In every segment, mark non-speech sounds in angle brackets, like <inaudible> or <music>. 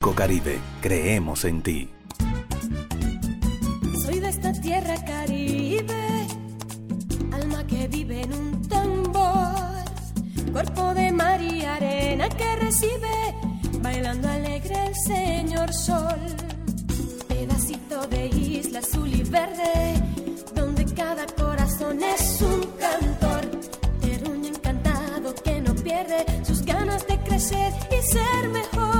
Caribe, creemos en ti. Soy de esta tierra caribe, alma que vive en un tambor, cuerpo de mar y arena que recibe, bailando alegre el señor sol, pedacito de isla azul y verde, donde cada corazón es un cantor, terruño encantado que no pierde sus ganas de crecer y ser mejor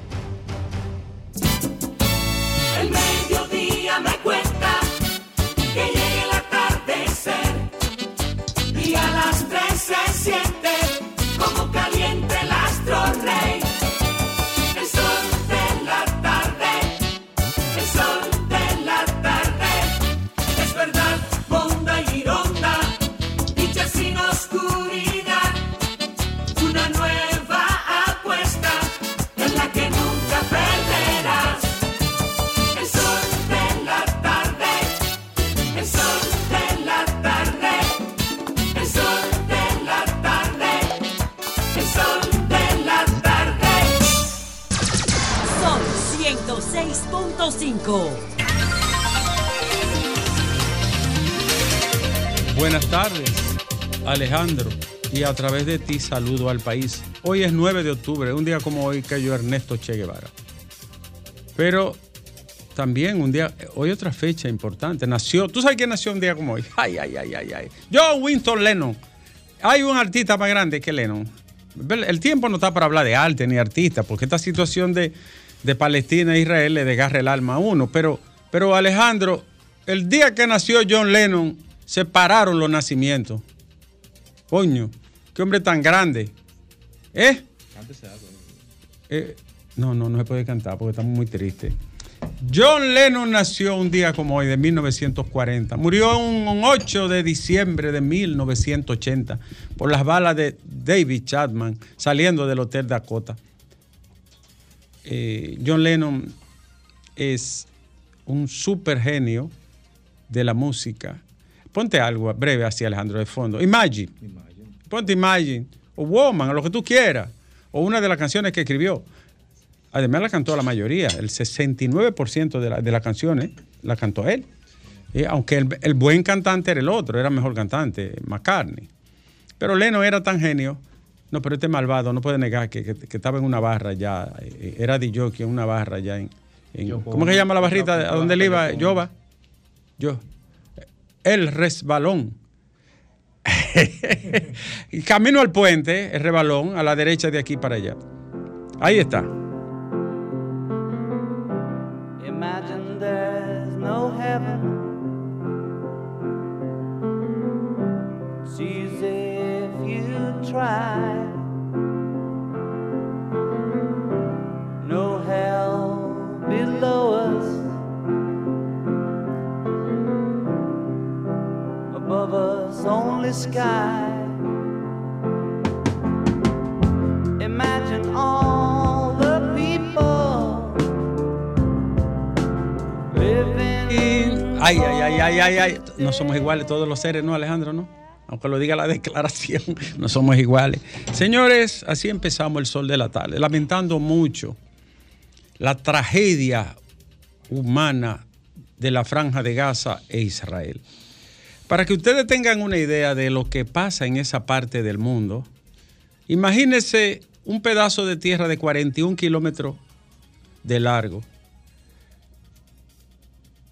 A través de ti saludo al país. Hoy es 9 de octubre, un día como hoy cayó Ernesto Che Guevara. Pero también un día, hoy otra fecha importante, nació, ¿tú sabes quién nació un día como hoy? <laughs> Ay, ay, ay, ay, ay. John Winston Lennon. Hay un artista más grande que Lennon. El tiempo no está para hablar de arte ni artista, porque esta situación de, de Palestina e Israel le desgarra el alma a uno. Pero, pero Alejandro, el día que nació John Lennon, se pararon los nacimientos. Coño, qué hombre tan grande. ¿Eh? Eh, no, no, no se puede cantar porque estamos muy tristes. John Lennon nació un día como hoy, de 1940. Murió un 8 de diciembre de 1980 por las balas de David Chapman saliendo del Hotel Dakota. Eh, John Lennon es un super genio de la música. Ponte algo breve así, Alejandro, de fondo. Imagine. Ponte Imagine. O Woman, o lo que tú quieras. O una de las canciones que escribió. Además la cantó la mayoría. El 69% de, la- de las canciones la cantó él. Eh, aunque el, el buen cantante era el otro, era mejor cantante, McCartney. Pero Leno era tan genio. No, pero este malvado no puede negar que, que- que estaba en una barra ya. eh, Era de jockey en una barra ya en. en- ¿Cómo se llama la barrita? ¿A dónde él iba? Yoba. Yo. El resbalón. <laughs> camino al puente, el resbalón, a la derecha de aquí para allá. Ahí está. No hell below. Only sky. Imagine all the people living. Ay, ay, ay, ay, ay, ay. No somos iguales todos los seres, ¿no, Alejandro? ¿No? Aunque lo diga la <laughs> declaración, no somos iguales. Señores, así empezamos el sol de la tarde, lamentando mucho la tragedia humana de la franja de Gaza e Israel. Para que ustedes tengan una idea de lo que pasa en esa parte del mundo, imagínense un pedazo de tierra de 41 kilómetros de largo,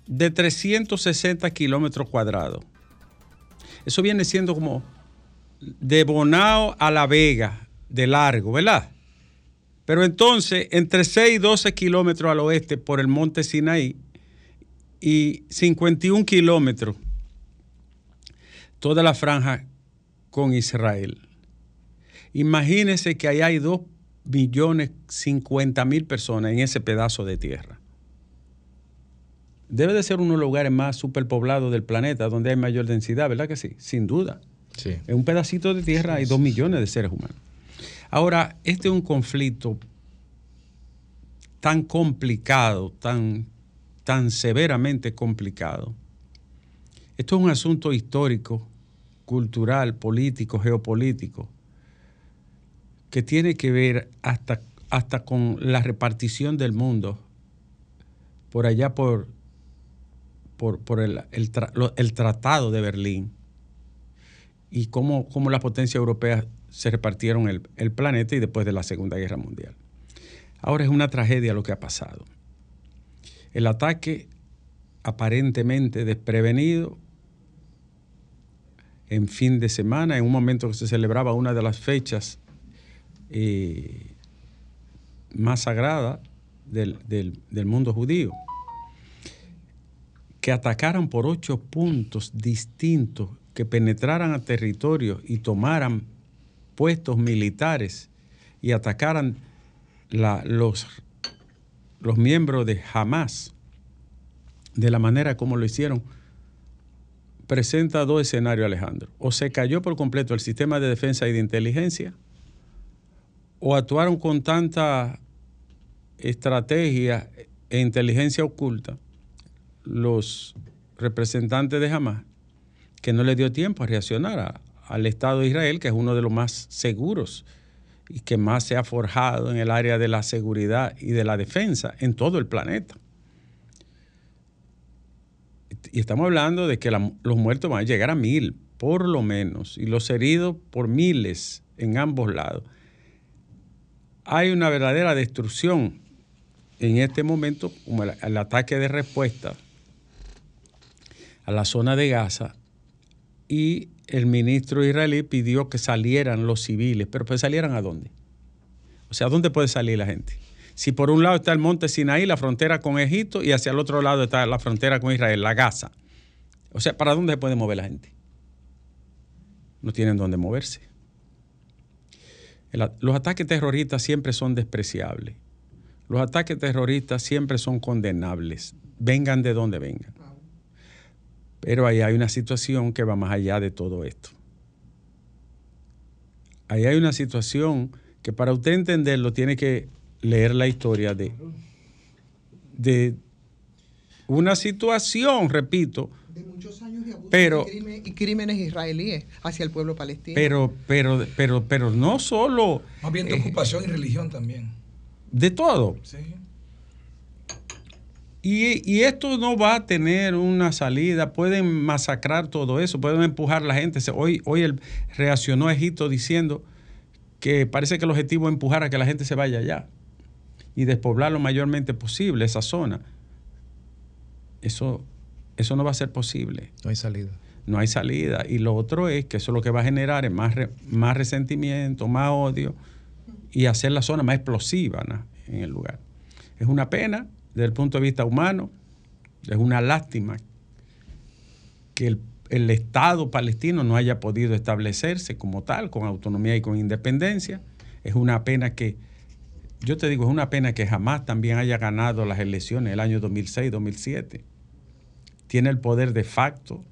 de 360 kilómetros cuadrados. Eso viene siendo como de Bonao a La Vega, de largo, ¿verdad? Pero entonces, entre 6 y 12 kilómetros al oeste por el monte Sinaí y 51 kilómetros, toda la franja con Israel. Imagínense que ahí hay 2 millones 50 mil personas en ese pedazo de tierra. Debe de ser uno de los lugares más superpoblados del planeta, donde hay mayor densidad, ¿verdad que sí? Sin duda. Sí. En un pedacito de tierra hay dos millones de seres humanos. Ahora, este es un conflicto tan complicado, tan, tan severamente complicado. Esto es un asunto histórico, cultural, político, geopolítico, que tiene que ver hasta, hasta con la repartición del mundo por allá por, por, por el, el el Tratado de Berlín y cómo, cómo las potencias europeas se repartieron el, el planeta y después de la Segunda Guerra Mundial. Ahora es una tragedia lo que ha pasado. El ataque aparentemente desprevenido en fin de semana, en un momento que se celebraba una de las fechas eh, más sagradas del, mundo judío, que atacaran por ocho puntos distintos, que penetraran a territorios y tomaran puestos militares y atacaran los, los miembros de Hamas de la manera como lo hicieron, presenta dos escenarios, Alejandro. O se cayó por completo el sistema de defensa y de inteligencia, o actuaron con tanta estrategia e inteligencia oculta los representantes de Hamas que no le dio tiempo a reaccionar al Estado de Israel, que es uno de los más seguros y que más se ha forjado en el área de la seguridad y de la defensa en todo el planeta. Y estamos hablando de que los muertos van a llegar a mil, por lo menos, y los heridos por miles en ambos lados. Hay una verdadera destrucción en este momento, como el, el ataque de respuesta a la zona de Gaza, y el ministro israelí pidió que salieran los civiles, pero pues salieran a dónde? O sea, ¿a dónde puede salir la gente? Si por un lado está el monte Sinaí, la frontera con Egipto, y hacia el otro lado está la frontera con Israel, la Gaza. O sea, ¿para dónde se puede mover la gente? No tienen dónde moverse. Los ataques terroristas siempre son despreciables. Los ataques terroristas siempre son condenables, vengan de donde vengan. Pero ahí hay una situación que va más allá de todo esto. Ahí hay una situación que para usted entenderlo tiene que leer la historia de, de una situación, repito, de muchos años de abusos Pero- y, crimen- y crímenes israelíes hacia el pueblo palestino. pero, pero, pero, pero no solo Más bien de eh, ocupación y religión también. de todo. Sí. Y, y esto no va a tener una salida. Pueden masacrar todo eso, pueden empujar a la gente. Hoy, hoy él reaccionó Egipto diciendo que parece que el objetivo es empujar a que la gente se vaya allá y despoblar lo mayormente posible esa zona. Eso, eso no va a ser posible. No hay salida. No hay salida. Y lo otro es que eso lo que va a generar es más, re- más resentimiento, más odio y hacer la zona más explosiva ¿no? en el lugar. Es una pena desde el punto de vista humano, es una lástima que el, el Estado palestino no haya podido establecerse como tal, con autonomía y con independencia. Es una pena que, yo te digo, es una pena que jamás también haya ganado las elecciones el año 2006-2007. Tiene el poder de facto,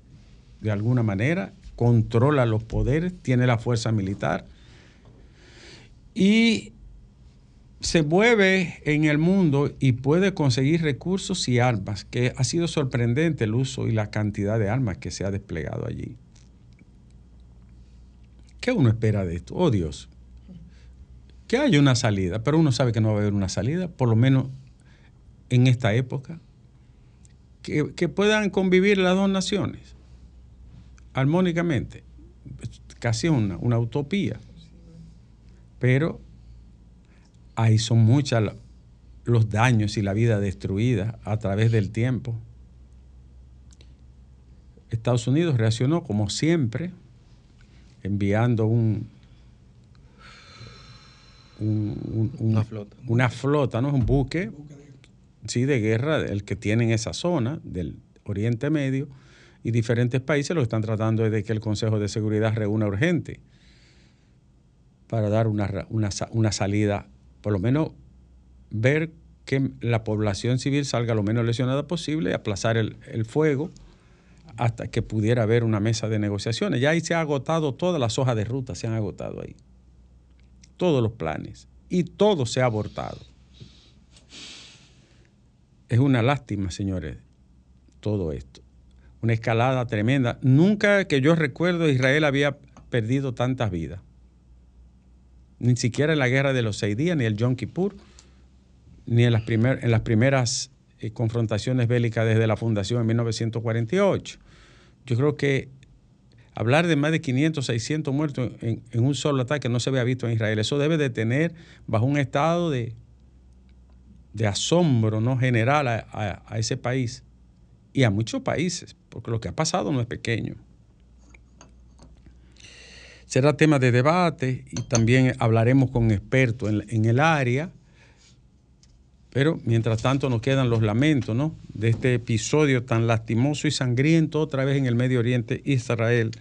de alguna manera, controla los poderes, tiene la fuerza militar y se mueve en el mundo y puede conseguir recursos y armas, que ha sido sorprendente el uso y la cantidad de armas que se ha desplegado allí. ¿Qué uno espera de esto? Oh Dios, que haya una salida, pero uno sabe que no va a haber una salida, por lo menos en esta época, que, que puedan convivir las dos naciones armónicamente. Casi una, una utopía. Pero ahí son muchos los daños y la vida destruida a través del tiempo. Estados Unidos reaccionó como siempre, enviando un, un- un- un- Una flota. una flota, ¿no? Un buque, sí, de guerra, el que tiene en esa zona del Oriente Medio y diferentes países lo que están tratando es de que el Consejo de Seguridad reúna urgente para dar una, una, una salida, por lo menos ver que la población civil salga lo menos lesionada posible aplazar el, el fuego hasta que pudiera haber una mesa de negociaciones. Ya ahí se ha agotado todas las hojas de ruta, se han agotado ahí. Todos los planes. Y todo se ha abortado. Es una lástima, señores, todo esto. Una escalada tremenda. Nunca que yo recuerdo Israel había perdido tantas vidas. Ni siquiera en la guerra de los seis días, ni el Yom Kippur, ni en las, en las primeras eh, confrontaciones bélicas desde la fundación en 1948. Yo creo que hablar de más de 500, 600 muertos en, un solo ataque no se había visto en Israel. Eso debe de tener bajo un estado de, de asombro no general a, ese país y a muchos países, porque lo que ha pasado no es pequeño. Será tema de debate y también hablaremos con expertos en el área. Pero mientras tanto nos quedan los lamentos ¿no? de este episodio tan lastimoso y sangriento otra vez en el Medio Oriente, Israel,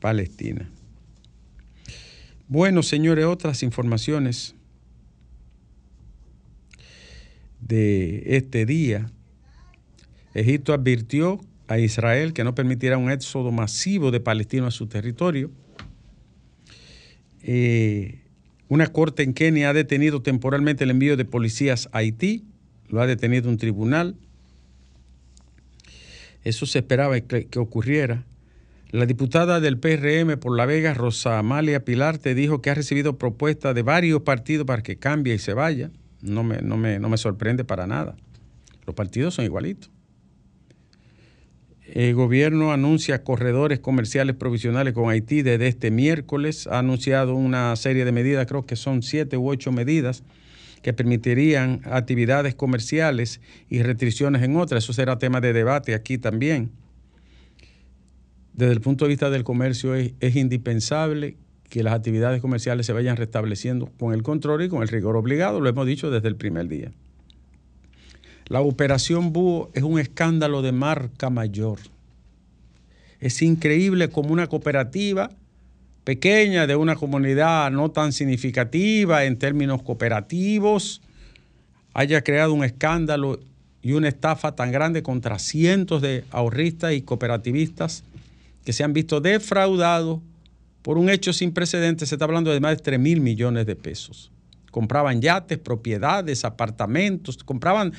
Palestina. Bueno, señores, otras informaciones de este día. Egipto advirtió a Israel que no permitirá un éxodo masivo de palestinos a su territorio. Eh, una corte en Kenia ha detenido temporalmente el envío de policías a Haití, lo ha detenido un tribunal. Eso se esperaba que, ocurriera. La diputada del PRM por La Vega, Rosa Amalia Pilarte, dijo que ha recibido propuestas de varios partidos para que cambie y se vaya. No me, no me, no me sorprende para nada. Los partidos son igualitos. El gobierno anuncia corredores comerciales provisionales con Haití desde este miércoles. Ha anunciado una serie de medidas, creo que son siete u ocho medidas, que permitirían actividades comerciales y restricciones en otras. Eso será tema de debate aquí también. Desde el punto de vista del comercio es, es indispensable que las actividades comerciales se vayan restableciendo con el control y con el rigor obligado, lo hemos dicho desde el primer día. La operación Búho es un escándalo de marca mayor. Es increíble como una cooperativa pequeña de una comunidad no tan significativa en términos cooperativos haya creado un escándalo y una estafa tan grande contra cientos de ahorristas y cooperativistas que se han visto defraudados por un hecho sin precedentes. Se está hablando de más de 3 mil millones de pesos. Compraban yates, propiedades, apartamentos, compraban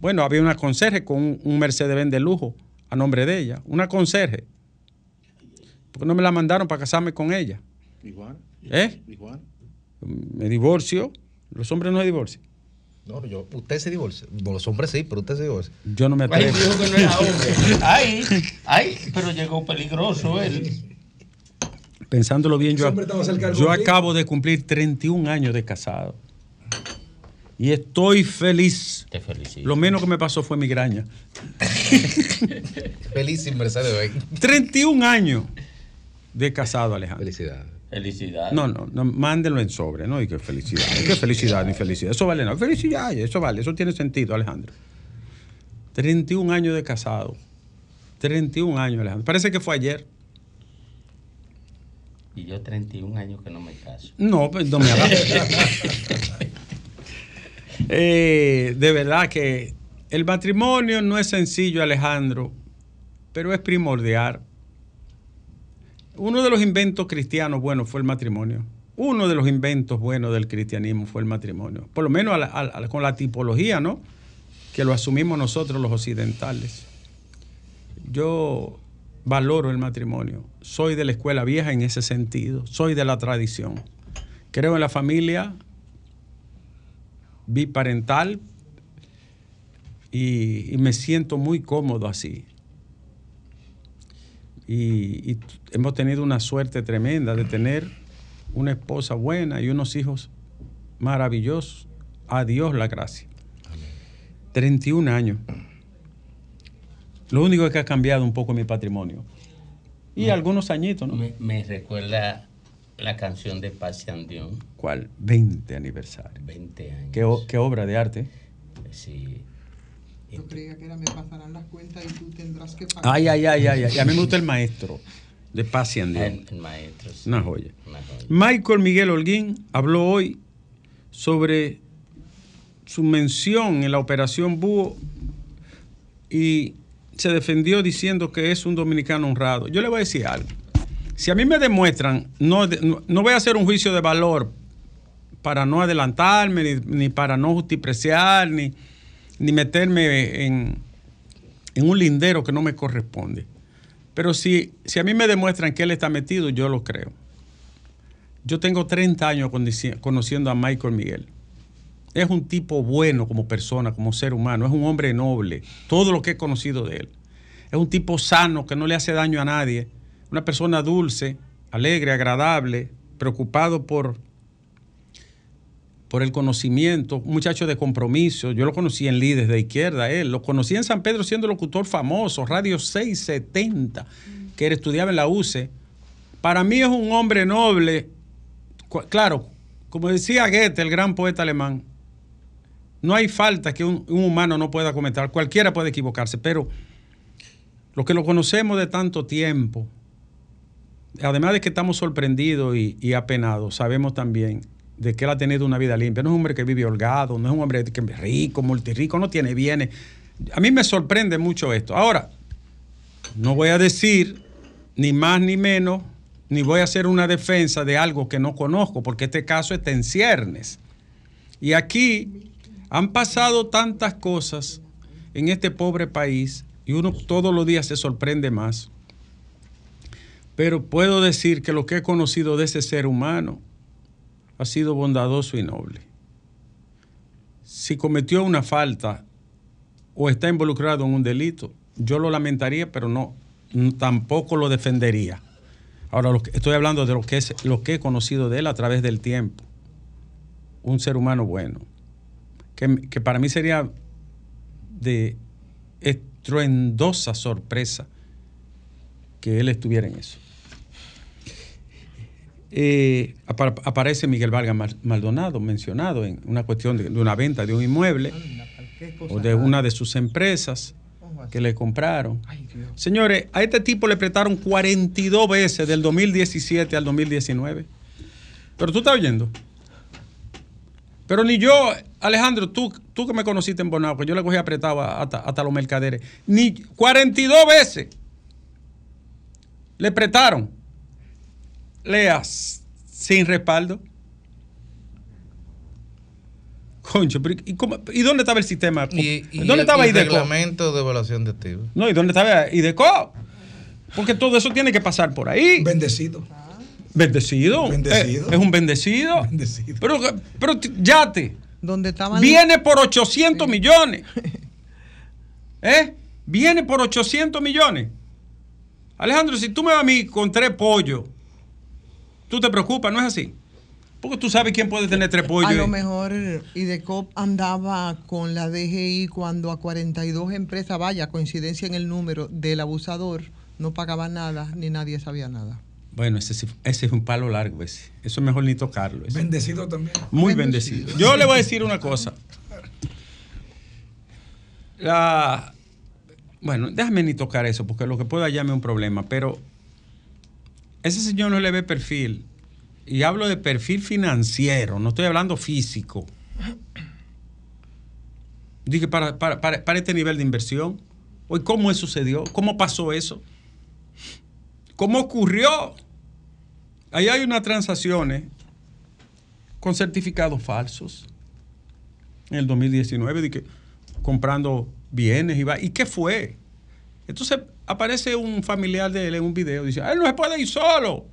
bueno, había una conserje con un, Mercedes-Benz de lujo a nombre de ella. Una conserje. ¿Por qué no me la mandaron para casarme con ella? Igual. ¿Eh? Igual. Me divorcio. Los hombres no se divorcian. No, yo, usted se divorcia. Los hombres sí, pero usted se divorcia. Yo no me Ay, atrevo. dijo que no era hombre. <laughs> Ay, ay, pero llegó peligroso él. Pensándolo bien, yo, yo acabo de cumplir 31 años de casado. Y estoy feliz. Te felicito. Lo menos que me pasó fue migraña. <laughs> Feliz sin Mercedes Benz. 31 años de casado, Alejandro. Felicidades. Felicidades. No, no, no, mándenlo en sobre, ¿no? Y que felicidad. Qué felicidad ni felicidad. Eso vale nada. Felicidad, eso vale, eso tiene sentido, Alejandro. 31 años de casado. 31 años, Alejandro. Parece que fue ayer. Y yo 31 años que no me caso. No, pues no me hagas. <laughs> Eh, de verdad que el matrimonio no es sencillo, Alejandro, pero es primordial. Uno de los inventos cristianos buenos fue el matrimonio. Uno de los inventos buenos del cristianismo fue el matrimonio. Por lo menos con la tipología, ¿no? Que lo asumimos nosotros los occidentales. Yo valoro el matrimonio. Soy de la escuela vieja en ese sentido. Soy de la tradición. Creo en la familia biparental y, y me siento muy cómodo así. Y, hemos tenido una suerte tremenda de tener una esposa buena y unos hijos maravillosos. A Dios la gracia. 31 años. Lo único es que ha cambiado un poco mi patrimonio. Y Me- algunos añitos, ¿no? Me, me recuerda La canción de Paz Dion. ¿Cuál? 20 aniversario. 20 años. ¿Qué, obra de arte? Sí. Yo creía que era me pasarán las cuentas y tú tendrás que pagar. Ay, ay, ay, ay, ay. A mí me gusta el maestro de Paz y Andión. El, el maestro. sí. Una joya. Una joya. Michael Miguel Holguín habló hoy sobre su mención en la operación Búho y se defendió diciendo que es un dominicano honrado. Yo le voy a decir algo. Si a mí me demuestran, no, no, voy a hacer un juicio de valor para no adelantarme, ni, ni para no justipreciar, ni, ni meterme en, en un lindero que no me corresponde. Pero si, si a mí me demuestran que él está metido, yo lo creo. Yo tengo 30 años conociendo a Michael Miguel. Es un tipo bueno como persona, como ser humano. Es un hombre noble. Todo lo que he conocido de él. Es un tipo sano que no le hace daño a nadie. Una persona dulce, alegre, agradable, preocupado por, por el conocimiento. Un muchacho de compromiso. Yo lo conocí en líderes de izquierda, él. Lo conocí en San Pedro siendo locutor famoso, Radio 670, que él estudiaba en la UCE. Para mí es un hombre noble. Claro, como decía Goethe, el gran poeta alemán, no hay falta que un, un humano no pueda cometer. Cualquiera puede equivocarse, pero los que lo conocemos de tanto tiempo, además de que estamos sorprendidos y, apenados, sabemos también de que él ha tenido una vida limpia. No es un hombre que vive holgado, no es un hombre que rico, multirrico, no tiene bienes. A mí me sorprende mucho esto. Ahora, no voy a decir ni más ni menos, ni voy a hacer una defensa de algo que no conozco, porque este caso está en ciernes. Y aquí han pasado tantas cosas en este pobre país y uno todos los días se sorprende más. Pero puedo decir que lo que he conocido de ese ser humano ha sido bondadoso y noble. Si cometió una falta o está involucrado en un delito, yo lo lamentaría, pero no tampoco lo defendería. Ahora estoy hablando de lo que es lo que he conocido de él a través del tiempo. Un ser humano bueno, que, que para mí sería de estruendosa sorpresa que él estuviera en eso. Eh, apa- aparece Miguel Vargas Mal- Maldonado mencionado en una cuestión de, de una venta de un inmueble o de una de sus empresas que le compraron. Señores, a este tipo le prestaron 42 veces del 2017 al 2019. Pero tú estás oyendo. Pero ni yo, Alejandro, tú, tú que me conociste en Bonao, que yo le cogí apretado hasta, hasta los mercaderes, ni 42 veces le prestaron. Leas sin respaldo. Concho, pero ¿y, cómo- y dónde estaba el sistema? Y, y ¿Dónde el- estaba y el IDECO? reglamento de evaluación de activos. No, ¿y dónde estaba IDECO? Porque todo eso tiene que pasar por ahí. Bendecido. Bendecido. Bendecido. Es un bendecido. Pero, pero t- yate. Donde estaban Viene por 800 millones. ¿Eh? Viene por 800 millones. Alejandro, si tú me vas a mí con tres pollos, tú te preocupas, ¿no es así? Porque tú sabes quién puede tener tres pollos. A lo mejor IDECOP andaba con la DGI cuando a 42 empresas, vaya, coincidencia en el número del abusador, no pagaba nada ni nadie sabía nada. Bueno, ese, es un palo largo ese. Eso es mejor ni tocarlo. ese. Bendecido también. Muy bendecido. Yo le voy a decir una cosa. La, bueno, déjame ni tocar eso, porque lo que pueda hallarme un problema, pero ese señor no le ve perfil. Y hablo de perfil financiero, no estoy hablando físico. Dije, para, para, para, para este nivel de inversión. Hoy, ¿cómo eso sucedió? ¿Cómo pasó eso? ¿Cómo ocurrió? Ahí hay unas transacciones con certificados falsos en el 2019, de comprando bienes y va. ¿Y qué fue? Entonces aparece un familiar de él en un video, dice, él no se puede ir solo.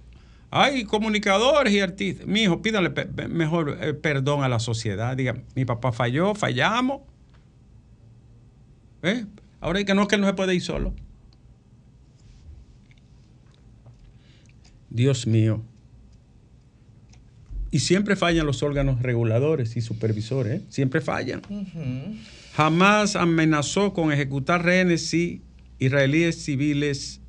Hay comunicadores y artistas. Mi hijo, pídale pe- mejor eh, perdón a la sociedad. Diga, mi papá falló, fallamos. ¿Eh? Ahora es que no, que él no se puede ir solo. Dios mío. Y siempre fallan los órganos reguladores y supervisores, ¿eh? siempre fallan. Jamás amenazó con ejecutar rehenes si israelíes civiles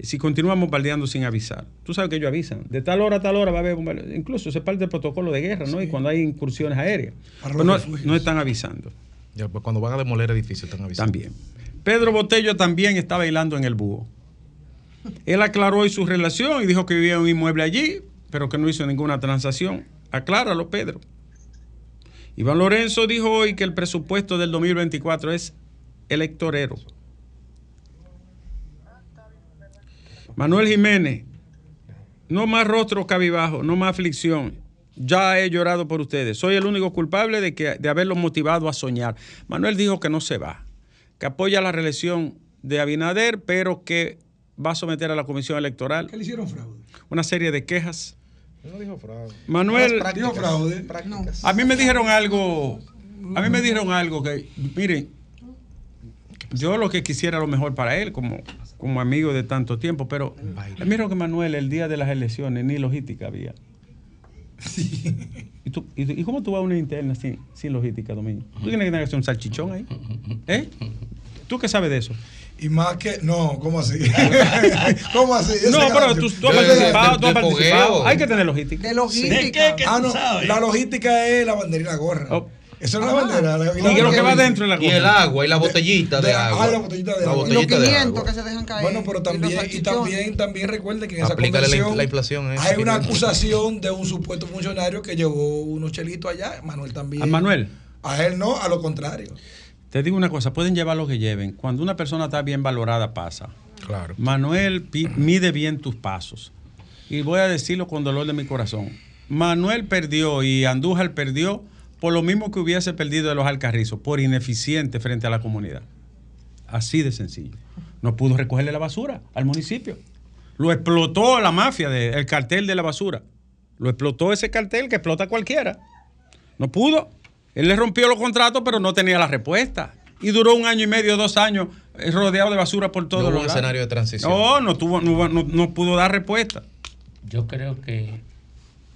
si continúan bombardeando sin avisar. Tú sabes que ellos avisan. De tal hora a tal hora va a haber bombardeo. Incluso se parte del protocolo de guerra, ¿no? Y cuando hay incursiones aéreas. Para Pero no, refugios. no están avisando. Ya, pues, cuando van a demoler edificios, están avisando. También. Pedro Botello también está bailando en el búho. Él aclaró hoy su relación y dijo que vivía en un inmueble allí, pero que no hizo ninguna transacción. Acláralo, Pedro. Iván Lorenzo dijo hoy que el presupuesto del 2024 es electorero. Manuel Jiménez, no más rostro cabibajo, no más aflicción. Ya he llorado por ustedes. Soy el único culpable de, que, de haberlos motivado a soñar. Manuel dijo que no se va, que apoya la reelección de Abinader, pero que va a someter a la comisión electoral ¿Qué le hicieron fraude? una serie de quejas. No dijo fraude. Manuel, prácticas, Dijo fraude. prácticas. a mí me dijeron algo, a mí me dijeron algo que, miren, yo lo que quisiera lo mejor para él como, como amigo de tanto tiempo, pero mira que Manuel el día de las elecciones ni logística había. ¿Y, tú- y, y cómo tú vas a una interna sin, sin logística, Domingo? Tú tienes que tener que hacer un salchichón ahí. ¿Eh? ¿Tú qué sabes de eso? Y más que. No, ¿cómo así? <laughs> ¿Cómo así? Ese No, pero tú, tú has participado, tú has de participado. Hay que tener logística. De logística. Ah, no, la logística es la la gorra. Oh. Eso es la bandera. la- ¿Y qué es lo que va dentro de la Y el agua y la botellita de, De- agua. ah, la botellita de La agua. Y los botellita de 500 agua. que se dejan caer. Bueno, pero también, y también, también recuerde que en esa Aplícale convención la inflación. ¿eh? hay una 500. acusación de un supuesto funcionario que llevó unos chelitos allá. Manuel también. ¿A Manuel? A él no, a lo contrario. Te digo una cosa, pueden llevar lo que lleven. Cuando una persona está bien valorada, pasa. Claro. Manuel mide bien tus pasos. Y voy a decirlo con dolor de mi corazón. Manuel perdió y Andújar perdió por lo mismo que hubiese perdido de los Alcarrizos, por ineficiente frente a la comunidad. Así de sencillo. No pudo recogerle la basura al municipio. Lo explotó la mafia, de- el cartel de la basura. Lo explotó ese cartel que explota cualquiera. No pudo. Él le rompió los contratos, pero no tenía la respuesta. Y duró un año y medio, dos años, eh, rodeado de basura por todos No hubo un lados. escenario de transición. No, no, tuvo, no, no- no pudo dar respuesta. Yo creo que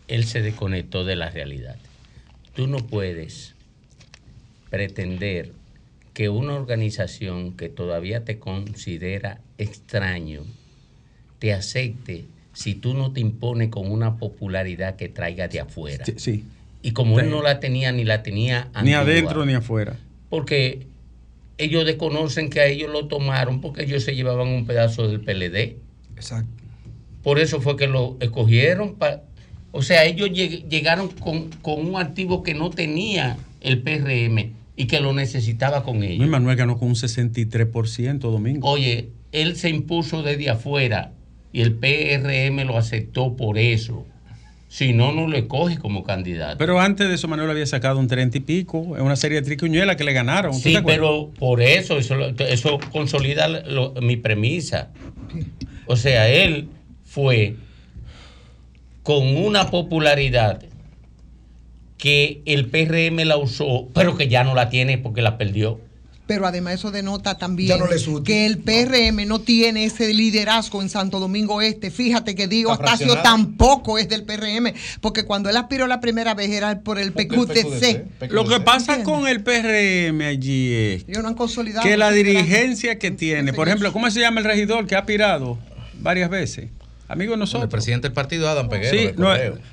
él se desconectó de la realidad. Tú no puedes pretender que una organización que todavía te considera extraño te acepte si tú no te impones con una popularidad que traiga de afuera. Sí, sí. Y como él no la tenía ni la tenía Ni Andújar, adentro ni afuera. Porque ellos desconocen que a ellos lo tomaron porque ellos se llevaban un pedazo del PLD. Exacto. Por eso fue que lo escogieron. pa- o sea, ellos lleg- llegaron con, con un activo que no tenía el PRM y que lo necesitaba con Luis ellos. Manuel ganó con un 63% domingo. Oye, él se impuso desde afuera y el PRM lo aceptó por eso. Si no, no lo escoge como candidato. Pero antes de eso, Manuel había sacado un 30 y pico en una serie de triquiñuelas que le ganaron. ¿Tú Sí, pero por eso, eso, eso consolida lo- mi premisa. O sea, él fue con una popularidad que el PRM la usó, pero que ya no la tiene porque la perdió. Pero además eso denota también no que el PRM no tiene ese liderazgo en Santo Domingo Este. Fíjate que Diego Está Astacio tampoco es del PRM, porque cuando él aspiró la primera vez era por el PQTC. Lo que pasa ¿Entiendes? con el PRM allí es Ellos no han consolidado. que la dirigencia que tiene, por ejemplo, ¿cómo se llama el regidor que ha aspirado varias veces? Amigo de El nosotros. presidente del partido, Adam Peguero. Sí, no,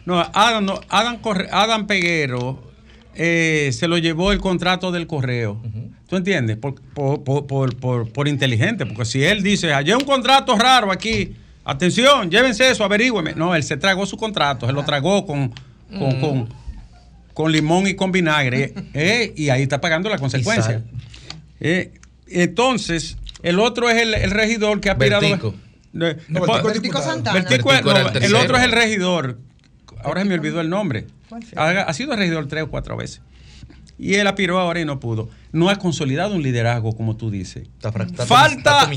no, Adam, no, Adam, Corre- Adam Peguero eh, se lo llevó el contrato del correo. ¿Tú entiendes? Por, por, por, por- inteligente, porque si él dice, hay un contrato raro aquí, atención, llévense eso, averígüeme. No, él se tragó su contrato, se lo tragó con, con, con, con limón y con vinagre, <laughs> eh, y ahí está pagando la consecuencia. Eh, entonces, el otro es el, el regidor que ha aspirado. Vertico. No. Santana. Vertico, Vertico era no, el otro es el regidor. Ahora se me olvidó el nombre. ¿Cuál fue? Ha, ha sido regidor tres o cuatro veces. Y él aspiró ahora y no pudo. No ha consolidado un liderazgo, como tú dices. Está falta,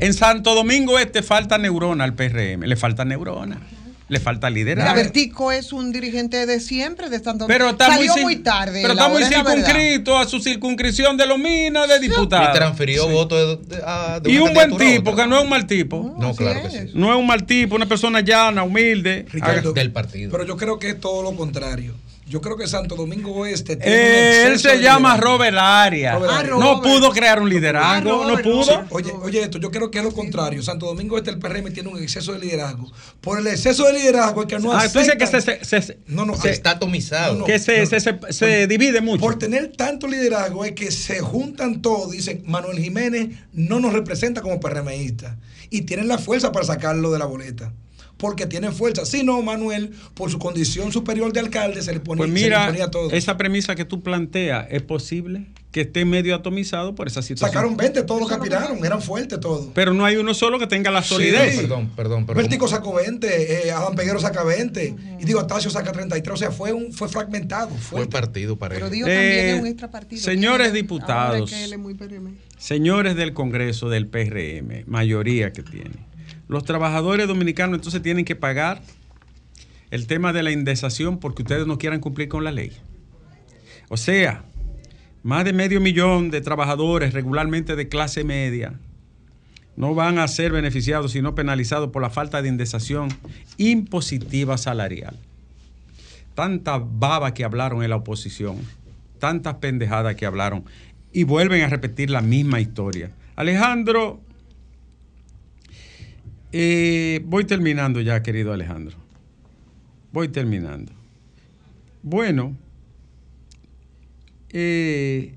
en Santo Domingo Este falta neurona al PRM. Le falta neurona. Le falta liderazgo. Vertico es un dirigente de siempre de Santo Pero está Salió muy, muy, tarde. Pero está muy circunscrito a su circunscripción de Lomina de Y diputado. transfirió votos de, de- a- de Y un buen tipo, que no es un mal tipo. No, claro que sí. No es un mal tipo, una persona llana, humilde. Ricardo, del partido. Pero yo creo que es todo lo contrario. Yo creo que Santo Domingo Oeste tiene un Eh, él exceso se de llama liderazgo. Robert Arias. Robert Ah, no pudo crear un liderazgo, no pudo. Sí, Oye, oye esto, yo creo que es lo contrario. Santo Domingo Este, el PRM tiene un exceso de liderazgo. Por el exceso de liderazgo es que no Ah, tú dices que se, se- se- no, no, se- Está atomizado. que se, se- se- se divide mucho. Por tener tanto liderazgo es que se juntan todos. Dicen, Manuel Jiménez no nos representa como PRMista. Y tienen la fuerza para sacarlo de la boleta. Porque tienen fuerza. Si no, Manuel, por su condición superior de alcalde, se le ponía, Pues se le mira, ponía todo. esa premisa que tú planteas, ¿es posible que esté medio atomizado por esa situación? Sacaron 20 todos los que aspiraron. Eran fuertes todos. Pero no hay uno solo que tenga la solidez. Sí. Perdón, perdón, perdón. Vértigo sacó 20, eh, Adán Peguero saca 20, y digo, Atacio saca 33, o sea, fue un fue fragmentado. Fue partido para Pero él. digo Eh, también es un extra partido. señores Ahora diputados. es que él es muy PRM. Señores del Congreso del PRM, mayoría que tiene. Los trabajadores dominicanos entonces tienen que pagar el tema de la indexación porque ustedes no quieran cumplir con la ley. O sea, más de medio millón de trabajadores regularmente de clase media no van a ser beneficiados sino penalizados por la falta de indexación impositiva salarial. Tanta baba que hablaron en la oposición, tantas pendejadas que hablaron y vuelven a repetir la misma historia. Alejandro, eh, voy terminando ya, querido Alejandro. Voy terminando. Bueno, eh,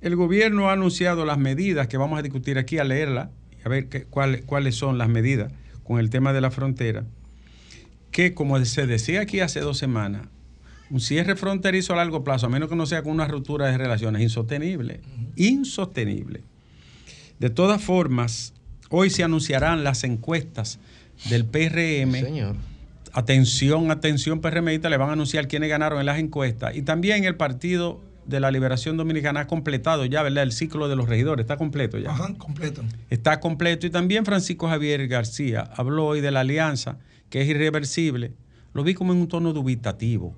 el gobierno ha anunciado las medidas que vamos a discutir aquí, a leerla, a ver qué- cuál- cuáles son las medidas con el tema de la frontera, que como se decía aquí hace dos semanas, un cierre fronterizo a largo plazo, a menos que no sea con una ruptura de relaciones, insostenible, insostenible. De todas formas, hoy se anunciarán las encuestas del PRM. Señor. Atención, atención, PRMista, le van a anunciar quiénes ganaron en las encuestas. Y también el Partido de la Liberación Dominicana ha completado ya, ¿verdad? El ciclo de los regidores, está completo ya. Ajá, completo. Está completo. Y también Francisco Javier García habló hoy de la alianza, que es irreversible. Lo vi como en un tono dubitativo.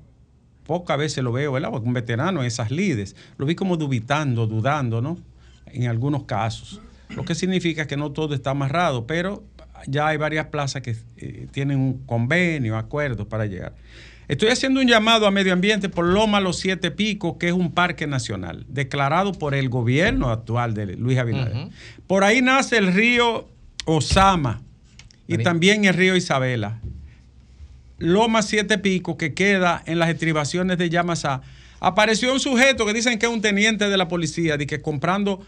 Pocas veces lo veo, ¿verdad? Porque un veterano en esas lides. Lo vi como dubitando, dudando, ¿no? En algunos casos. Lo que significa que no todo está amarrado, pero ya hay varias plazas que eh, tienen un convenio, acuerdos para llegar. Estoy haciendo un llamado a medio ambiente por Loma Los Siete Picos, que es un parque nacional, declarado por el gobierno actual de Luis Abinader. Por ahí nace el río Osama y también el río Isabela. Loma Siete Picos, que queda en las estribaciones de Yamasá, apareció un sujeto que dicen que es un teniente de la policía, de que comprando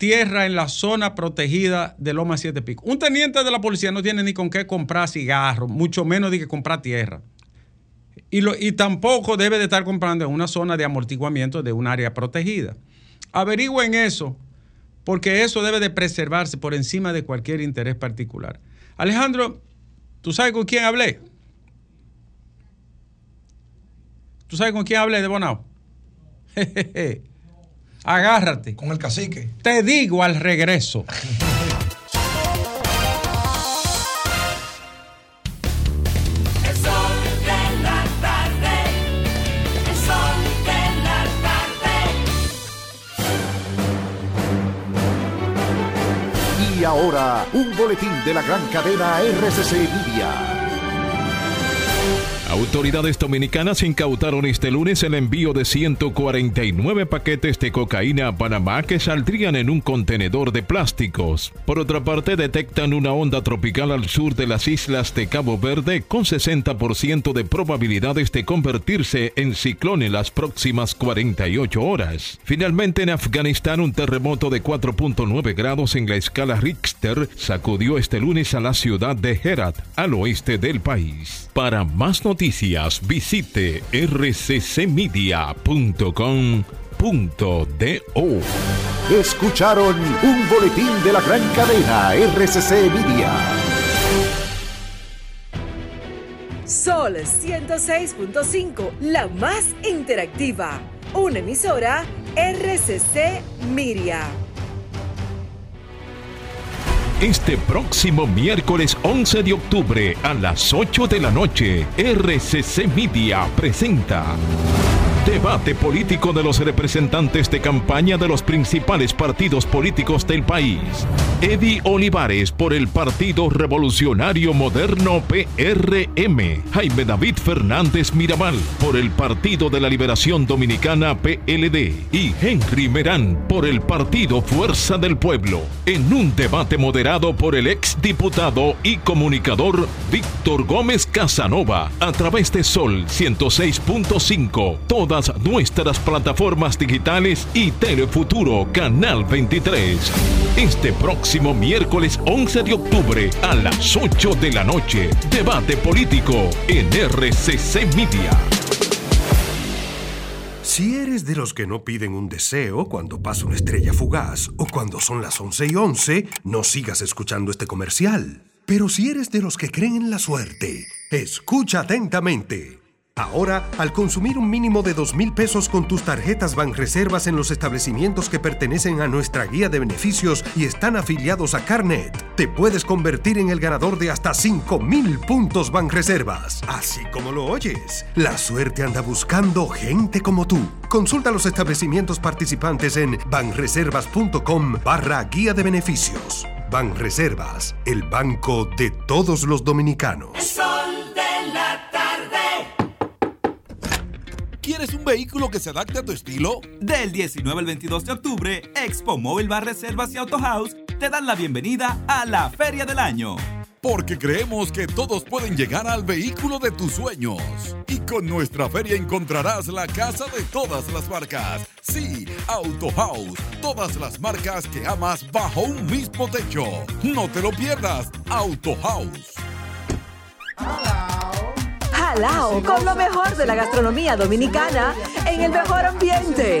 tierra en la zona protegida de Loma Siete Picos. Un teniente de la policía no tiene ni con qué comprar cigarros, mucho menos de que comprar tierra. Y, y tampoco debe de estar comprando en una zona de amortiguamiento de un área protegida. Averigüen eso, porque eso debe de preservarse por encima de cualquier interés particular. Alejandro, ¿tú sabes con quién hablé? ¿Tú sabes con quién hablé de Bonao? <laughs> Agárrate. Con el cacique. Te digo al regreso. <laughs> El sol de la tarde, el sol de la tarde. Y ahora, un boletín de la gran cadena RCC Media. Autoridades dominicanas incautaron este lunes el envío de 149 paquetes de cocaína a Panamá que saldrían en un contenedor de plásticos. Por otra parte, detectan una onda tropical al sur de las islas de Cabo Verde con 60% de probabilidades de convertirse en ciclón en las próximas 48 horas. Finalmente, en Afganistán, un terremoto de 4.9 grados en la escala Richter sacudió este lunes a la ciudad de Herat, al oeste del país. Para más noticias, visite rccmedia.com.do. Escucharon un boletín de la gran cadena RCC Media. Sol 106.5, la más interactiva. Una emisora RCC Miria. Este próximo miércoles 11 de octubre a las 8 de la noche, RCC Media presenta Debate político de los representantes de campaña de los principales partidos políticos del país. Eddie Olivares por el Partido Revolucionario Moderno PRM. Jaime David Fernández Mirabal por el Partido de la Liberación Dominicana PLD. Y Henry Merán por el Partido Fuerza del Pueblo. En un debate moderado por el exdiputado y comunicador Víctor Gómez Casanova a través de Sol 106.5, todas nuestras plataformas digitales y Telefuturo Canal 23. Este próximo miércoles 11 de octubre a las 8 de la noche, debate político en RCC Media. Si eres de los que no piden un deseo cuando pasa una estrella fugaz o cuando son las 11 y 11, no sigas escuchando este comercial. Pero si eres de los que creen en la suerte, escucha atentamente. Ahora, al consumir un mínimo de dos mil pesos con tus tarjetas Banreservas en los establecimientos que pertenecen a nuestra guía de beneficios y están afiliados a Carnet, te puedes convertir en el ganador de hasta 5 mil puntos Banreservas. Así como lo oyes, la suerte anda buscando gente como tú. Consulta los establecimientos participantes en banreservas.com barra guía de beneficios. Banreservas, el banco de todos los dominicanos. El sol de la. ¿Quieres un vehículo que se adapte a tu estilo? Del 19 al 22 de octubre, Expo Móvil Bar Reservas y Auto House te dan la bienvenida a la Feria del Año. Porque creemos que todos pueden llegar al vehículo de tus sueños. Y con nuestra feria encontrarás la casa de todas las marcas. Sí, Auto House. Todas las marcas que amas bajo un mismo techo. No te lo pierdas. Auto House. Jalao con lo mejor de la gastronomía dominicana en el mejor ambiente.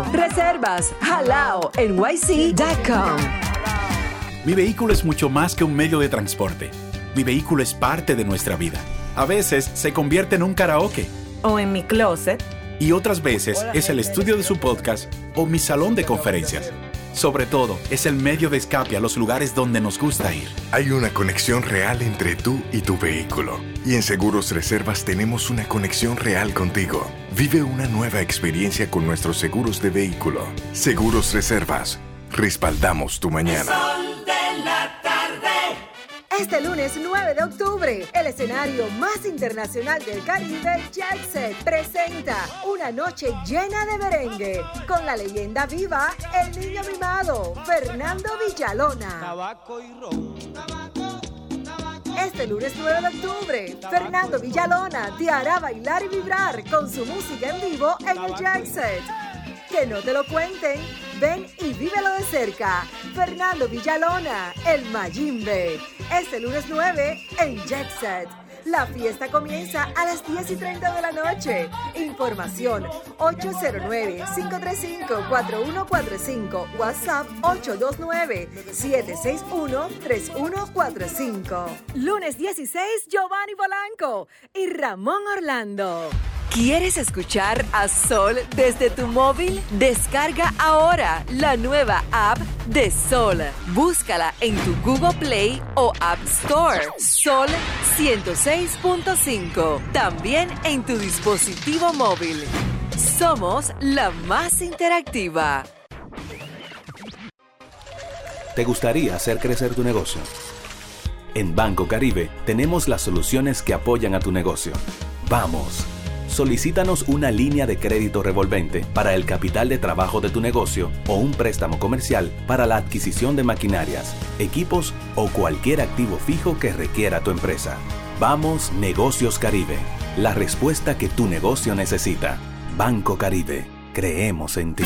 Reservas halaonyc.com. Mi vehículo es mucho más que un medio de transporte. Mi vehículo es parte de nuestra vida. A veces se convierte en un karaoke. O en mi closet. Y otras veces es el estudio de su podcast o mi salón de conferencias. Sobre todo, es el medio de escape a los lugares donde nos gusta ir. Hay una conexión real entre tú y tu vehículo. Y en Seguros Reservas tenemos una conexión real contigo. Vive una nueva experiencia con nuestros seguros de vehículo. Seguros Reservas. Respaldamos tu mañana. Sol de la tarde. Este lunes 9 de octubre, el escenario más internacional del Caribe, Jackset, presenta una noche llena de merengue con la leyenda viva, el niño mimado, Fernando Villalona. Este lunes 9 de octubre, Fernando Villalona te hará bailar y vibrar con su música en vivo en el Jackset. Que no te lo cuenten, ven y vívelo de cerca. Fernando Villalona, el Mayimbe. Este lunes 9 en Jackset. La fiesta comienza a las 10 y 30 de la noche. Información 809-535-4145. WhatsApp 829-761-3145. Lunes 16, Giovanni Polanco y Ramón Orlando. ¿Quieres escuchar a Sol desde tu móvil? Descarga ahora la nueva app de Sol. Búscala en tu Google Play o App Store. Sol 106.5. También en tu dispositivo móvil. Somos la más interactiva. ¿Te gustaría hacer crecer tu negocio? En Banco Caribe tenemos las soluciones que apoyan a tu negocio. Vamos. Solicítanos una línea de crédito revolvente para el capital de trabajo de tu negocio o un préstamo comercial para la adquisición de maquinarias, equipos o cualquier activo fijo que requiera tu empresa. Vamos Negocios Caribe, la respuesta que tu negocio necesita. Banco Caribe, creemos en ti.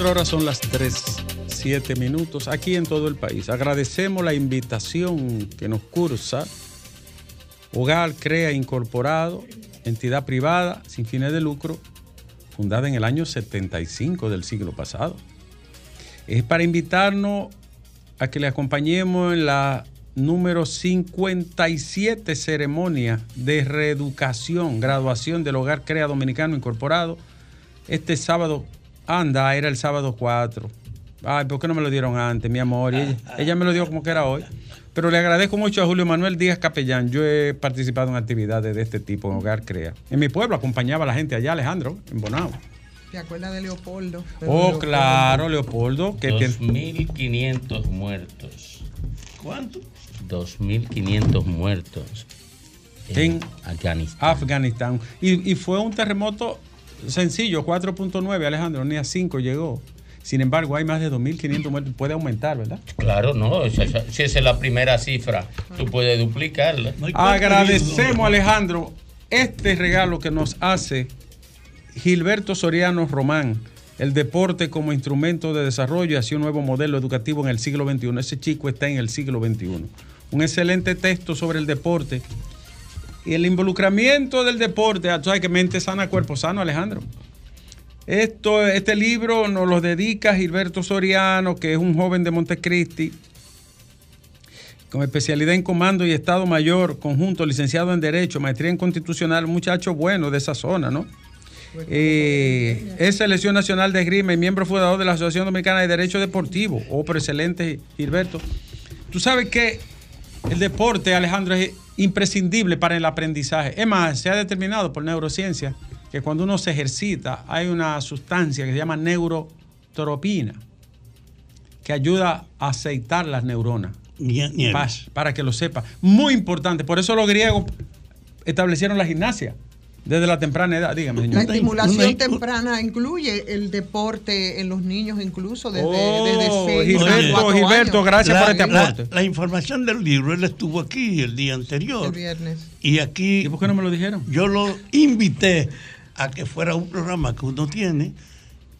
Ahora son las 3, 7 minutos aquí en todo el país. Agradecemos la invitación que nos cursa Hogar Crea Incorporado, entidad privada sin fines de lucro, fundada en el año 75 del siglo pasado. Es para invitarnos a que le acompañemos en la número 57 ceremonia de reeducación, graduación del Hogar Crea Dominicano Incorporado. Este sábado, anda, era el sábado 4. Ay, ¿por qué no me lo dieron antes, mi amor? Y ella, ella me lo dio como que era hoy. Pero le agradezco mucho a Julio Manuel Díaz Capellán. Yo he participado en actividades de este tipo en Hogar Crea. En mi pueblo acompañaba a la gente allá, Alejandro, en Bonao. ¿Te acuerdas de Leopoldo? De Oh, Leopoldo. claro, Leopoldo. Que tiene- 2.500 muertos. ¿Cuánto? 2.500 muertos En Afganistán. Afganistán. Y, y fue un terremoto sencillo, 4.9, Alejandro, ni a 5 llegó. Sin embargo, hay más de 2.500 muertos. Puede aumentar, ¿verdad? Claro, no, esa- si esa es la primera cifra, tú puedes duplicarla. Agradecemos, Alejandro, este regalo que nos hace Gilberto Soriano Román, el deporte como instrumento de desarrollo hacia un nuevo modelo educativo en el siglo XXI. Ese chico está en el siglo XXI. Un excelente texto sobre el deporte y el involucramiento del deporte. Ah, Tú sabes que mente sana, cuerpo sano, Alejandro. Esto, este libro nos lo dedica Gilberto Soriano, que es un joven de Montecristi, con especialidad en comando y Estado Mayor, conjunto, licenciado en Derecho, maestría en Constitucional, muchacho bueno de esa zona, ¿no? Eh, es selección nacional de esgrima y miembro fundador de la Asociación Dominicana de Derecho Deportivo. Oh, pero excelente, Gilberto. Tú sabes que el deporte, Alejandro, es imprescindible para el aprendizaje. Es más, se ha determinado por neurociencia que cuando uno se ejercita hay una sustancia que se llama neurotropina que ayuda a aceitar las neuronas. Pa- para que lo sepa. Muy importante. Por eso los griegos establecieron la gimnasia desde la temprana edad. Dígame, La señor. estimulación temprana incluye el deporte en los niños incluso desde, Oh, desde seis Gilberto, a gracias la, por este la- aporte. la información del libro, él estuvo aquí el día anterior. El viernes. Y aquí. ¿Y por qué no me lo dijeron? Yo lo invité a que fuera un programa que uno tiene.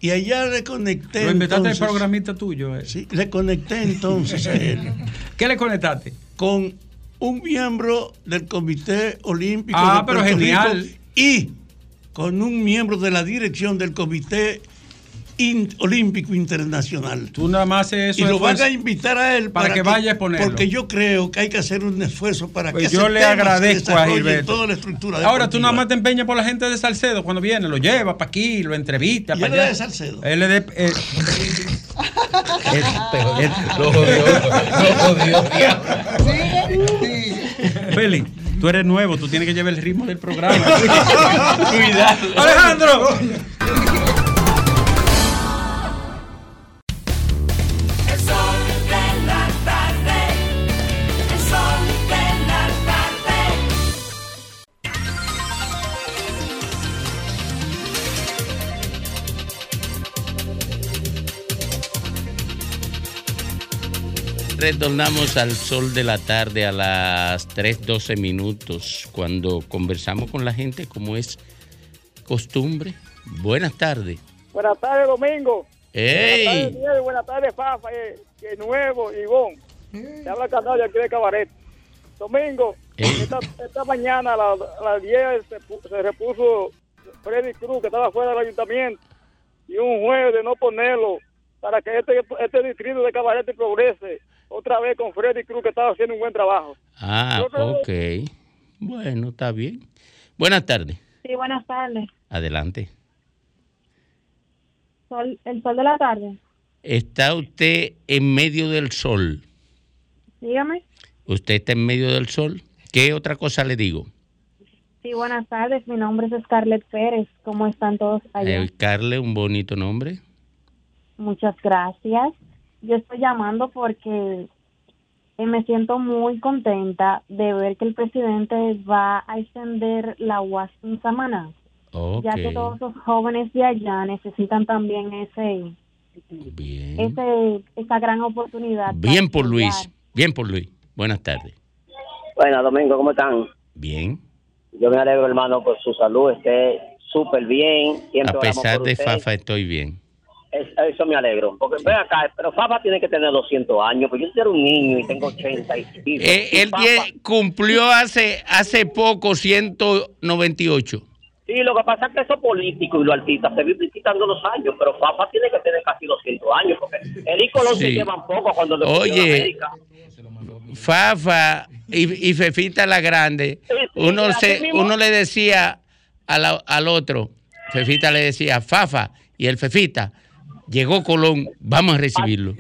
Y allá le conecté. Lo invitaste al programista tuyo. eh. Sí, le conecté entonces a él. <laughs> ¿Qué le conectaste? Con un miembro del Comité Olímpico Ah, de pero genial. Rico y con un miembro de la dirección del Comité In- Olímpico Internacional. Tú nada más haces eso y lo van a invitar a él para que vaya a exponerlo. Porque yo creo que hay que hacer un esfuerzo para Pues que yo le agradezco a Gilberto. toda la estructura Ahora tú nada más te empeñas por la gente de Salcedo cuando viene, lo lleva para aquí, lo entrevista ¿Y para él allá. es de Salcedo? Él es de. eh, <laughs> Lo jodió, lo jodió, Feli, tú eres nuevo, tú tienes que llevar el ritmo del programa. <laughs> Cuidado. Alejandro. Retornamos al sol de la tarde a las 3.12 minutos cuando conversamos con la gente como es costumbre. Buenas tardes. Buenas tardes, Domingo. ¡Ey! Buenas tardes, Miguel. Buenas tardes, Fafa. eh, que nuevo, Ivón. Se habla Candado de aquí de Cabaret. Domingo, esta, esta mañana a las, a las 10 se, pu- se repuso Freddy Cruz, que estaba fuera del ayuntamiento, y un juez de no ponerlo para que este, este distrito de Cabaret progrese otra vez con Freddy Cruz, que estaba haciendo un buen trabajo. Ah, ok. Bueno, está bien. Buenas tardes. Sí, buenas tardes. Adelante. Sol, el sol de la tarde. Está usted en medio del sol. Dígame. Usted está en medio del sol. ¿Qué otra cosa le digo? Sí, buenas tardes. Mi nombre es Scarlett Pérez. ¿Cómo están todos allá? Eh, Carle, un bonito nombre. Muchas gracias. Yo estoy llamando porque eh, me siento muy contenta de ver que el presidente va a extender la UAS en Samaná, ya que todos los jóvenes de allá necesitan también ese, ese esa gran oportunidad. Bien por Luis. Bien por Luis. Buenas tardes. Buenas, Domingo, ¿cómo están? Bien. Yo me alegro, hermano, por su salud, esté súper bien. Siempre A pesar por de usted. Fafa estoy bien. Es- eso me alegro. Porque ven acá, pero Fafa tiene que tener 200 años, pues yo era un niño y tengo 80 y pico. Eh, él Fafa- tie- cumplió hace, hace poco 198. Sí, lo que pasa es que esos políticos y los artistas se viven quitando los años, pero Fafa tiene que tener casi 200 años, porque el y Colón se Sí. llevan poco cuando le pusieron Oye, América. Fafa y, y Fefita la Grande, uno, se, uno le decía la- al otro, Fefita le decía Fafa y el Fefita, llegó Colón, vamos a recibirlo.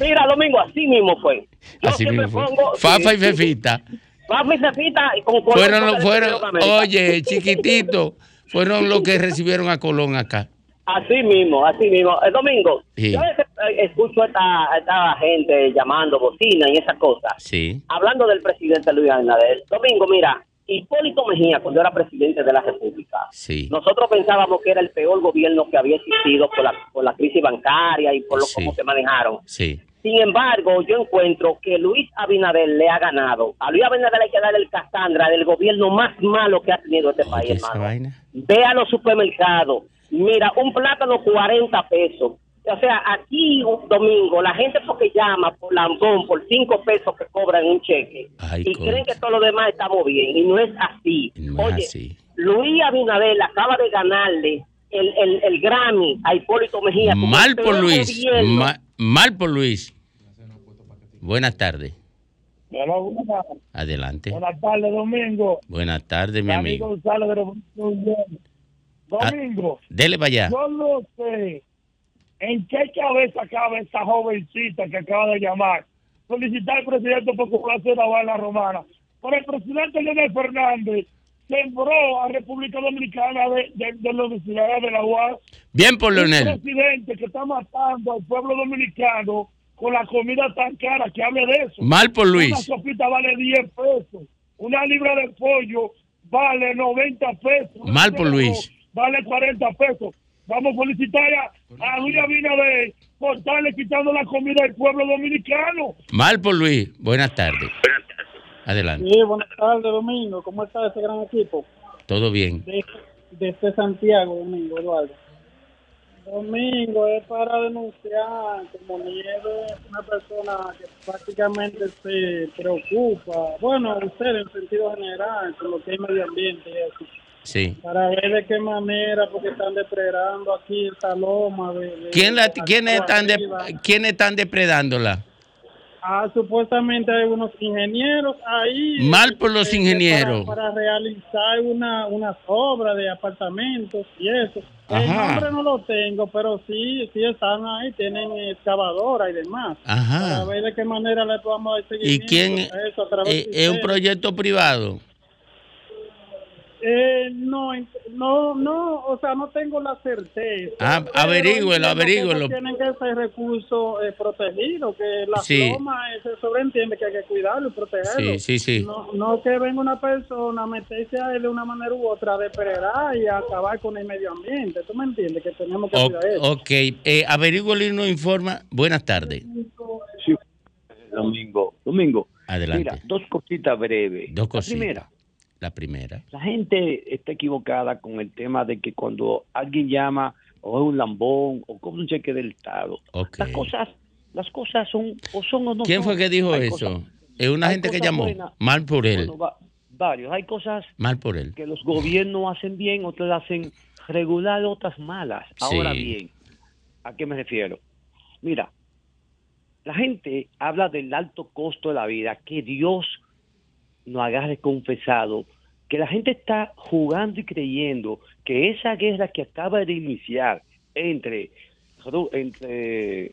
Mira, Domingo, así mismo fue. Yo Así mismo fue. pongo- Fafa y Fefita. Fafa y Fefita y con Colón Fueron, fueron, oye, chiquitito, fueron los que recibieron a Colón acá. Así mismo, así mismo. El domingo, Sí. yo eh, escucho a esta, a esta gente llamando bocina y esas cosas. Sí. Hablando del presidente Luis Abinader. Domingo, mira, Hipólito Mejía, cuando era presidente de la República, Sí. nosotros pensábamos que era el peor gobierno que había existido por la, por la crisis bancaria y por lo Sí. cómo se manejaron. Sí. Sin embargo, yo encuentro que Luis Abinader le ha ganado. A Luis Abinader hay que darle el Casandra del gobierno más malo que ha tenido este país, hermano. vaina. Ve a los supermercados. Mira, un plátano 40 pesos. O sea, aquí un domingo, la gente porque llama por lambón, por 5 pesos que cobran un cheque. Ay, y creen que todo lo demás estamos bien. Y no es así. No es Oye, así. Luis Abinader acaba de ganarle el, el, el Grammy a Hipólito Mejía. Mal por Luis. ma- mal por Luis. Buenas tardes. Buenas, Adelante. buenas tardes, Domingo. Buenas tardes, mi amigo. González. Ah, Domingo, Dele para allá. yo no sé en qué cabeza cabe esa jovencita que acaba de llamar. Solicitar al presidente por a la romana. Pero el presidente Leonel Fernández sembró a República Dominicana de, de, de la Universidad de la UAS. Bien por Leonel. Un presidente que está matando al pueblo dominicano con la comida tan cara que hable de eso. Mal por Luis. Una sopita vale 10 pesos. Una libra de pollo vale 90 pesos. Mal por Luis. Vale 40 pesos. Vamos a felicitar a, a Luis Abinader por estarle quitando la comida al pueblo dominicano. Mal por Luis. Buenas tardes. Adelante. Sí, buenas tardes, Domingo. ¿Cómo está ese gran equipo? Todo bien. De, desde Santiago, Domingo, Eduardo. Domingo es para denunciar como Nieves es una persona que prácticamente se preocupa, bueno, usted en sentido general, con lo que es medio ambiente y eso, Sí. para ver de qué manera, porque están depredando aquí esa loma. De, de- ¿Quién, la, quién están de-. ¿Quiénes están depredándola? Ah, supuestamente hay unos ingenieros ahí. Mal por los eh, ingenieros. Para, para realizar una, unas obras de apartamentos y eso. El nombre no lo tengo, pero sí, sí están ahí, tienen excavadora y demás. Ajá. Para ver de qué manera le podamos dar ¿Y quién? a eso a eh, ¿Es un proyecto privado? Eh, no, no, no, o sea, no tengo la certeza. Ah, averígüelo, averígüelo. Tienen que ser recursos eh, protegidos, que la Sí. lomas eh, se sobreentiende que hay que cuidarlo y protegerlo. Sí, sí, sí. No, no que venga una persona a meterse a él de una manera u otra, de depredar y acabar con el medio ambiente. ¿Tú me entiendes? Que tenemos que O- cuidar eso. ok. Eh, averígüelo y nos informa. Buenas tardes. Domingo. Domingo. Adelante. Mira, dos cositas breves. Dos La cositas. primera, La primera. la gente está equivocada con el tema de que cuando alguien llama o es un lambón o cobra un cheque del Estado, las cosas las cosas son o son o no ¿Quién son. fue que dijo Hay eso? cosas- Es una gente que llamó. buenas. Mal por él. Bueno, va- varios. Hay cosas Mal por él. que los gobiernos hacen bien, otras hacen regular, otras malas. Ahora Sí. bien, ¿a qué me refiero? Mira, la gente habla del alto costo de la vida, que Dios nos agarre confesado, que la gente está jugando y creyendo que esa guerra que acaba de iniciar entre, entre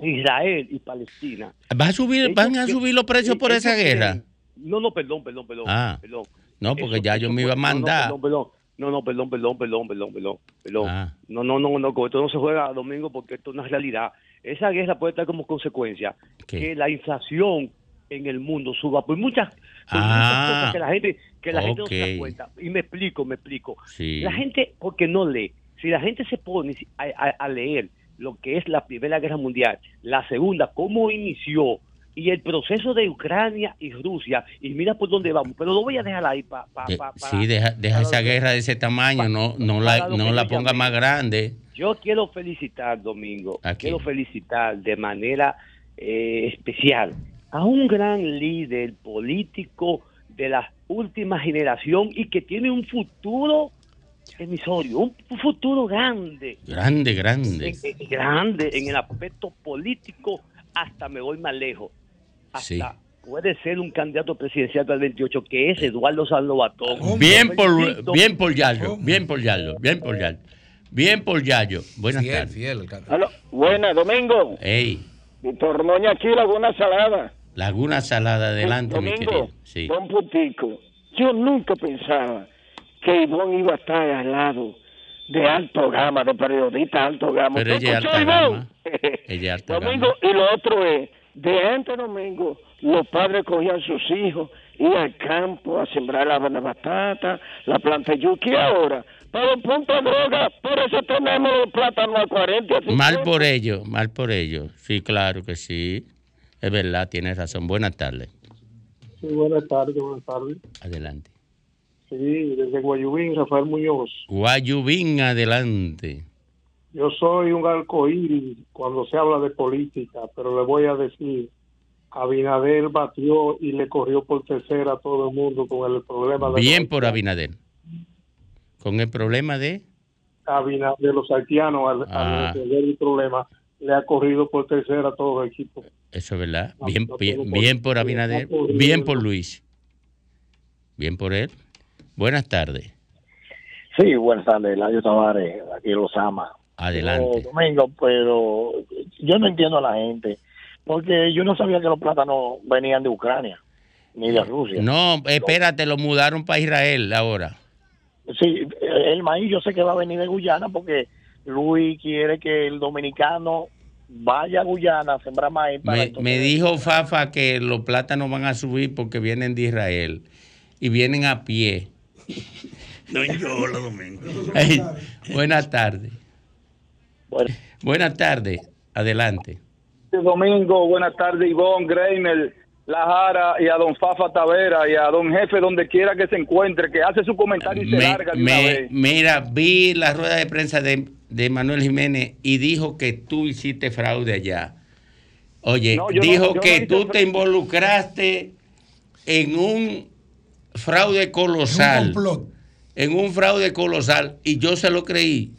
Israel y Palestina, ¿Va a subir, ¿Van a subir los precios por esa guerra? No, no, perdón, perdón, perdón. Ah. perdón. No, porque Eso- ya yo me iba a fue- no, no, mandar. perdón. No, no, perdón, perdón, perdón, perdón, perdón, perdón. Ah. No, no, no, no, con esto no se juega domingo porque esto no es realidad. Esa guerra puede estar como consecuencia ¿Qué? que la inflación en el mundo suba por muchas, por Ah, muchas cosas que la gente que la gente no se da cuenta. Y me explico me explico. Sí. la gente porque no lee si la gente se pone a, a- a leer lo que es la primera guerra mundial la segunda cómo inició y el proceso de Ucrania y Rusia y mira por dónde vamos pero lo voy a dejar ahí para De- sí, deja, deja esa guerra de ese tamaño, no, no la, no la ponga más grande. Yo quiero felicitar, Domingo, quiero felicitar de manera eh, especial a un gran líder político de la última generación y que tiene un futuro emisorio, un, futuro grande, Grande, grande. en- en- grande en el aspecto político, hasta me voy más lejos, hasta Sí. puede ser un candidato presidencial para el 28, que es Eduardo Sanlobatón. Bien por, bien por Yayo, bien por Yayo, bien por Yayo. Bien por Yayo. Buenas Fiel, tardes. fiel. el can- Buena, Domingo. Ey, Víctor Moña aquí, Laguna Salada. Laguna Salada, adelante, mi Domingo, querido. Sí. Don Putico, yo nunca pensaba que Ivonne iba a estar al lado de alto gama, de periodista alto gama. Pero ¿Usted ella es alta gama. Ella es alta Domingo, gama. y lo otro es, de antes domingo, los padres cogían sus hijos, iban al campo a sembrar la batata, la planta de yuca, y ahora, para el punto de droga, por eso tenemos los plátanos a 40 y a 50. Mal por ello, mal por ello. Sí, claro que sí. Es verdad, tienes razón. Buenas tardes. Sí, buenas tardes, buenas tardes. Adelante. Sí, desde Guayubín, Rafael Muñoz. Guayubín, adelante. Yo soy un arcoíris cuando se habla de política, pero le voy a decir, Abinader batió y le corrió por tercera a todo el mundo con el problema de, Bien por Abinader. Con el problema de... Abina- de los haitianos al, al Ah. resolver el problema, le ha corrido por tercera a todo el equipo. Eso es verdad. Bien, bien, bien por- Abinader. Bien por Luis. Bien por él. Buenas tardes. Sí, buenas tardes, Eladio Tavares, aquí los ama. Adelante. Domingo, pero yo no entiendo a la gente, porque yo no sabía que los plátanos venían de Ucrania, ni de Rusia. No, espérate, lo mudaron para Israel ahora. Sí, el maíz yo sé que va a venir de Guyana, porque Luis quiere que el dominicano vaya a Guyana a sembrar maíz. Para Me, me dijo Fafa que los plátanos van a subir porque vienen de Israel y vienen a pie. <laughs> No llora, Domingo. Buenas tardes. Buenas tardes. Adelante. Domingo, buenas tardes, Ivonne, Greiner, La Jara y a don Fafa Tavera y a don Jefe, donde quiera que se encuentre, que hace su comentario y se Me- larga de una me- vez. mira, vi la rueda de prensa de, de Manuel Jiménez y dijo que tú hiciste fraude allá. Oye, No, dijo no que tú te involucraste en un fraude colosal. En un fraude colosal y yo se lo creí.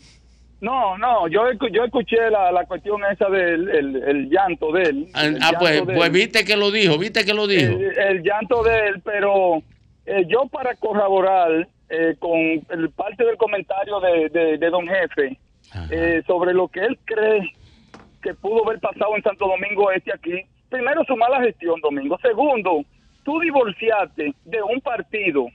No, no, yo, yo escuché la, la cuestión esa del el, el llanto de él. Ah, el ah, pues, pues él. viste que lo dijo, viste que lo dijo. El, el llanto de él, pero eh, yo para corroborar eh, con el parte del comentario de, de, de don Jefe eh, sobre lo que él cree que pudo haber pasado en Santo Domingo Este aquí, primero su mala gestión, Domingo. Segundo, tú divorciaste de un partido,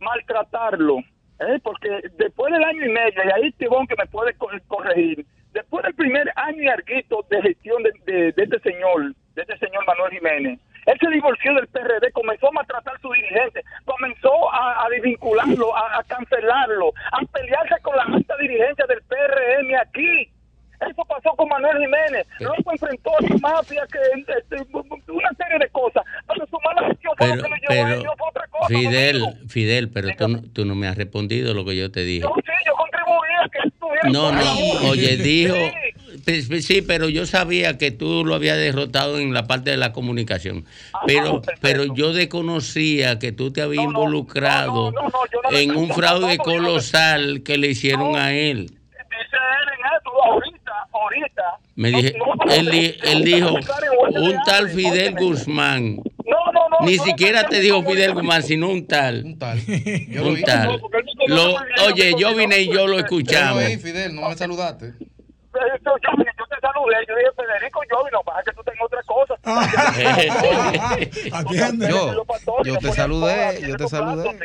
maltratarlo, ¿eh? porque después del año y medio, y ahí Tibón que me puede co- corregir, después del primer año y arguito de gestión de, de- de este señor, de este señor Manuel Jiménez, él se divorció del PRD, comenzó a maltratar a su dirigente, comenzó a, a desvincularlo, a, a cancelarlo, a pelearse con la alta dirigencia del PRM aquí. Eso pasó con Manuel Jiménez. Luego enfrentó a su mafia, que este, una serie de cosas. Pero su mala gestión fue lo que lo llevó a otra cosa. Fidel. Fidel, pero tú, no- tú no me has respondido lo que yo te dije. Yo sí, yo que No, no, oye, dijo, Sí. pues, pues, sí, pero yo sabía que tú lo habías derrotado en la parte de la comunicación, pero, pero yo desconocía que tú te habías involucrado en un fraude colosal que le hicieron a él. Dice él en esto, ahorita, ahorita. Me dije, él, di- él dijo, un tal Fidel Guzmán. Ni siquiera te dijo Fidel Guzmán, sino un tal. Un tal. Un tal. Lo- oye, yo vine y yo lo escuchamos. Fidel, no me saludaste. Yo, yo, yo te saludé, yo dije Federico, yo no pasa que tú tengas otra cosa. <laughs> Yo, yo te saludé, yo te saludé.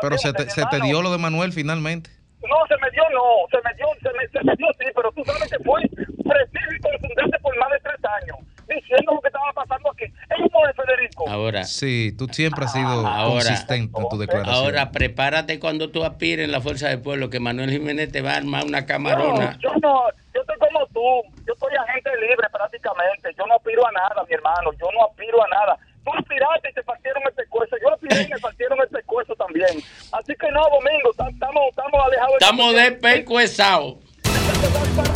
Pero se te, se te dio lo de Manuel finalmente. No, se me dio, no, se me dio, se me, se me dio sí, pero tú sabes que fue preciso y contundente por más de tres años. Diciendo lo que estaba pasando aquí. No es Federico. Ahora. Sí, tú siempre has sido consistente en tu declaración. Ahora, prepárate cuando tú aspires en la Fuerza del Pueblo, que Manuel Jiménez te va a armar una camarona. No, yo no, yo estoy como tú. Yo soy agente libre prácticamente. Yo no aspiro a nada, mi hermano. Yo no aspiro a nada. Tú aspiraste y te partieron el pescuezo. Yo aspiré y me partieron el pescuezo también. Así que no, Domingo, tam- estamos, estamos alejados. de- Estamos despecuezados. <laughs>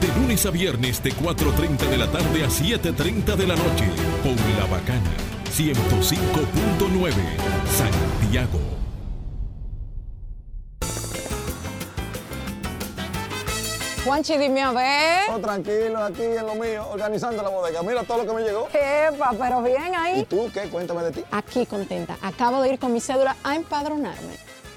De lunes a viernes de 4.30 de la tarde a 7.30 de la noche. Por La Bacana. 105.9. Santiago. Juanchi, dime a ver. Oh, tranquilo, aquí en lo mío, organizando la bodega. Mira todo lo que me llegó. Epa, pero bien ahí. ¿Y tú qué? Cuéntame de ti. Aquí contenta. Acabo de ir con mi cédula a empadronarme.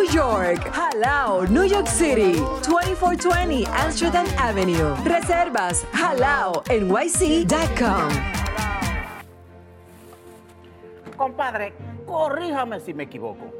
New York. Halao, New York City. 2420 Amsterdam Avenue. Reservas halao nyc.com. Compadre, corríjame si me equivoco.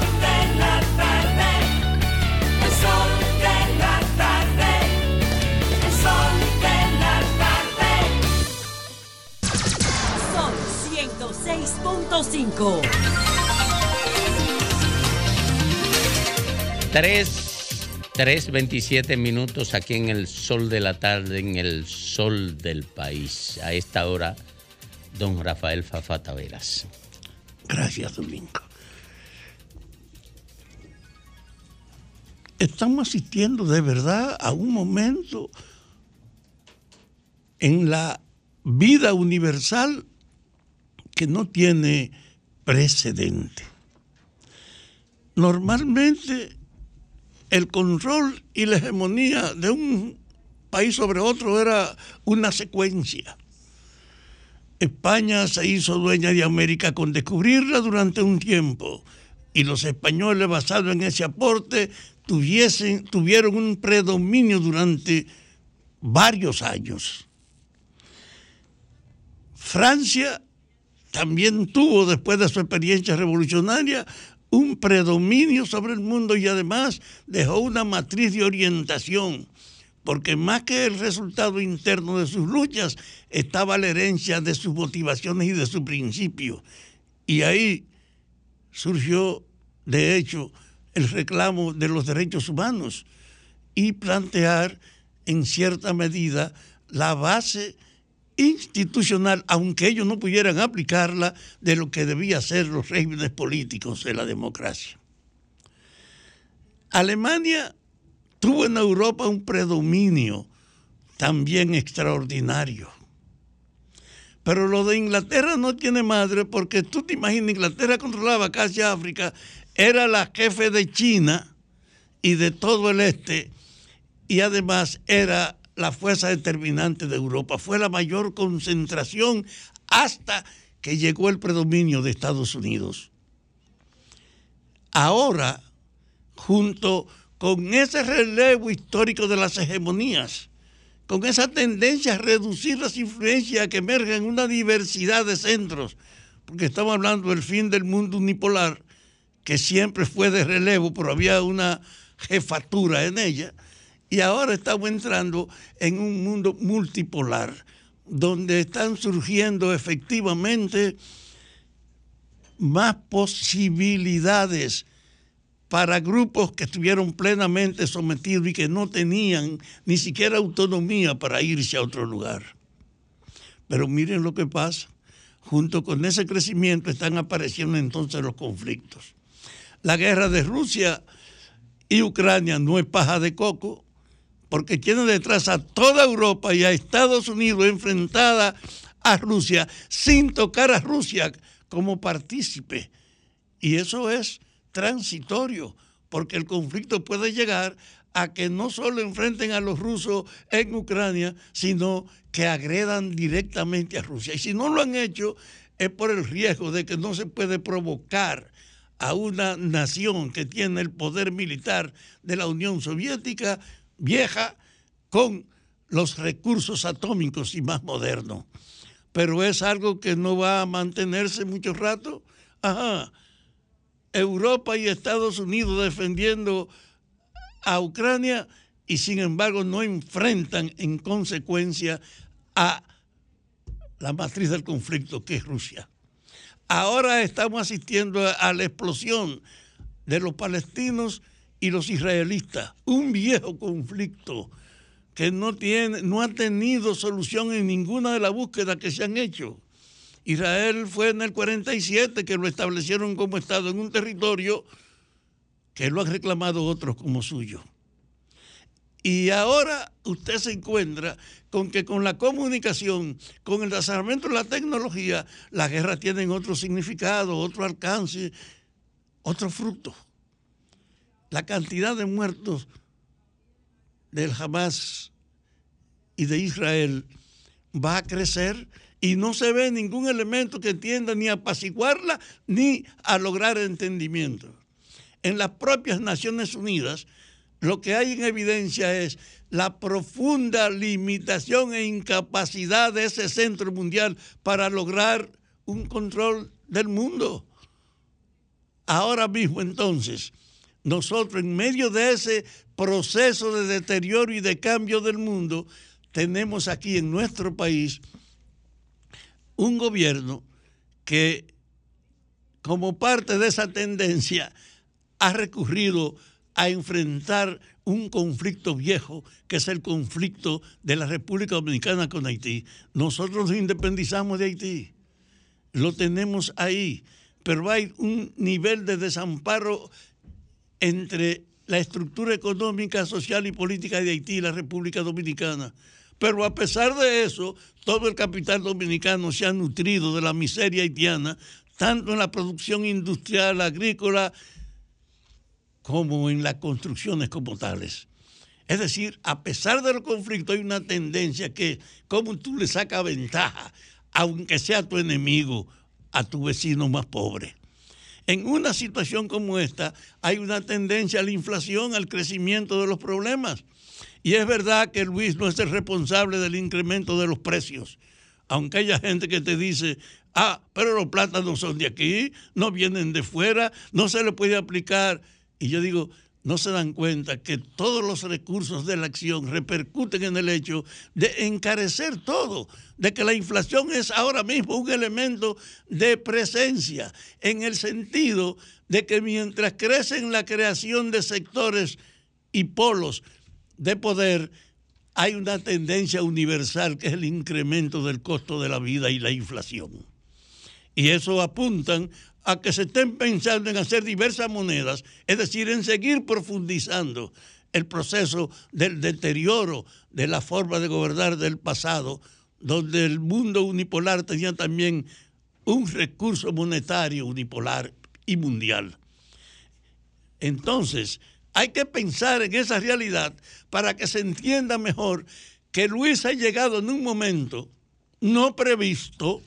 105. 3, 3, 27 minutos aquí en el sol de la tarde, en el sol del país. A esta hora, don Rafael Fafá Taveras. Gracias, Domingo. Estamos asistiendo de verdad a un momento en la vida universal que no tiene precedente. Normalmente el control y la hegemonía de un país sobre otro era una secuencia. España se hizo dueña de América con descubrirla durante un tiempo y los españoles basados en ese aporte tuviesen, tuvieron un predominio durante varios años. Francia también tuvo, después de su experiencia revolucionaria, un predominio sobre el mundo y además dejó una matriz de orientación, porque más que el resultado interno de sus luchas estaba la herencia de sus motivaciones y de su principio. Y ahí surgió, de hecho, el reclamo de los derechos humanos y plantear en cierta medida la base institucional, aunque ellos no pudieran aplicarla, de lo que debía ser los regímenes políticos de la democracia. Alemania tuvo en Europa un predominio también extraordinario. Pero lo de Inglaterra no tiene madre porque tú te imaginas, Inglaterra controlaba casi África, era la jefe de China y de todo el este y además era la fuerza determinante de Europa. Fue la mayor concentración hasta que llegó el predominio de Estados Unidos. Ahora, junto con ese relevo histórico de las hegemonías, con esa tendencia a reducir las influencias que emergen en una diversidad de centros, porque estamos hablando del fin del mundo unipolar, que siempre fue de relevo, pero había una jefatura en ella, y ahora estamos entrando en un mundo multipolar, donde están surgiendo efectivamente más posibilidades para grupos que estuvieron plenamente sometidos y que no tenían ni siquiera autonomía para irse a otro lugar. Pero miren lo que pasa. Junto con ese crecimiento están apareciendo entonces los conflictos. La guerra de Rusia y Ucrania no es paja de coco, porque tiene detrás a toda Europa y a Estados Unidos enfrentada a Rusia sin tocar a Rusia como partícipe. Y eso es transitorio, porque el conflicto puede llegar a que no solo enfrenten a los rusos en Ucrania, sino que agredan directamente a Rusia. Y si no lo han hecho, es por el riesgo de que no se puede provocar a una nación que tiene el poder militar de la Unión Soviética vieja con los recursos atómicos y más modernos. Pero es algo que no va a mantenerse mucho rato. Ajá. Europa y Estados Unidos defendiendo a Ucrania y sin embargo no enfrentan en consecuencia a la matriz del conflicto que es Rusia. Ahora estamos asistiendo a la explosión de los palestinos y los israelitas, un viejo conflicto que no, tiene, no ha tenido solución en ninguna de las búsquedas que se han hecho. Israel fue en el 47 que lo establecieron como Estado en un territorio que lo han reclamado otros como suyo. Y ahora usted se encuentra con que con la comunicación, con el desarrollo de la tecnología, las guerras tienen otro significado, otro alcance, otro fruto la cantidad de muertos del Hamas y de Israel va a crecer y no se ve ningún elemento que tienda ni a apaciguarla ni a lograr entendimiento. En las propias Naciones Unidas, lo que hay en evidencia es la profunda limitación e incapacidad de ese centro mundial para lograr un control del mundo. Ahora mismo entonces, nosotros en medio de ese proceso de deterioro y de cambio del mundo, tenemos aquí en nuestro país un gobierno que como parte de esa tendencia ha recurrido a enfrentar un conflicto viejo, que es el conflicto de la República Dominicana con Haití. Nosotros nos independizamos de Haití, lo tenemos ahí, pero hay un nivel de desamparo entre la estructura económica, social y política de Haití y la República Dominicana. Pero a pesar de eso, todo el capital dominicano se ha nutrido de la miseria haitiana, tanto en la producción industrial, agrícola, como en las construcciones como tales. Es decir, a pesar del conflicto hay una tendencia que, como tú le sacas ventaja, aunque sea tu enemigo, a tu vecino más pobre. En una situación como esta hay una tendencia a la inflación, al crecimiento de los problemas. Y es verdad que Luis no es el responsable del incremento de los precios. Aunque haya gente que te dice, Ah, pero los plátanos son de aquí, no vienen de fuera, no se le puede aplicar. Y yo digo, no se dan cuenta que todos los recursos de la acción repercuten en el hecho de encarecer todo, de que la inflación es ahora mismo un elemento de presencia, en el sentido de que mientras crecen la creación de sectores y polos de poder, hay una tendencia universal que es el incremento del costo de la vida y la inflación. Y eso apuntan a que se estén pensando en hacer diversas monedas, es decir, en seguir profundizando el proceso del deterioro de la forma de gobernar del pasado, donde el mundo unipolar tenía también un recurso monetario unipolar y mundial. Entonces, hay que pensar en esa realidad para que se entienda mejor que Luis ha llegado en un momento no previsto,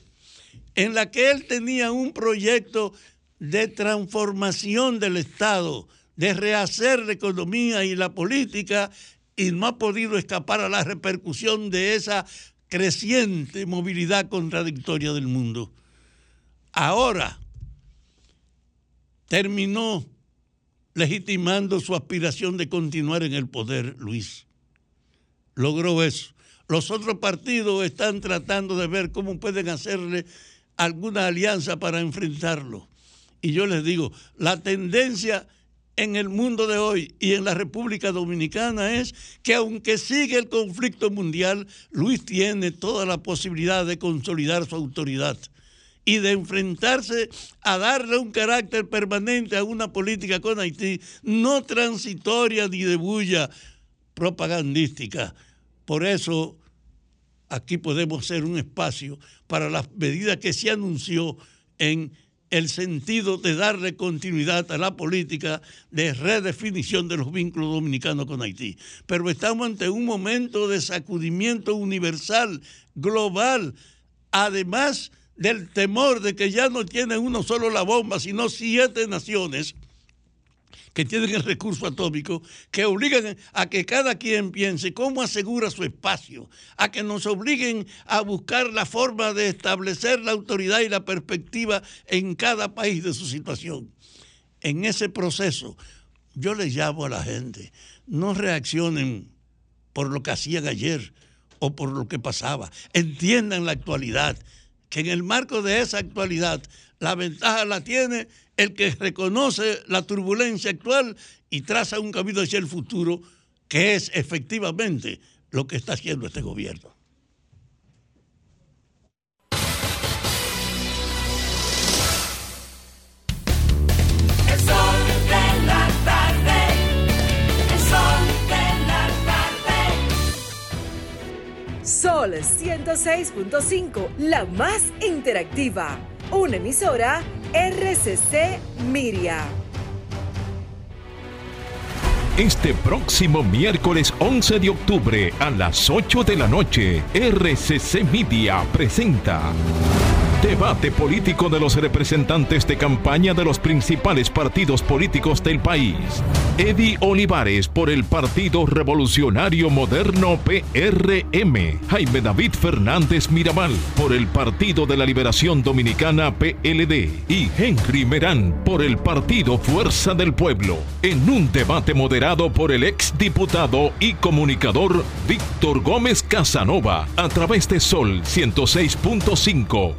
en la que él tenía un proyecto de transformación del Estado, de rehacer la economía y la política, y no ha podido escapar a la repercusión de esa creciente movilidad contradictoria del mundo. Ahora terminó legitimando su aspiración de continuar en el poder, Luis. Logró eso. Los otros partidos están tratando de ver cómo pueden hacerle alguna alianza para enfrentarlo. Y yo les digo, la tendencia en el mundo de hoy y en la República Dominicana es que aunque sigue el conflicto mundial, Luis tiene toda la posibilidad de consolidar su autoridad y de enfrentarse a darle un carácter permanente a una política con Haití, no transitoria ni de bulla propagandística. Por eso aquí podemos ser un espacio para las medidas que se anunció en el sentido de darle continuidad a la política de redefinición de los vínculos dominicanos con Haití. Pero estamos ante un momento de sacudimiento universal, global, además del temor de que ya no tiene uno solo la bomba, sino siete naciones que tienen el recurso atómico, que obligan a que cada quien piense cómo asegura su espacio, a que nos obliguen a buscar la forma de establecer la autoridad y la perspectiva en cada país de su situación. En ese proceso, yo le llamo a la gente, no reaccionen por lo que hacían ayer o por lo que pasaba, entiendan la actualidad, que en el marco de esa actualidad la ventaja la tiene el que reconoce la turbulencia actual y traza un camino hacia el futuro, que es efectivamente lo que está haciendo este gobierno. Sol 106.5, la más interactiva. Una emisora RCC Miria. Este próximo miércoles 11 de octubre a las 8 de la noche, RCC Media presenta Debate político de los representantes de campaña de los principales partidos políticos del país. Eddie Olivares por el Partido Revolucionario Moderno PRM. Jaime David Fernández Mirabal por el Partido de la Liberación Dominicana PLD. Y Henry Merán por el Partido Fuerza del Pueblo. En un debate moderado por el exdiputado y comunicador Víctor Gómez Casanova a través de Sol 106.5.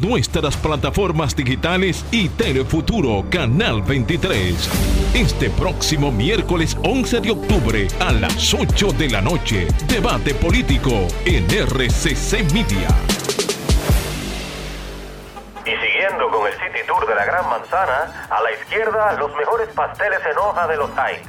Nuestras plataformas digitales y Telefuturo Canal 23. Este próximo miércoles 11 de octubre a las 8 de la noche, debate político en RCC Media. Y siguiendo con el City Tour de la Gran Manzana, a la izquierda los mejores pasteles en hoja de los Heights.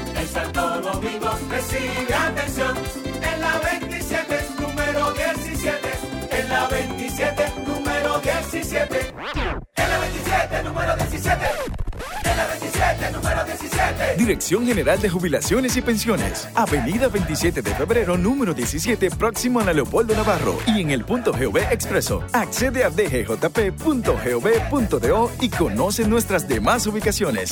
Santo Domingo recibe atención. En la 27, número 17. En la 27, número 17. En la 27, número 17. En la 27, número 17. Dirección General de Jubilaciones y Pensiones. Avenida 27 de febrero, número 17, próximo a Leopoldo Navarro. Y en el punto GOV Expreso. Accede a dgjp.gov.do y conoce nuestras demás ubicaciones.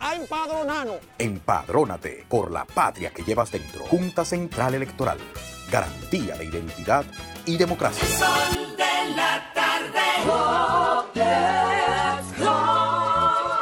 a empadronarnos. Empadrónate por la patria que llevas dentro. Junta Central Electoral. Garantía de identidad y democracia. Sol de la tarde.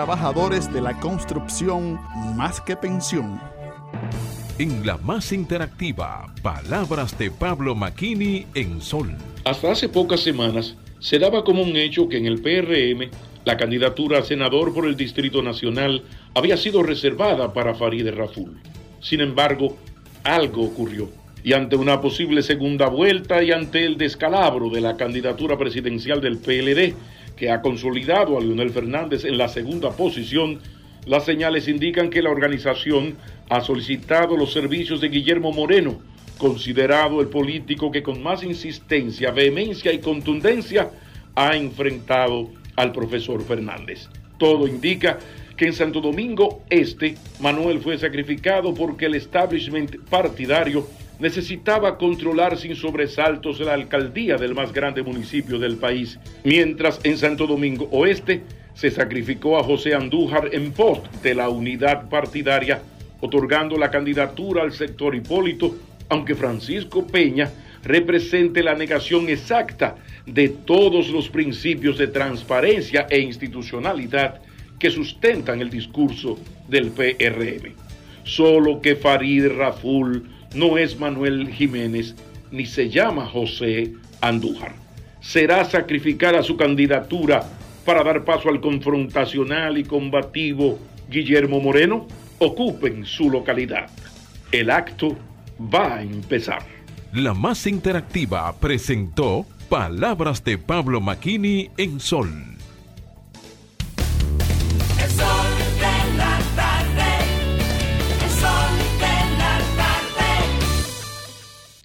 de la construcción más que pensión. En la más interactiva, palabras de Pablo Maquini en Sol. Hasta hace pocas semanas se daba como un hecho que en el PRM la candidatura a senador por el Distrito Nacional había sido reservada para Farideh Raful. Sin embargo, algo ocurrió. Y ante una posible segunda vuelta y ante el descalabro de la candidatura presidencial del PLD, que ha consolidado a Leonel Fernández en la segunda posición, las señales indican que la organización ha solicitado los servicios de Guillermo Moreno, considerado el político que con más insistencia, vehemencia y contundencia ha enfrentado al profesor Fernández. Todo indica que en Santo Domingo Este, Manuel fue sacrificado porque el establishment partidario necesitaba controlar sin sobresaltos la alcaldía del más grande municipio del país, mientras en Santo Domingo Oeste se sacrificó a José Andújar en pos de la unidad partidaria, otorgando la candidatura al sector Hipólito, aunque Francisco Peña represente la negación exacta de todos los principios de transparencia e institucionalidad que sustentan el discurso del PRM. Solo que Farid Raful no es Manuel Jiménez ni se llama José Andújar. Será sacrificada su candidatura para dar paso al confrontacional y combativo Guillermo Moreno, ocupen su localidad. El acto va a empezar. La más interactiva presentó Palabras de Pablo Maquini en Sol.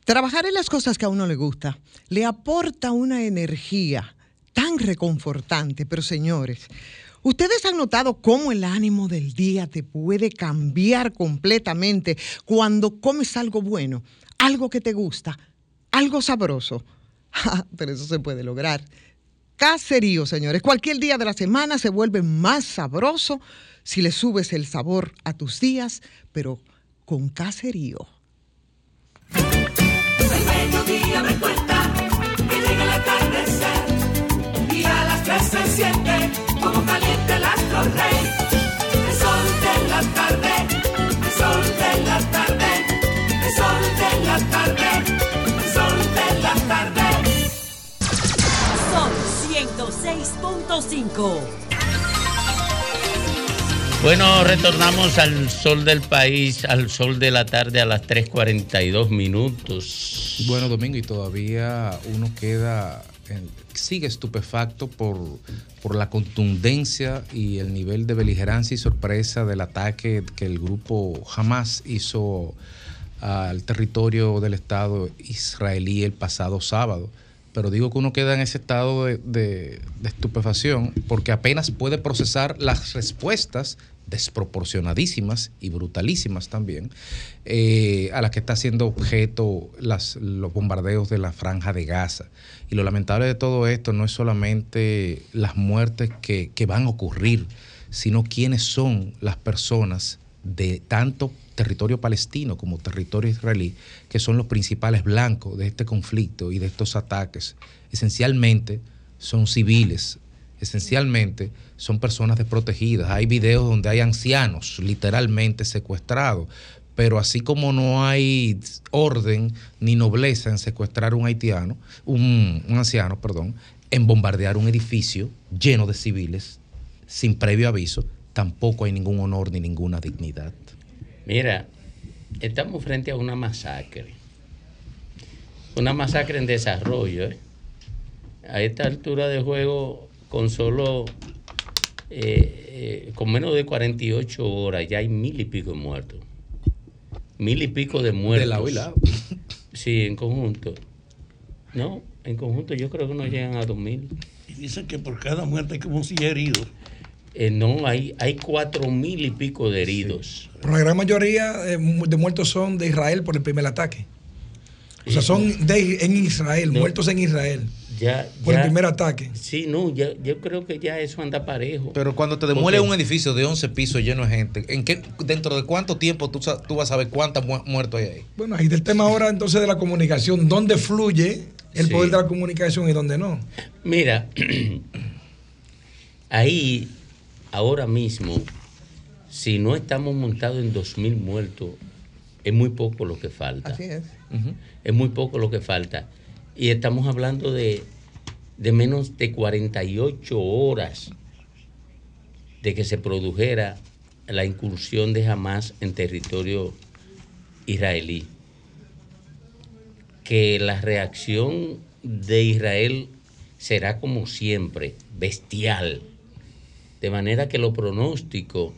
Trabajar en las cosas que a uno le gusta le aporta una energía tan reconfortante, pero señores, ¿ustedes han notado cómo el ánimo del día te puede cambiar completamente cuando comes algo bueno, algo que te gusta, algo sabroso? <laughs> Ah, pero eso se puede lograr. Caserío, señores. Cualquier día de la semana se vuelve más sabroso si le subes el sabor a tus días, pero con caserío. Mediodía me cuenta que llega el atardecer y a las tres se siente como caliente el astro rey. El sol de la tarde, el sol de la tarde, el sol de la tarde, el sol de la tarde. Sol 106.5. Bueno, retornamos al sol del país, al sol de la tarde a las 3.42 minutos. Bueno, Domingo, y todavía uno queda, en- sigue estupefacto por, por la contundencia y el nivel de beligerancia y sorpresa del ataque que el grupo Hamas hizo al territorio del Estado israelí el pasado sábado. Pero digo que uno queda en ese estado de, estupefacción porque apenas puede procesar las respuestas desproporcionadísimas y brutalísimas también eh, a las que está siendo objeto los bombardeos de la franja de Gaza. Y lo lamentable de todo esto no es solamente las muertes que, que van a ocurrir, sino quiénes son las personas de tanto territorio palestino como territorio israelí, que son los principales blancos de este conflicto y de estos ataques. Esencialmente son civiles, esencialmente son personas desprotegidas. Hay videos donde hay ancianos literalmente secuestrados, pero así como no hay orden ni nobleza en secuestrar un haitiano, un, anciano, perdón, en bombardear un edificio lleno de civiles sin previo aviso, tampoco hay ningún honor ni ninguna dignidad. Mira, estamos frente a una masacre. Una masacre en desarrollo. ¿eh? A esta altura de juego, con solo, eh, eh, con menos de 48 horas, ya hay mil y pico de muertos. Mil y pico de muertos. lado y lado. Sí, en conjunto. No, en conjunto yo creo que no llegan a dos mil. Y dicen que por cada muerte hay como si heridos. Eh, no, hay, hay cuatro mil y pico de heridos. Pero la gran mayoría eh, mu- de muertos son de Israel por el primer ataque. O sea, son de, en Israel, No. muertos en Israel. Ya, Por el primer ataque. Sí, no, ya- yo creo que ya eso anda parejo. Pero cuando te demuele un edificio de 11 pisos lleno de gente, ¿en qué, ¿dentro de cuánto tiempo tú, vas a saber cuántos mu- muertos hay ahí? Bueno, ahí del tema ahora entonces de la comunicación, dónde fluye el Sí. poder de la comunicación y dónde no. Mira, <clears throat> ahí, ahora mismo, si no estamos montados en 2.000 muertos, es muy poco lo que falta. Así es. Es muy poco lo que falta. Y estamos hablando de, de menos de 48 horas de que se produjera la incursión de Hamas en territorio israelí. Que la reacción de Israel será como siempre, bestial. De manera que lo pronóstico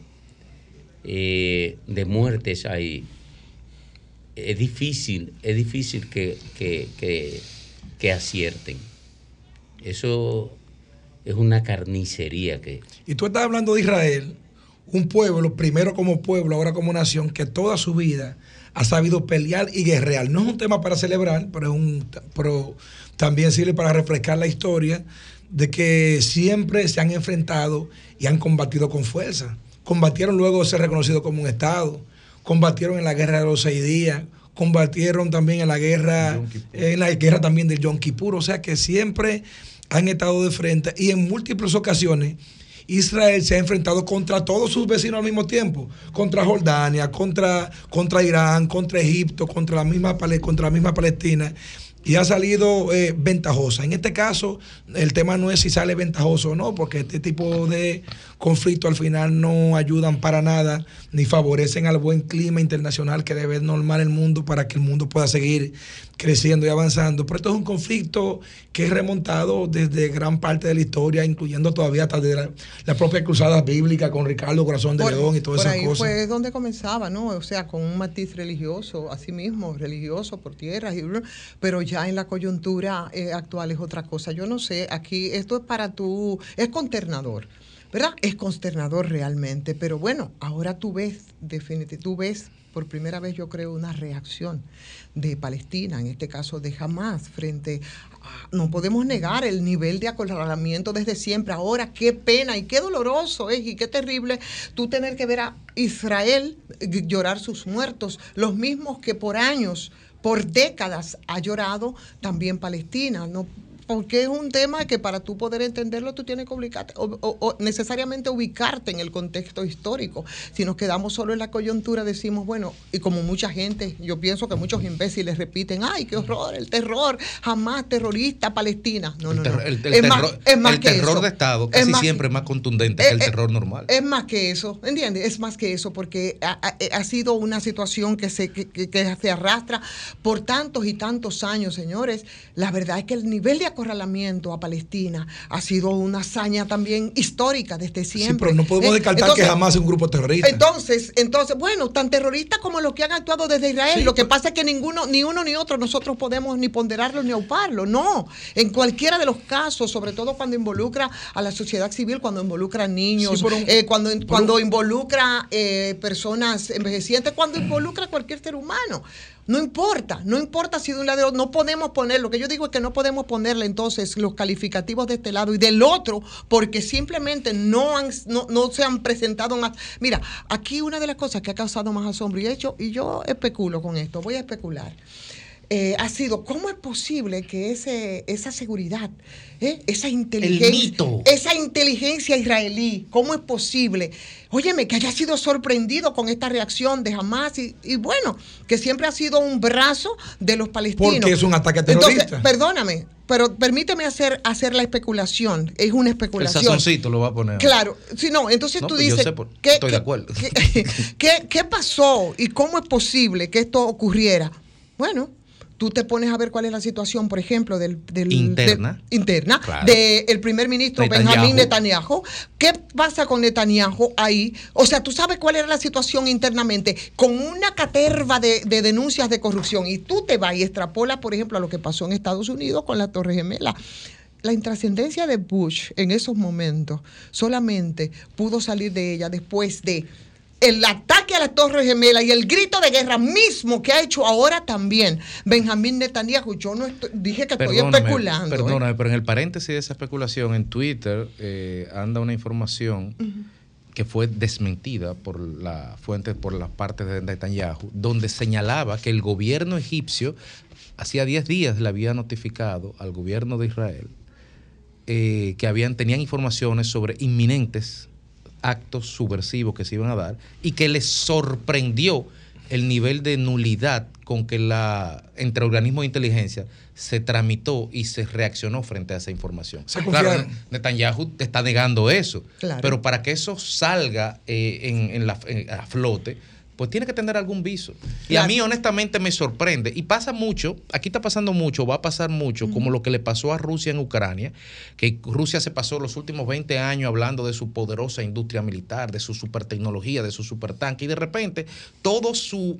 eh, de muertes ahí es difícil, es difícil que, que- que- que acierten. Eso es una carnicería que... Y tú estás hablando de Israel, un pueblo, primero como pueblo, ahora como nación, que toda su vida ha sabido pelear y guerrear. No es un tema para celebrar, pero, es un, pero también sirve para refrescar la historia de que siempre se han enfrentado y han combatido con fuerza. Combatieron luego de ser reconocidos como un Estado, combatieron en la guerra de los seis días, combatieron también en la guerra, en la guerra también del Yom Kippur, o sea que siempre han estado de frente y en múltiples ocasiones Israel se ha enfrentado contra todos sus vecinos al mismo tiempo, contra Jordania, contra, contra Irán, contra Egipto, contra la misma, contra la misma Palestina y ha salido eh, ventajosa. En este caso, el tema no es si sale ventajoso o no, porque este tipo de conflictos al final no ayudan para nada ni favorecen al buen clima internacional que debe normar el mundo para que el mundo pueda seguir creciendo y avanzando. Pero esto es un conflicto que es remontado desde gran parte de la historia, incluyendo todavía hasta de la, la propia cruzada bíblica con Ricardo Corazón de Por- León y todas por esas ahí cosas. fue donde comenzaba, ¿no? O sea, con un matiz religioso, así mismo, religioso por tierras, y, pero ya en la coyuntura eh, actual es otra cosa. Yo no sé, aquí esto es para tú, es consternador. ¿Verdad? Es consternador realmente, pero bueno, ahora tú ves, definitivamente, tú ves por primera vez yo creo una reacción de Palestina, en este caso de Hamas, frente a, no podemos negar el nivel de acorralamiento desde siempre. Ahora, qué pena y qué doloroso es y qué terrible tú tener que ver a Israel eh, llorar sus muertos, los mismos que por años, por décadas ha llorado también Palestina. No porque es un tema que para tú poder entenderlo tú tienes que ubicarte, o, o- o necesariamente ubicarte en el contexto histórico. Si nos quedamos solo en la coyuntura decimos, bueno, y como mucha gente, yo pienso que muchos imbéciles repiten, ay, qué horror, el terror, jamás terrorista, Palestina. No, no, no. El, el es más, terror, es más el que terror eso. de Estado Es casi más- siempre es más contundente que el Eh, eh, terror normal. es más que eso, ¿entiendes? Es más que eso, porque ha, ha- ha sido una situación que se, que, que- que se arrastra por tantos y tantos años, señores. La verdad es que el nivel de acorralamiento a Palestina ha sido una hazaña también histórica desde Sí, siempre. pero no podemos ¿eh? descartar Entonces, que jamás es un grupo terrorista. entonces, entonces, bueno, tan terroristas como los que han actuado desde Israel. Sí, lo que pero- pasa es que ninguno, ni uno ni otro, nosotros podemos ni ponderarlo ni auparlo. No. En cualquiera de los casos, sobre todo cuando involucra a la sociedad civil, cuando involucra a niños, Sí, eh, cuando, cuando involucra eh, personas envejecientes, cuando involucra a cualquier ser humano. No importa, no importa si de un lado no podemos poner, lo que yo digo es que no podemos ponerle entonces los calificativos de este lado y del otro, porque simplemente no, han, no, no se han presentado más. Mira, aquí una de las cosas que ha causado más asombro, y, he hecho, y yo especulo con esto, voy a especular. Eh, ha sido cómo es posible que ese, esa seguridad, eh, esa inteligencia, esa inteligencia israelí, cómo es posible, óyeme, que haya sido sorprendido con esta reacción de Hamas y, y bueno, que siempre ha sido un brazo de los palestinos. Porque es un ataque Entonces, terrorista. perdóname, pero permíteme hacer, hacer la especulación, es una El especulación. sazoncito lo va a poner. Claro, si no, entonces No, tú pues yo dices, sé por- ¿qué- estoy de qué- acuerdo. <laughs> ¿qué, qué pasó y cómo es posible que esto ocurriera? Bueno, tú te pones a ver cuál es la situación, por ejemplo, del, del- Interna. del- interna Claro. del primer ministro Netanyahu. Benjamín Netanyahu. ¿Qué pasa con Netanyahu ahí? O sea, tú sabes cuál era la situación internamente, con una caterva de, de denuncias de corrupción, y tú te vas y extrapolas, por ejemplo, a lo que pasó en Estados Unidos con la Torre Gemela. La intrascendencia de Bush en esos momentos solamente pudo salir de ella después de el ataque a la Torre Gemela y el grito de guerra mismo que ha hecho ahora también Benjamín Netanyahu. Yo no estoy- dije que estoy Perdóname, especulando. ¿eh? perdóname, pero en el paréntesis de esa especulación, en Twitter eh, anda una información que fue desmentida por la fuente, por las partes de Netanyahu, donde señalaba que el gobierno egipcio hacía 10 días le había notificado al gobierno de Israel eh, que habían, tenían informaciones sobre inminentes actos subversivos que se iban a dar y que les sorprendió el nivel de nulidad con que la entre organismos de inteligencia se tramitó y se reaccionó frente a esa información. Se claro. Netanyahu está negando eso, Claro. pero para que eso salga eh, en, en la, en- a flote, pues tiene que tener algún viso. Y a mí honestamente me sorprende, y pasa mucho, aquí está pasando mucho, va a pasar mucho, como lo que le pasó a Rusia en Ucrania, que Rusia se pasó los últimos 20 años hablando de su poderosa industria militar, de su supertecnología, de su supertanque, y de repente todo su,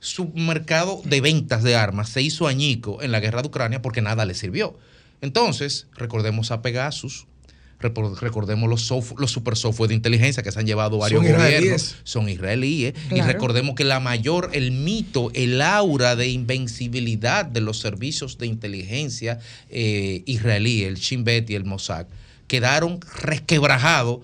su mercado de ventas de armas se hizo añico en la guerra de Ucrania porque nada le sirvió. Entonces, recordemos a Pegasus, recordemos los, soft- los super software de inteligencia que se han llevado varios Son gobiernos, israelíes. son israelíes, y recordemos que la mayor, el mito, el aura de invencibilidad de los servicios de inteligencia eh, israelí, el Shin Bet y el Mossad, quedaron resquebrajados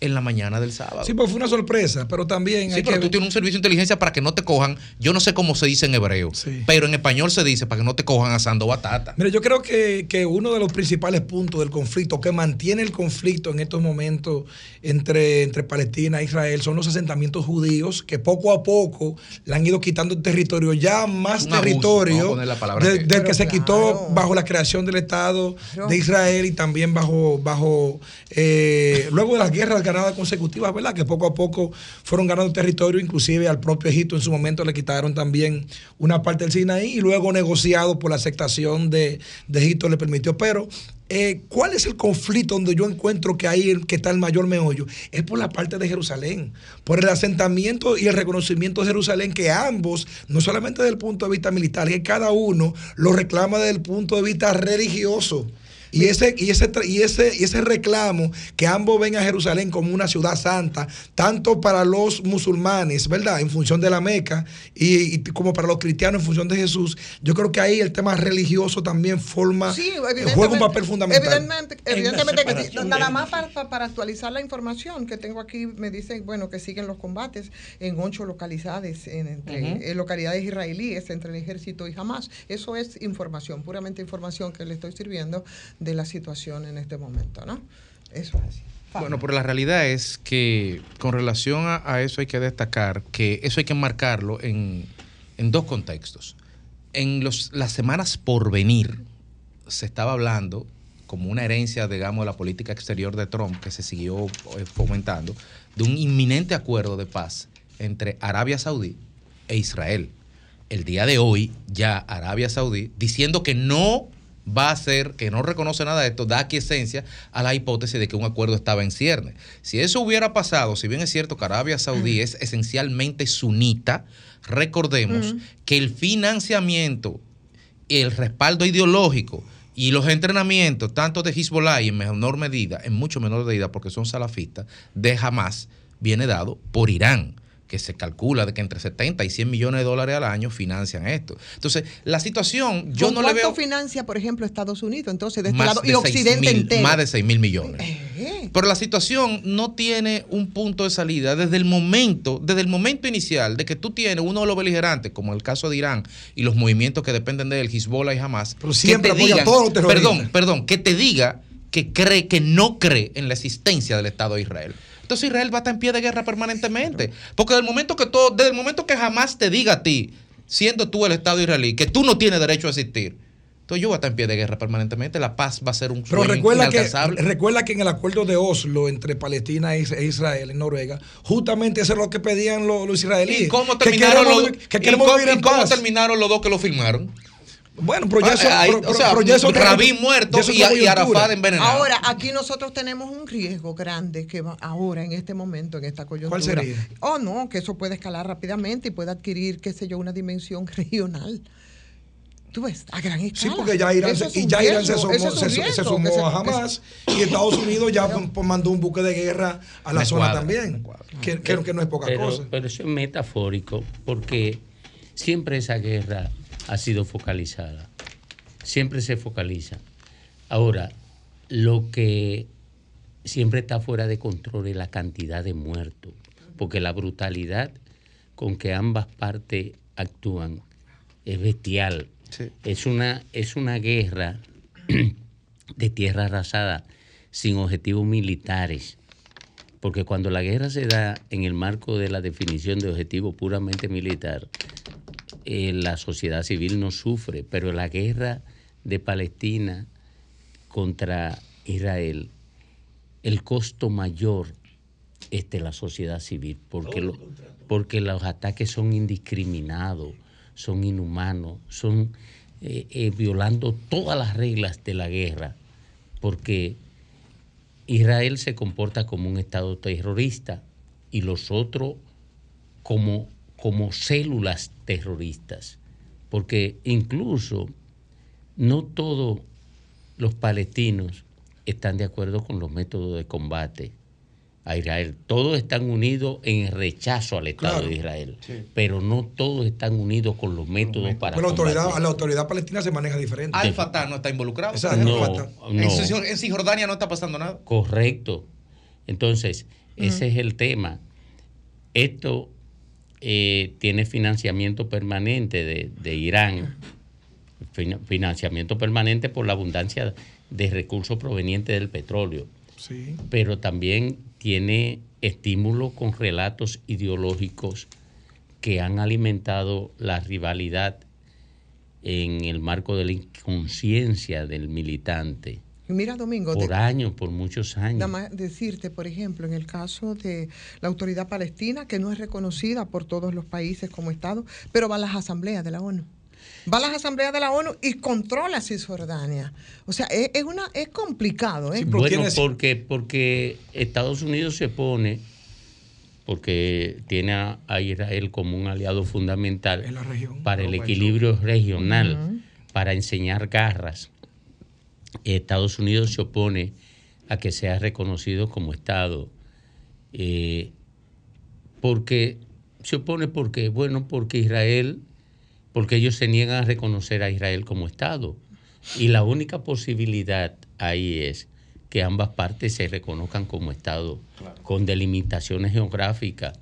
en la mañana del sábado. Sí, pues fue una sorpresa, pero también Sí, hay pero que tú tienes un servicio de inteligencia para que no te cojan. Yo no sé cómo se dice en hebreo, pero en español se dice para que no te cojan asando batata. Mira, yo creo que, que uno de los principales puntos del conflicto, que mantiene el conflicto en estos momentos entre, entre Palestina e Israel, son los asentamientos judíos, que poco a poco le han ido quitando territorio, ya más Un territorio de- que- del que se quitó bajo la creación del Estado de Israel y también bajo, bajo eh, luego de las guerras ganadas consecutivas, ¿verdad? Que poco a poco fueron ganando territorio, inclusive al propio Egipto en su momento le quitaron también una parte del Sinaí y luego negociado por la aceptación de, de Egipto le permitió. Pero, eh, ¿cuál es el conflicto donde yo encuentro que ahí que está el mayor meollo? Es por la parte de Jerusalén, por el asentamiento y el reconocimiento de Jerusalén, que ambos, no solamente desde el punto de vista militar, que cada uno lo reclama desde el punto de vista religioso. Y ese, y, ese, tra- y, ese, y ese reclamo que ambos ven a Jerusalén como una ciudad santa, tanto para los musulmanes, ¿verdad? En función de la Meca, y, y como para los cristianos en función de Jesús, yo creo que ahí el tema religioso también forma, Sí, juega un papel fundamental. Evidentemente, que sí. Nada más para, para- actualizar la información que tengo aquí, me dicen, bueno, que siguen los combates en ocho localidades, en, entre, en localidades israelíes entre el ejército y Hamas. Eso es información, puramente información que le estoy sirviendo de la situación en este momento, ¿no? Eso es así. Bueno, pero la realidad es que con relación a, eso hay que destacar que eso hay que marcarlo en, en dos contextos. En los, las semanas por venir se estaba hablando como una herencia, digamos, de la política exterior de Trump que se siguió eh, fomentando, de un inminente acuerdo de paz entre Arabia Saudí e Israel. El día de hoy ya Arabia Saudí diciendo que no va a ser, que no reconoce nada de esto, da aquiescencia a la hipótesis de que un acuerdo estaba en cierne. Si eso hubiera pasado, si bien es cierto que Arabia Saudí es esencialmente sunita, recordemos que el financiamiento, el respaldo ideológico y los entrenamientos, tanto de Hezbollah y en menor medida, en mucho menor medida porque son salafistas, de Hamas, viene dado por Irán que se calcula de que entre 70 y 100 millones de dólares al año financian esto. Entonces, la situación, yo ¿Con no le cuánto veo financia, por ejemplo, Estados Unidos? Entonces, de este más lado, y de seis Occidente mil- entero. Más de 6 mil millones. Eh, Pero la situación no tiene un punto de salida desde el momento, desde el momento inicial de que tú tienes uno de los beligerantes, como el caso de Irán y los movimientos que dependen de él, Hezbollah y Hamas, que siempre te apoya a digan, todos los terroristas. perdón, perdón, que te diga que cree, que no cree en la existencia del Estado de Israel. Entonces Israel va a estar en pie de guerra permanentemente. Porque desde el momento que todo, desde el momento que jamás te diga a ti, siendo tú el Estado israelí, que tú no tienes derecho a existir, entonces yo voy a estar en pie de guerra permanentemente. La paz va a ser un Pero sueño recuerda que, recuerda que en el acuerdo de Oslo entre Palestina e e Israel en Noruega, justamente eso es lo que pedían los, los israelíes. ¿Y cómo que terminaron, queremos, los, vi- que y queremos cómo- vivir en y cómo paz. terminaron los dos que lo firmaron? Bueno, pero ya Ah, ahí, pero- o pero- sea, pero ya Rabin muerto ya y, y Arafat envenenado. Ahora, aquí nosotros tenemos un riesgo grande que va ahora, en este momento, en esta coyuntura. sería? Oh, no, que eso puede escalar rápidamente y puede adquirir, qué sé yo, una dimensión <laughs> regional. Tú ves, a gran escala. Sí, porque ya Irán, se- es y ya Irán se riesgo, sumó, es un se, se riesgo sumó se- a Hamas y Estados Unidos ya <laughs> pues, mandó un buque de guerra a la zona cuadra, también, que, que- que no es poca pero, cosa. Pero eso es metafórico porque siempre esa guerra ha sido focalizada. Siempre se focaliza. Ahora, lo que siempre está fuera de control es la cantidad de muertos, porque la brutalidad con que ambas partes actúan es bestial. Es, una, es una guerra <clears throat> de tierra arrasada sin objetivos militares. Porque cuando la guerra se da en el marco de la definición de objetivo puramente militar, eh, la sociedad civil no sufre, pero la guerra de Palestina contra Israel, el costo mayor es de la sociedad civil, porque, lo- porque los ataques son indiscriminados, son inhumanos, son eh, eh, violando todas las reglas de la guerra, porque Israel se comporta como un Estado terrorista y los otros como, como células terroristas. Porque incluso no todos los palestinos están de acuerdo con los métodos de combate a Israel. Todos están unidos en el rechazo al Estado Claro. de Israel, Sí. pero no todos están unidos con los métodos para Pero la autoridad, la autoridad palestina se maneja diferente. Al Fatah no está involucrado. Exacto, No, no. En, Cis- en Cisjordania no está pasando nada. Correcto. Entonces, ese es el tema. Esto eh, tiene financiamiento permanente de, de Irán, Fin- financiamiento permanente por la abundancia de recursos provenientes del petróleo, Sí. pero también tiene estímulo con relatos ideológicos que han alimentado la rivalidad en el marco de la inconsciencia del militante mira, Domingo, por años, por muchos años. Nada más decirte, por ejemplo, en el caso de la autoridad palestina, que no es reconocida por todos los países como Estado, pero va a las asambleas de la ONU. Va a las asambleas de la ONU y controla Cisjordania. O sea, es, es una, es complicado. ¿eh? Bueno, porque, porque Estados Unidos se pone, porque tiene a, a Israel como un aliado fundamental En la región. para el equilibrio regional, para enseñar garras. Estados Unidos se opone a que sea reconocido como Estado. Eh, porque se opone porque, bueno, porque Israel, porque ellos se niegan a reconocer a Israel como Estado. Y la única posibilidad ahí es que ambas partes se reconozcan como Estado, con delimitaciones geográficas,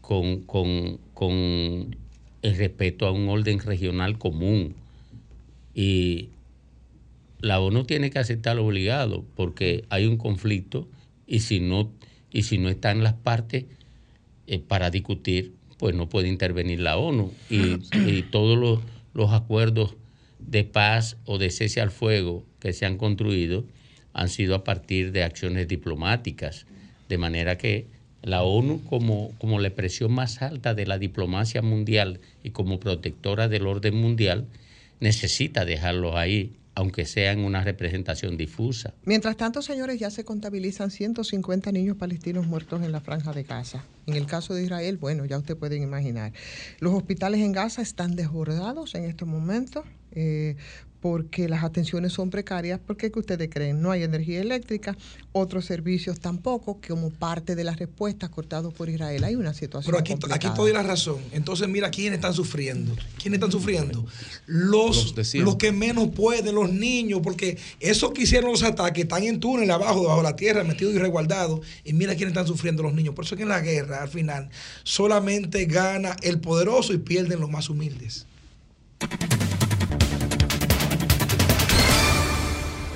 con, con- con el respeto a un orden regional común. Y la ONU tiene que aceptarlo obligado, porque hay un conflicto y si no, y si no están las partes eh, para discutir, pues no puede intervenir la ONU. Y, todos los, los acuerdos de paz o de cese al fuego que se han construido han sido a partir de acciones diplomáticas. De manera que la ONU, como, como la expresión más alta de la diplomacia mundial y como protectora del orden mundial, necesita dejarlos ahí, aunque sea en una representación difusa. Mientras tanto, señores, ya se contabilizan 150 niños palestinos muertos en la franja de Gaza. En el caso de Israel, bueno, ya ustedes pueden imaginar. Los hospitales en Gaza están desbordados en estos momentos. eh, porque las atenciones son precarias, porque ¿qué ustedes creen? No hay energía eléctrica, otros servicios tampoco, como parte de las respuestas cortadas por Israel. Hay una situación Pero aquí, complicada. aquí te doy la razón. Entonces, mira quiénes están sufriendo. ¿Quiénes están sufriendo? Los, Los los, que menos pueden, los niños, porque esos que hicieron los ataques están en túnel abajo, debajo de la tierra, metidos y resguardados. Y mira quiénes están sufriendo los niños. Por eso es que en la guerra, al final, solamente gana el poderoso y pierden los más humildes.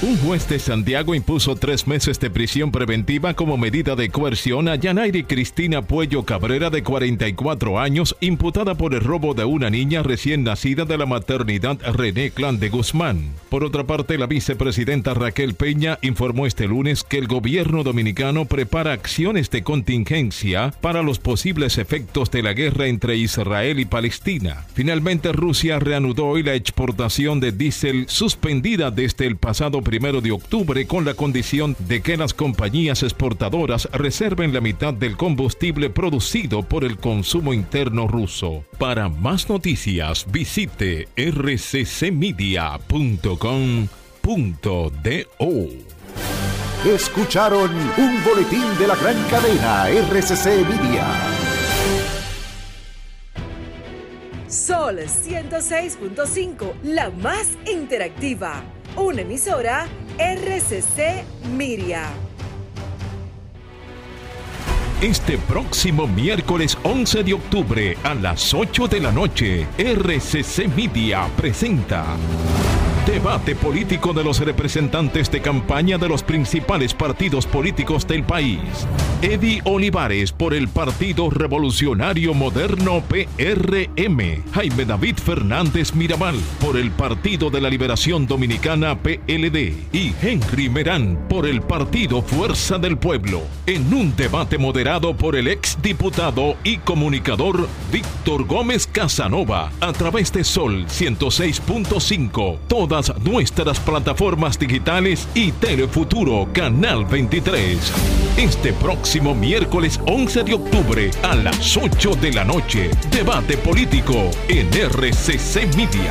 Un juez de Santiago impuso tres meses de prisión preventiva como medida de coerción a Yanairi Cristina Puello Cabrera, de 44 años, imputada por el robo de una niña recién nacida de la maternidad René Clan de Guzmán. Por otra parte, la vicepresidenta Raquel Peña informó este lunes que el gobierno dominicano prepara acciones de contingencia para los posibles efectos de la guerra entre Israel y Palestina. Finalmente, Rusia reanudó hoy la exportación de diésel suspendida desde el pasado primero de octubre con la condición de que las compañías exportadoras reserven la mitad del combustible producido por el consumo interno ruso. Para más noticias visite rccmedia.com.do. Escucharon un boletín de la gran cadena RCC Media. Sol 106.5, la más interactiva. Una emisora RCC Miria. Este próximo miércoles 11 de octubre a las 8 de la noche, RCC Media presenta Debate político de los representantes de campaña de los principales partidos políticos del país. Eddie Olivares por el Partido Revolucionario Moderno PRM. Jaime David Fernández Mirabal por el Partido de la Liberación Dominicana PLD. Y Henry Merán por el Partido Fuerza del Pueblo. En un debate moderado por el exdiputado y comunicador Víctor Gómez Casanova a través de Sol 106.5. Nuestras plataformas digitales y Telefuturo Canal 23. Este próximo miércoles 11 de octubre a las 8 de la noche, debate político en RCC Media.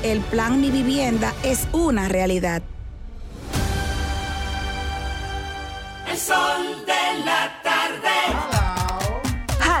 El plan Mi Vivienda es una realidad. El sol de la tarde.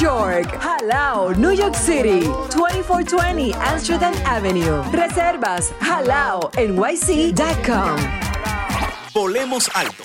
York. Jalao, New York City, 2420 Amsterdam Avenue. Reservas halaonyc.com. Volemos alto.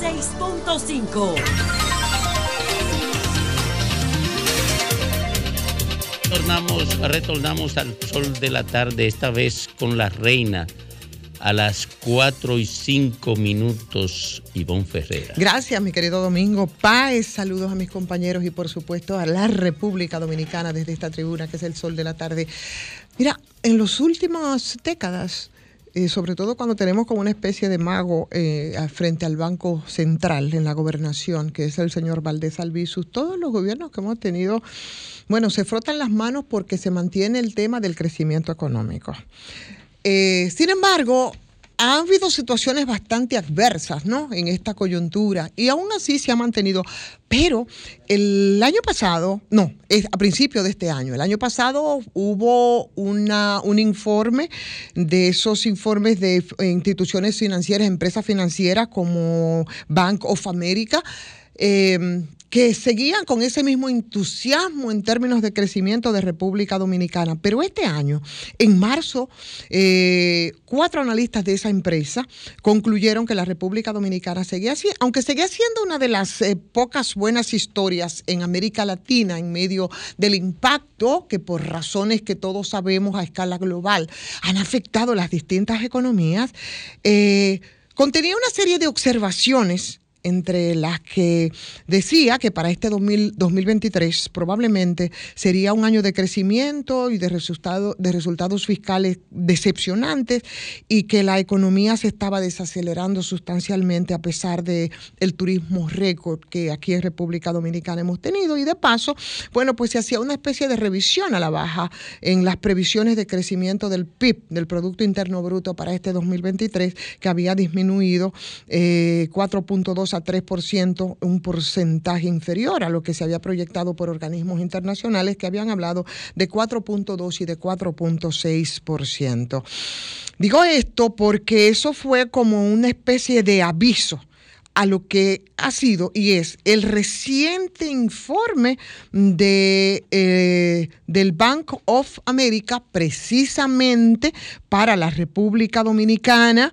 106.5. Retornamos, retornamos al sol de la tarde, esta vez con la reina a las 4 y 5 minutos, Ivonne Ferreira. Gracias, mi querido Domingo Páez. Saludos a mis compañeros y, por supuesto, a la República Dominicana desde esta tribuna que es el sol de la tarde. Mira, en las últimas décadas, eh, sobre todo cuando tenemos como una especie de mago eh, frente al Banco Central en la gobernación, que es el señor Valdés Albizus, todos los gobiernos que hemos tenido, bueno, se frotan las manos porque se mantiene el tema del crecimiento económico. Eh, sin embargo, ha habido situaciones bastante adversas, ¿no? En esta coyuntura y aún así se ha mantenido. Pero el año pasado, no, es a principio de este año, el año pasado hubo una, un informe de esos informes de instituciones financieras, empresas financieras como Bank of America. eh, que seguían con ese mismo entusiasmo en términos de crecimiento de República Dominicana. Pero este año, en marzo, eh, cuatro analistas de esa empresa concluyeron que la República Dominicana seguía así, aunque seguía siendo una de las eh, pocas buenas historias en América Latina en medio del impacto que por razones que todos sabemos a escala global han afectado las distintas economías, eh, contenía una serie de observaciones entre las que decía que para este 2000 2023 probablemente sería un año de crecimiento y de, resultado, de resultados fiscales decepcionantes y que la economía se estaba desacelerando sustancialmente a pesar de el turismo récord que aquí en República Dominicana hemos tenido. Y de paso, bueno, pues se hacía una especie de revisión a la baja en las previsiones de crecimiento del PIB, del Producto Interno Bruto para este 2023 que había disminuido eh, 4.2 a 3%, un porcentaje inferior a lo que se había proyectado por organismos internacionales que habían hablado de 4.2 y de 4.6%. Digo esto porque eso fue como una especie de aviso a lo que ha sido y es el reciente informe de, eh, del Bank of America precisamente para la República Dominicana,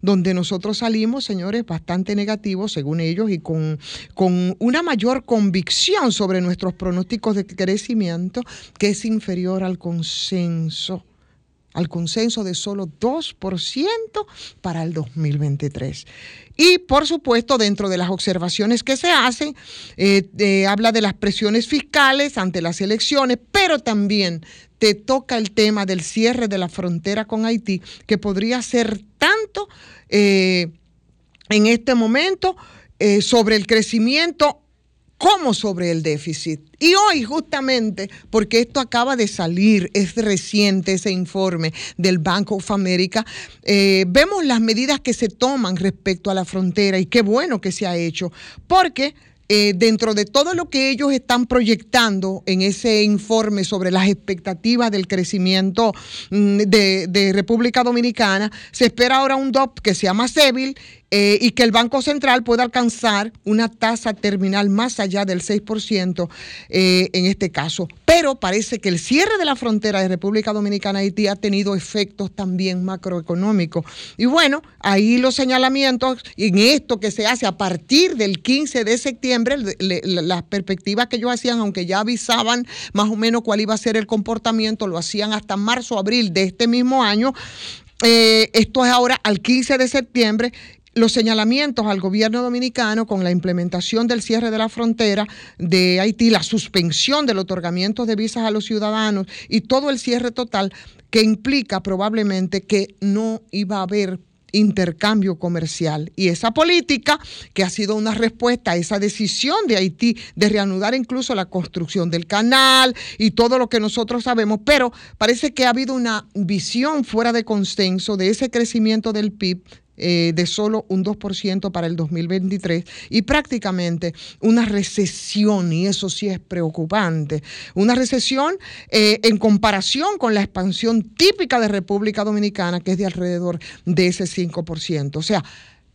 donde nosotros salimos, señores, bastante negativos según ellos y con, con una mayor convicción sobre nuestros pronósticos de crecimiento que es inferior al consenso al consenso de solo 2% para el 2023. Y por supuesto, dentro de las observaciones que se hacen, eh, habla de las presiones fiscales ante las elecciones, pero también te toca el tema del cierre de la frontera con Haití, que podría ser tanto eh, en este momento eh, sobre el crecimiento como sobre el déficit. Y hoy justamente, porque esto acaba de salir, es reciente ese informe del Bank of America, eh, vemos las medidas que se toman respecto a la frontera y qué bueno que se ha hecho, porque eh, dentro de todo lo que ellos están proyectando en ese informe sobre las expectativas del crecimiento mm, de, de República Dominicana, se espera ahora un DOP que sea más débil eh, y que el Banco Central pueda alcanzar una tasa terminal más allá del 6% eh, en este caso. Pero parece que el cierre de la frontera de República Dominicana Haití ha tenido efectos también macroeconómicos. Y bueno, ahí los señalamientos en esto que se hace a partir del 15 de septiembre, las perspectivas que ellos hacían, aunque ya avisaban más o menos cuál iba a ser el comportamiento, lo hacían hasta marzo, abril de este mismo año. Eh, esto es ahora al 15 de septiembre. Los señalamientos al gobierno dominicano con la implementación del cierre de la frontera de Haití, la suspensión del otorgamiento de visas a los ciudadanos y todo el cierre total que implica probablemente que no iba a haber intercambio comercial. Y esa política, que ha sido una respuesta a esa decisión de Haití de reanudar incluso la construcción del canal y todo lo que nosotros sabemos, pero parece que ha habido una visión fuera de consenso de ese crecimiento del PIB eh, de solo un 2% para el 2023 y prácticamente una recesión, y eso sí es preocupante, una recesión eh, en comparación con la expansión típica de República Dominicana, que es de alrededor de ese 5%. O sea,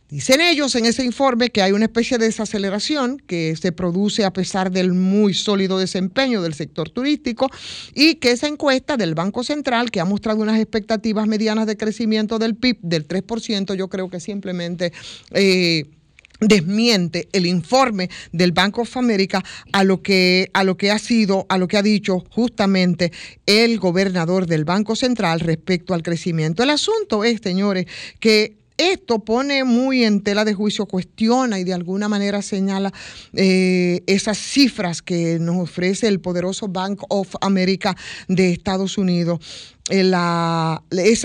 Dicen ellos en ese informe que hay una especie de desaceleración que se produce a pesar del muy sólido desempeño del sector turístico y que esa encuesta del Banco Central, que ha mostrado unas expectativas medianas de crecimiento del PIB del 3%, yo creo que simplemente... eh, desmiente el informe del Bank of America a lo que a lo que ha sido a lo que ha dicho justamente el gobernador del Banco Central respecto al crecimiento. El asunto es, señores, que esto pone muy en tela de juicio, cuestiona y de alguna manera señala eh, esas cifras que nos ofrece el poderoso Bank of America de Estados Unidos. Eh,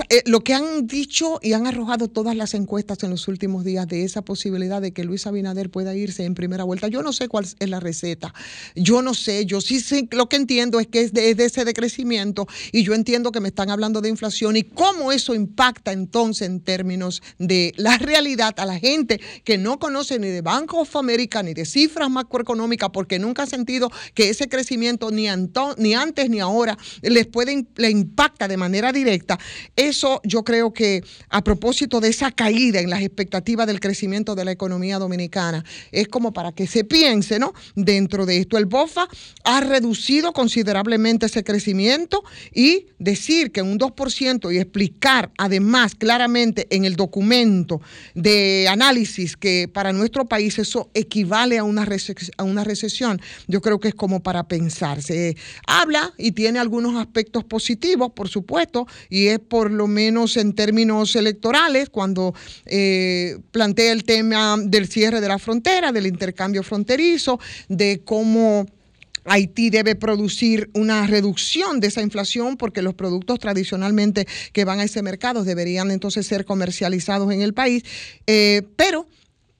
eh, lo que han dicho y han arrojado todas las encuestas en los últimos días de esa posibilidad de que Luis Abinader pueda irse en primera vuelta. Yo no sé cuál es la receta. Yo no sé. Yo sí sé, lo que entiendo es que es de, es de ese decrecimiento y yo entiendo que me están hablando de inflación y cómo eso impacta entonces en términos de la realidad a la gente que no conoce ni de Bank of America ni de cifras macroeconómicas porque nunca ha sentido que ese crecimiento ni, anto- ni antes ni ahora les puede le impacta de manera directa. Eso yo creo que a propósito de esa caída en las expectativas del crecimiento de la economía dominicana, es como para que se piense, ¿no? Dentro de esto, el BOFA ha reducido considerablemente ese crecimiento y decir que un 2% y explicar además claramente en el documento de análisis que para nuestro país eso equivale a una, a una recesión, yo creo que es como para pensarse. Habla y tiene algunos aspectos positivos, por supuesto, y es por lo menos en términos electorales, cuando eh, plantea el tema del cierre de la frontera, del intercambio fronterizo, de cómo... Haití debe producir una reducción de esa inflación porque los productos tradicionalmente que van a ese mercado deberían entonces ser comercializados en el país. Eh, pero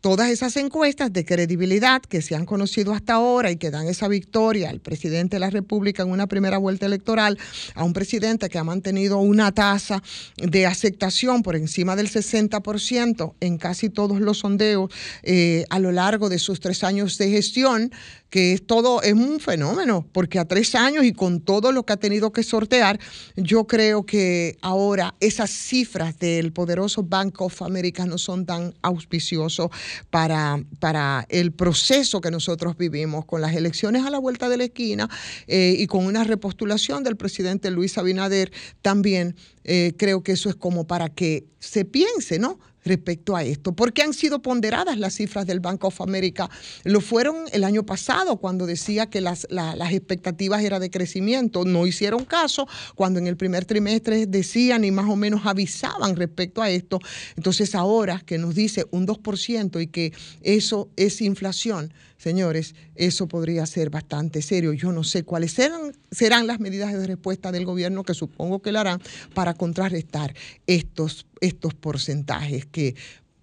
todas esas encuestas de credibilidad que se han conocido hasta ahora y que dan esa victoria al presidente de la República en una primera vuelta electoral, a un presidente que ha mantenido una tasa de aceptación por encima del 60% en casi todos los sondeos eh, a lo largo de sus tres años de gestión, que es todo, es un fenómeno, porque a tres años y con todo lo que ha tenido que sortear, yo creo que ahora esas cifras del poderoso Bank of America no son tan auspiciosos para, para el proceso que nosotros vivimos, con las elecciones a la vuelta de la esquina eh, y con una repostulación del presidente Luis Abinader, también eh, creo que eso es como para que se piense, ¿no? Respecto a esto, porque han sido ponderadas las cifras del Bank of America. Lo fueron el año pasado cuando decía que las, la- las expectativas eran de crecimiento. No hicieron caso cuando en el primer trimestre decían y más o menos avisaban respecto a esto. Entonces ahora que nos dice un 2% y que eso es inflación, señores, eso podría ser bastante serio. Yo no sé cuáles serán, las medidas de respuesta del gobierno que supongo que lo harán para contrarrestar estos, estos porcentajes que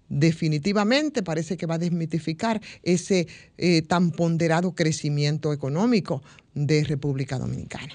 definitivamente parece que va a desmitificar ese eh, tan ponderado crecimiento económico de República Dominicana.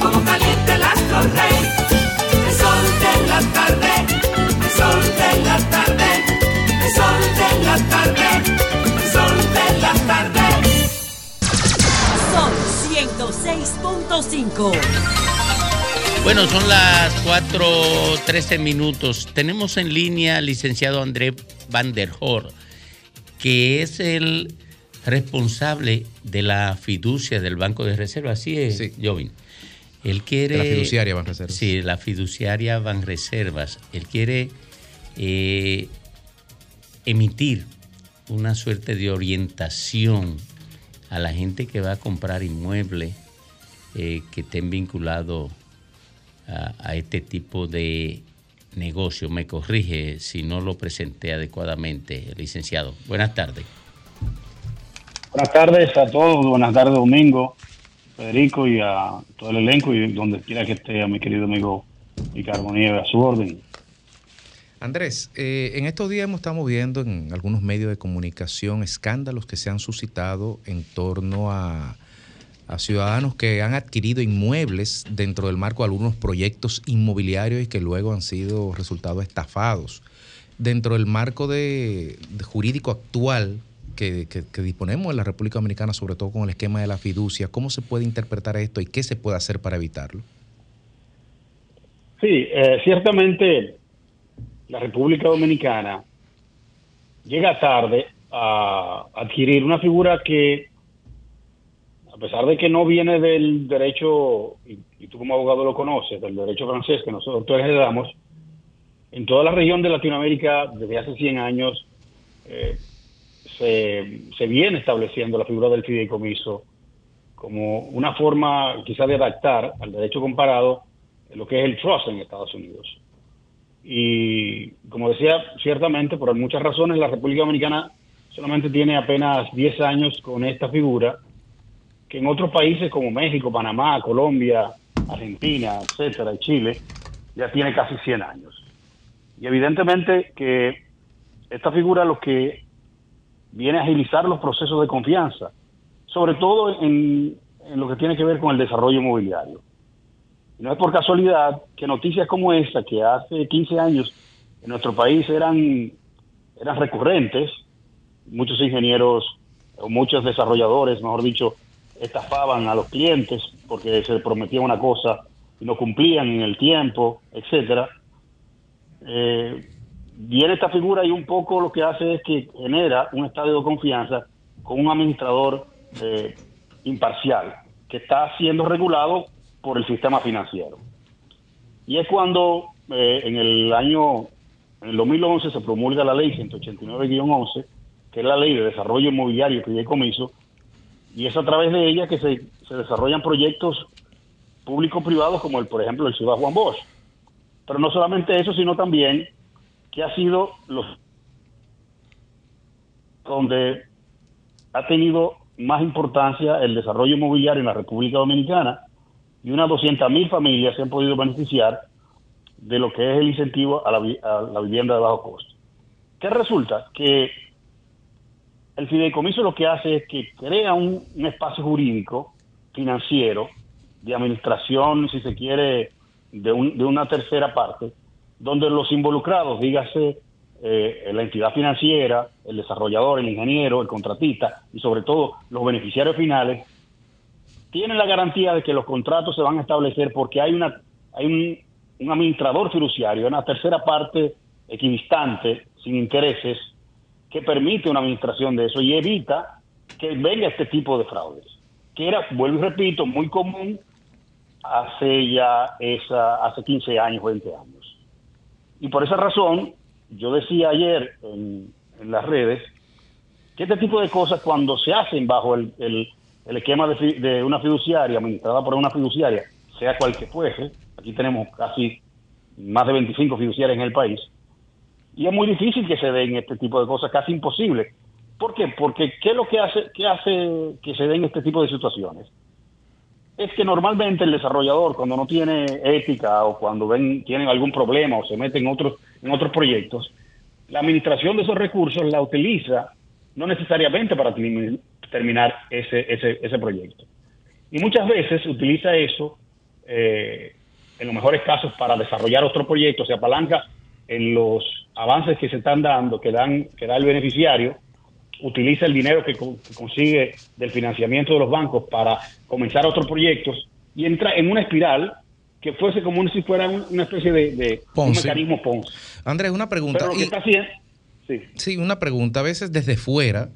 como caliente el astro rey. El sol de la tarde, el sol de la tarde, el sol de la tarde, el sol de la tarde. Sol 106.5. Bueno, son las 4.13 minutos. Tenemos en línea al licenciado André Van der Hoor, que es el responsable de la fiducia del Banco de Reserva. Así es, Jovin. Él quiere. La fiduciaria Banreservas. Sí, la fiduciaria Banreservas. Él quiere eh, emitir una suerte de orientación a la gente que va a comprar inmuebles eh, que estén vinculados a, a este tipo de negocio. Me corrige si no lo presenté adecuadamente, licenciado. Buenas tardes. Buenas tardes a todos, buenas tardes Domingo, Federico y a todo el elenco y donde quiera que esté a mi querido amigo Ricardo Nieves a su orden. Andrés, eh, en estos días hemos estado viendo en algunos medios de comunicación escándalos que se han suscitado en torno a, ciudadanos que han adquirido inmuebles dentro del marco de algunos proyectos inmobiliarios y que luego han sido resultados estafados. Dentro del marco de jurídico actual que, que- que disponemos en la República Dominicana, sobre todo con el esquema de la fiducia, ¿cómo se puede interpretar esto y qué se puede hacer para evitarlo? Sí, eh, ciertamente la República Dominicana llega tarde a adquirir una figura que, a pesar de que no viene del derecho, y, y tú como abogado lo conoces, del derecho francés que nosotros heredamos, en toda la región de Latinoamérica desde hace 100 años eh, se, viene estableciendo la figura del fideicomiso como una forma quizá de adaptar al derecho comparado lo que es el trust en Estados Unidos. Y como decía, ciertamente, por muchas razones, la República Dominicana solamente tiene apenas 10 años con esta figura, que en otros países como México, Panamá, Colombia, Argentina, etcétera, y Chile, ya tiene casi 100 años. Y evidentemente que esta figura lo que viene a agilizar los procesos de confianza, sobre todo en, en lo que tiene que ver con el desarrollo inmobiliario. No es por casualidad que noticias como esta, que hace 15 años en nuestro país eran, eran recurrentes, muchos ingenieros o muchos desarrolladores, mejor dicho, estafaban a los clientes porque se prometía una cosa y no cumplían en el tiempo, etcétera. Eh, viene esta figura y un poco lo que hace es que genera un estado de confianza con un administrador eh, imparcial que está siendo regulado por el sistema financiero. Y es cuando eh, en el año, en el 2011 se promulga la ley 189-11, que es la ley de desarrollo inmobiliario y fideicomiso, y es a través de ella que se, se desarrollan proyectos público-privados como el, por ejemplo, el Ciudad Juan Bosch. Pero no solamente eso, sino también que ha sido los donde ha tenido más importancia el desarrollo inmobiliario en la República Dominicana y unas 200.000 familias se han podido beneficiar de lo que es el incentivo a la, vivienda de bajo costo. ¿Qué resulta? Que el fideicomiso lo que hace es que crea un, espacio jurídico, financiero, de administración, si se quiere, de una tercera parte, donde los involucrados, dígase eh, la entidad financiera, el desarrollador, el ingeniero, el contratista y sobre todo los beneficiarios finales, tienen la garantía de que los contratos se van a establecer porque hay una hay un, administrador fiduciario, una tercera parte equidistante, sin intereses, que permite una administración de eso y evita que venga este tipo de fraudes, que era, vuelvo y repito, muy común hace ya esa, hace 15 años, 20 años. Y por esa razón, yo decía ayer en, las redes que este tipo de cosas cuando se hacen bajo el, el, el esquema de, una fiduciaria, administrada por una fiduciaria, sea cual que fuese, aquí tenemos casi más de 25 fiduciarias en el país, y es muy difícil que se den este tipo de cosas, casi imposible. ¿Por qué? Porque ¿qué es lo que hace, qué hace que se den este tipo de situaciones? Es que normalmente el desarrollador cuando no tiene ética o cuando ven tienen algún problema o se mete en otros en otros proyectos, la administración de esos recursos la utiliza no necesariamente para termi- terminar ese, ese, ese proyecto. Y muchas veces utiliza eso, eh, en los mejores casos, para desarrollar otro proyecto, se apalanca en los avances que se están dando, que, dan, que da el beneficiario, utiliza el dinero que, co- que consigue del financiamiento de los bancos para comenzar otros proyectos y entra en una espiral que fuese como si fuera un- una especie de, de un mecanismo Ponzi. Andrés, una pregunta. Pero lo que Y- está haciendo, sí. Sí, una pregunta. A veces desde fuera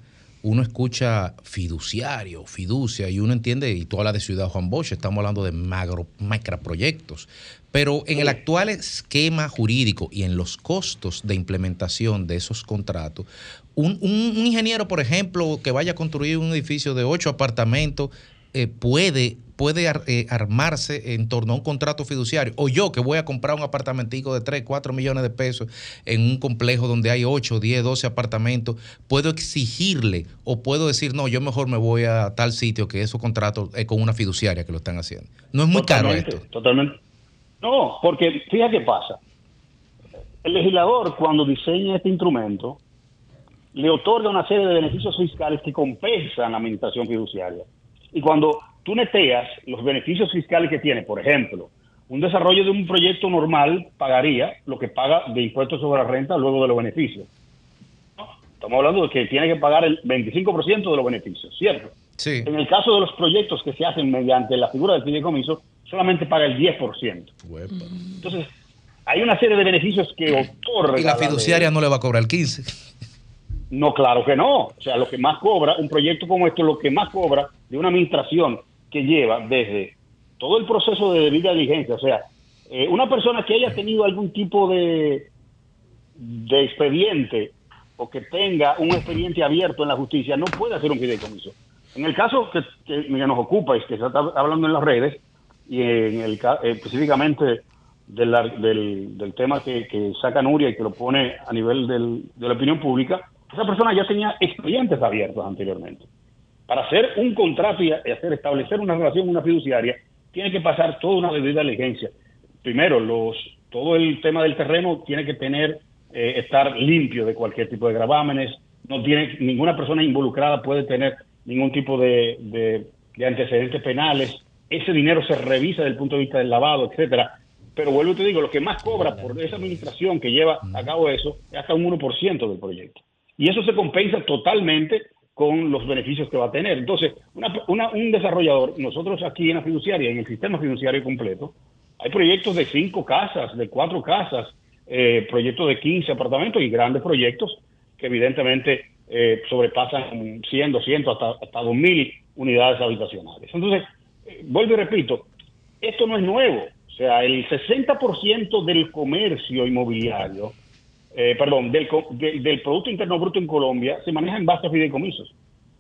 uno escucha fiduciario, fiducia, y uno entiende, y tú hablas de Ciudad Juan Bosch, estamos hablando de magro, macroproyectos. Pero en el actual esquema jurídico y en los costos de implementación de esos contratos, un, un- un ingeniero, por ejemplo, que vaya a construir un edificio de ocho apartamentos, eh, puede, puede ar- eh, armarse en torno a un contrato fiduciario. O yo que voy a comprar un apartamentico de 3, 4 millones de pesos en un complejo donde hay 8, 10, 12 apartamentos, puedo exigirle o puedo decir, no, yo mejor me voy a tal sitio que esos contratos es con una fiduciaria que lo están haciendo. No es muy caro esto. Totalmente. No, porque fíjate qué pasa. El legislador, cuando diseña este instrumento, le otorga una serie de beneficios fiscales que compensan la administración fiduciaria. Y cuando tú neteas los beneficios fiscales que tiene, por ejemplo, un desarrollo de un proyecto normal pagaría lo que paga de impuestos sobre la renta luego de los beneficios. Estamos hablando de que tiene que pagar el 25% de los beneficios, ¿cierto? Sí. En el caso de los proyectos que se hacen mediante la figura del fideicomiso, solamente paga el 10%. Entonces, hay una serie de beneficios que otorga. Y la fiduciaria no le va a cobrar el 15. No, claro que no. O sea, lo que más cobra, un proyecto como esto, lo que más cobra de una administración que lleva desde todo el proceso de debida diligencia, o sea, eh, una persona que haya tenido algún tipo de, de expediente o que tenga un expediente abierto en la justicia no puede hacer un fideicomiso. En el caso que, nos ocupa y que se está hablando en las redes, y en el, eh, específicamente del, del tema que, saca Nuria y que lo pone a nivel de la opinión pública, esa persona ya tenía expedientes abiertos anteriormente. Para hacer un contrato y hacer establecer una relación, una fiduciaria, tiene que pasar toda una debida diligencia. Primero, los, todo el tema del terreno tiene que tener, eh, estar limpio de cualquier tipo de gravámenes. No tiene, ninguna persona involucrada puede tener ningún tipo de, de- de antecedentes penales. Ese dinero se revisa desde el punto de vista del lavado, etcétera. Pero vuelvo y te digo, lo que más cobra por esa administración que lleva a cabo eso es hasta un 1% del proyecto. Y eso se compensa totalmente con los beneficios que va a tener. Entonces, un desarrollador, nosotros aquí en la fiduciaria, en el sistema fiduciario completo, hay proyectos de cinco casas, de cuatro casas, eh, proyectos de 15 apartamentos y grandes proyectos que evidentemente eh, sobrepasan 100, 200, hasta, hasta 2.000 unidades habitacionales. Entonces, eh, vuelvo y repito, esto no es nuevo. O sea, el 60% del comercio inmobiliario, eh, perdón, del, co- del, Producto Interno Bruto en Colombia se maneja en base a fideicomisos.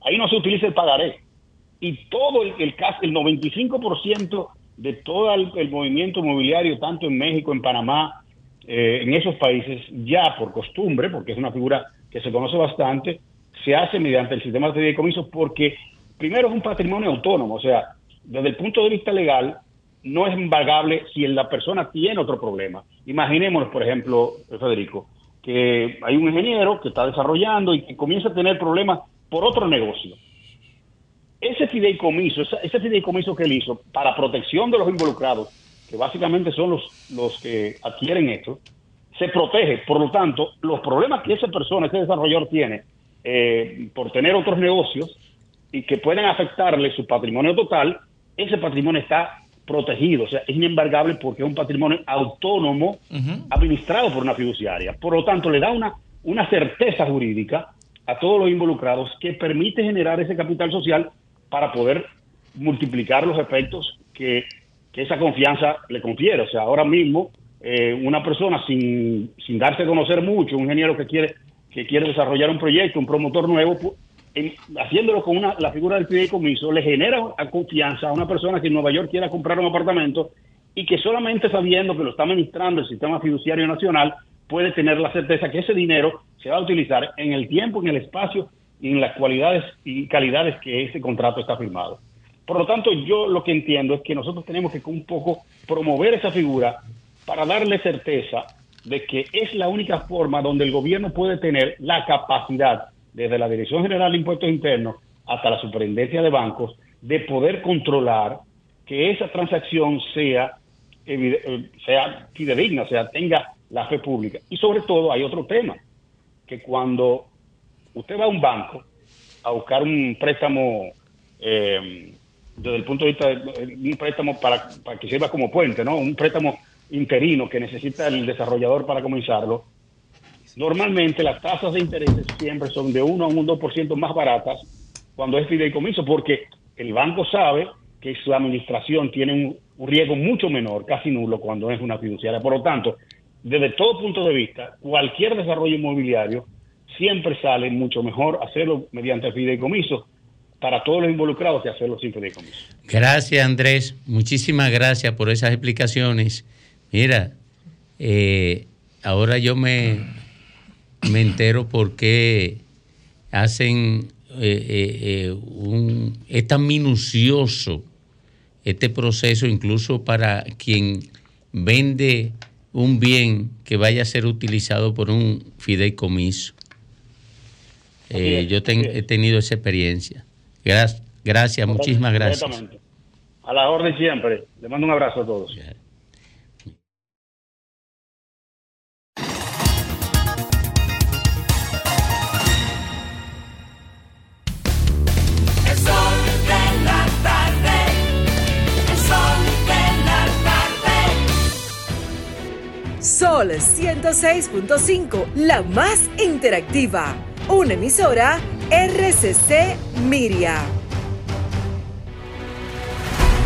Ahí no se utiliza el pagaré. Y todo el, el, el 95% de todo el, movimiento inmobiliario, tanto en México, en Panamá, eh, en esos países, ya por costumbre, porque es una figura que se conoce bastante, se hace mediante el sistema de fideicomisos porque primero es un patrimonio autónomo, o sea, desde el punto de vista legal, no es embargable si la persona tiene otro problema. Imaginémonos, por ejemplo, Federico, que hay un ingeniero que está desarrollando y que comienza a tener problemas por otro negocio. Ese fideicomiso, ese fideicomiso que él hizo para protección de los involucrados, que básicamente son los, los que adquieren esto, se protege. Por lo tanto, los problemas que esa persona, ese desarrollador tiene eh, por tener otros negocios y que pueden afectarle su patrimonio total, ese patrimonio está protegido, o sea, es inembargable porque es un patrimonio autónomo administrado por una fiduciaria. Por lo tanto, le da una, una certeza jurídica a todos los involucrados que permite generar ese capital social para poder multiplicar los efectos que, que esa confianza le confiere. O sea, ahora mismo eh, una persona sin, sin darse a conocer mucho, un ingeniero que quiere, que quiere desarrollar un proyecto, un promotor nuevo, en- haciéndolo con una, la figura del fideicomiso, le genera confianza a una persona que en Nueva York quiera comprar un apartamento y que solamente sabiendo que lo está administrando el sistema fiduciario nacional puede tener la certeza que ese dinero se va a utilizar en el tiempo, en el espacio y en las cualidades y calidades que ese contrato está firmado. Por lo tanto, yo lo que entiendo es que nosotros tenemos que un poco promover esa figura para darle certeza de que es la única forma donde el gobierno puede tener la capacidad, desde la Dirección General de Impuestos Internos hasta la Superintendencia de Bancos, de poder controlar que esa transacción sea, eh, sea fidedigna, o sea, tenga la fe pública. Y sobre todo hay otro tema, que cuando usted va a un banco a buscar un préstamo eh, desde el punto de vista de un préstamo para, para que sirva como puente, ¿no? Un préstamo interino que necesita el desarrollador para comenzarlo. Normalmente las tasas de interés siempre son de 1 a un 2% más baratas cuando es fideicomiso, porque el banco sabe que su administración tiene un, riesgo mucho menor, casi nulo, cuando es una fiduciaria. Por lo tanto, desde todo punto de vista, cualquier desarrollo inmobiliario siempre sale mucho mejor hacerlo mediante fideicomiso para todos los involucrados que hacerlo sin fideicomiso. Gracias, Andrés. Muchísimas gracias por esas explicaciones. Mira, eh, ahora yo me, me entero por qué hacen eh, eh, eh, un, es tan minucioso este proceso, incluso para quien vende un bien que vaya a ser utilizado por un fideicomiso. Eh, yo ten- he tenido esa experiencia. Gracias, gracias, muchísimas gracias. A la orden siempre. Le mando un abrazo a todos. Sol 106.5, la más interactiva. Una emisora RCC Miria.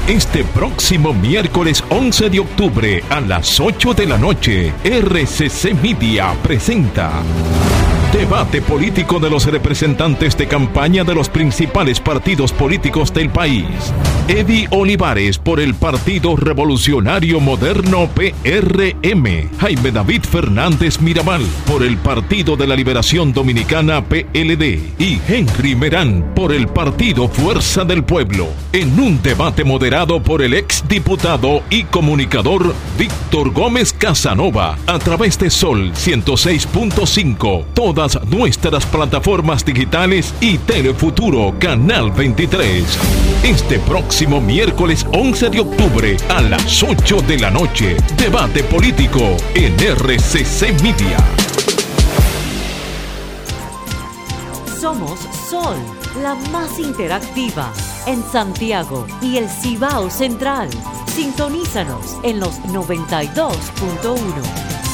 Este próximo miércoles 11 de octubre a las 8 de la noche, RCC Media presenta Debate político de los representantes de campaña de los principales partidos políticos del país. Eddie Olivares por el Partido Revolucionario Moderno PRM. Jaime David Fernández Mirabal por el Partido de la Liberación Dominicana PLD. Y Henry Merán por el Partido Fuerza del Pueblo. En un debate moderado por el ex diputado y comunicador Víctor Gómez Casanova a través de Sol 106.5, nuestras plataformas digitales y Telefuturo Canal 23. Este próximo miércoles 11 de octubre a las 8 de la noche, debate político en RCC Media. Somos Sol, la más interactiva en Santiago y el Cibao Central. Sintonízanos en los 92.1.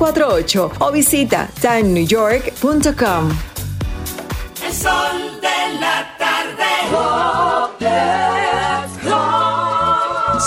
917-388-2248 o visita timenewyork.com. El sol de la tarde.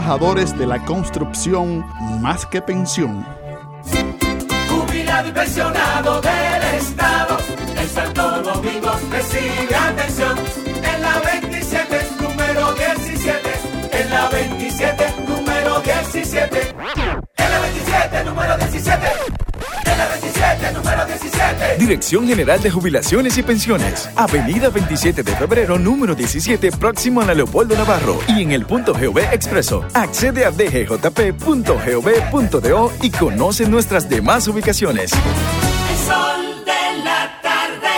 de la construcción más que pensión. Jubilado y pensionado del Estado, en Santo Domingo recibe atención. En la 27, número 17, en la 27, número 17. En la 27, número 17. En la 27, número 17. Dirección General de Jubilaciones y Pensiones. Avenida 27 de febrero, número 17, próximo a la Leopoldo Navarro. Y en el punto GOV Expreso. Accede a dgjp.gov.do y conoce nuestras demás ubicaciones. El sol de la tarde.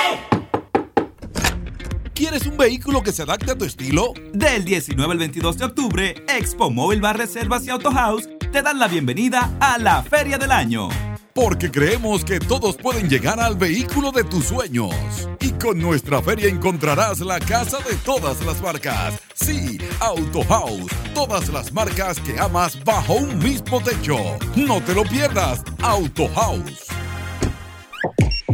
¿Quieres un vehículo que se adapte a tu estilo? Del 19 al 22 de octubre, Expo Móvil Bar Reservas y Auto House te dan la bienvenida a la Feria del Año. Porque creemos que todos pueden llegar al vehículo de tus sueños. Y con nuestra feria encontrarás la casa de todas las marcas. Sí, Auto House. Todas las marcas que amas bajo un mismo techo. No te lo pierdas. Auto House.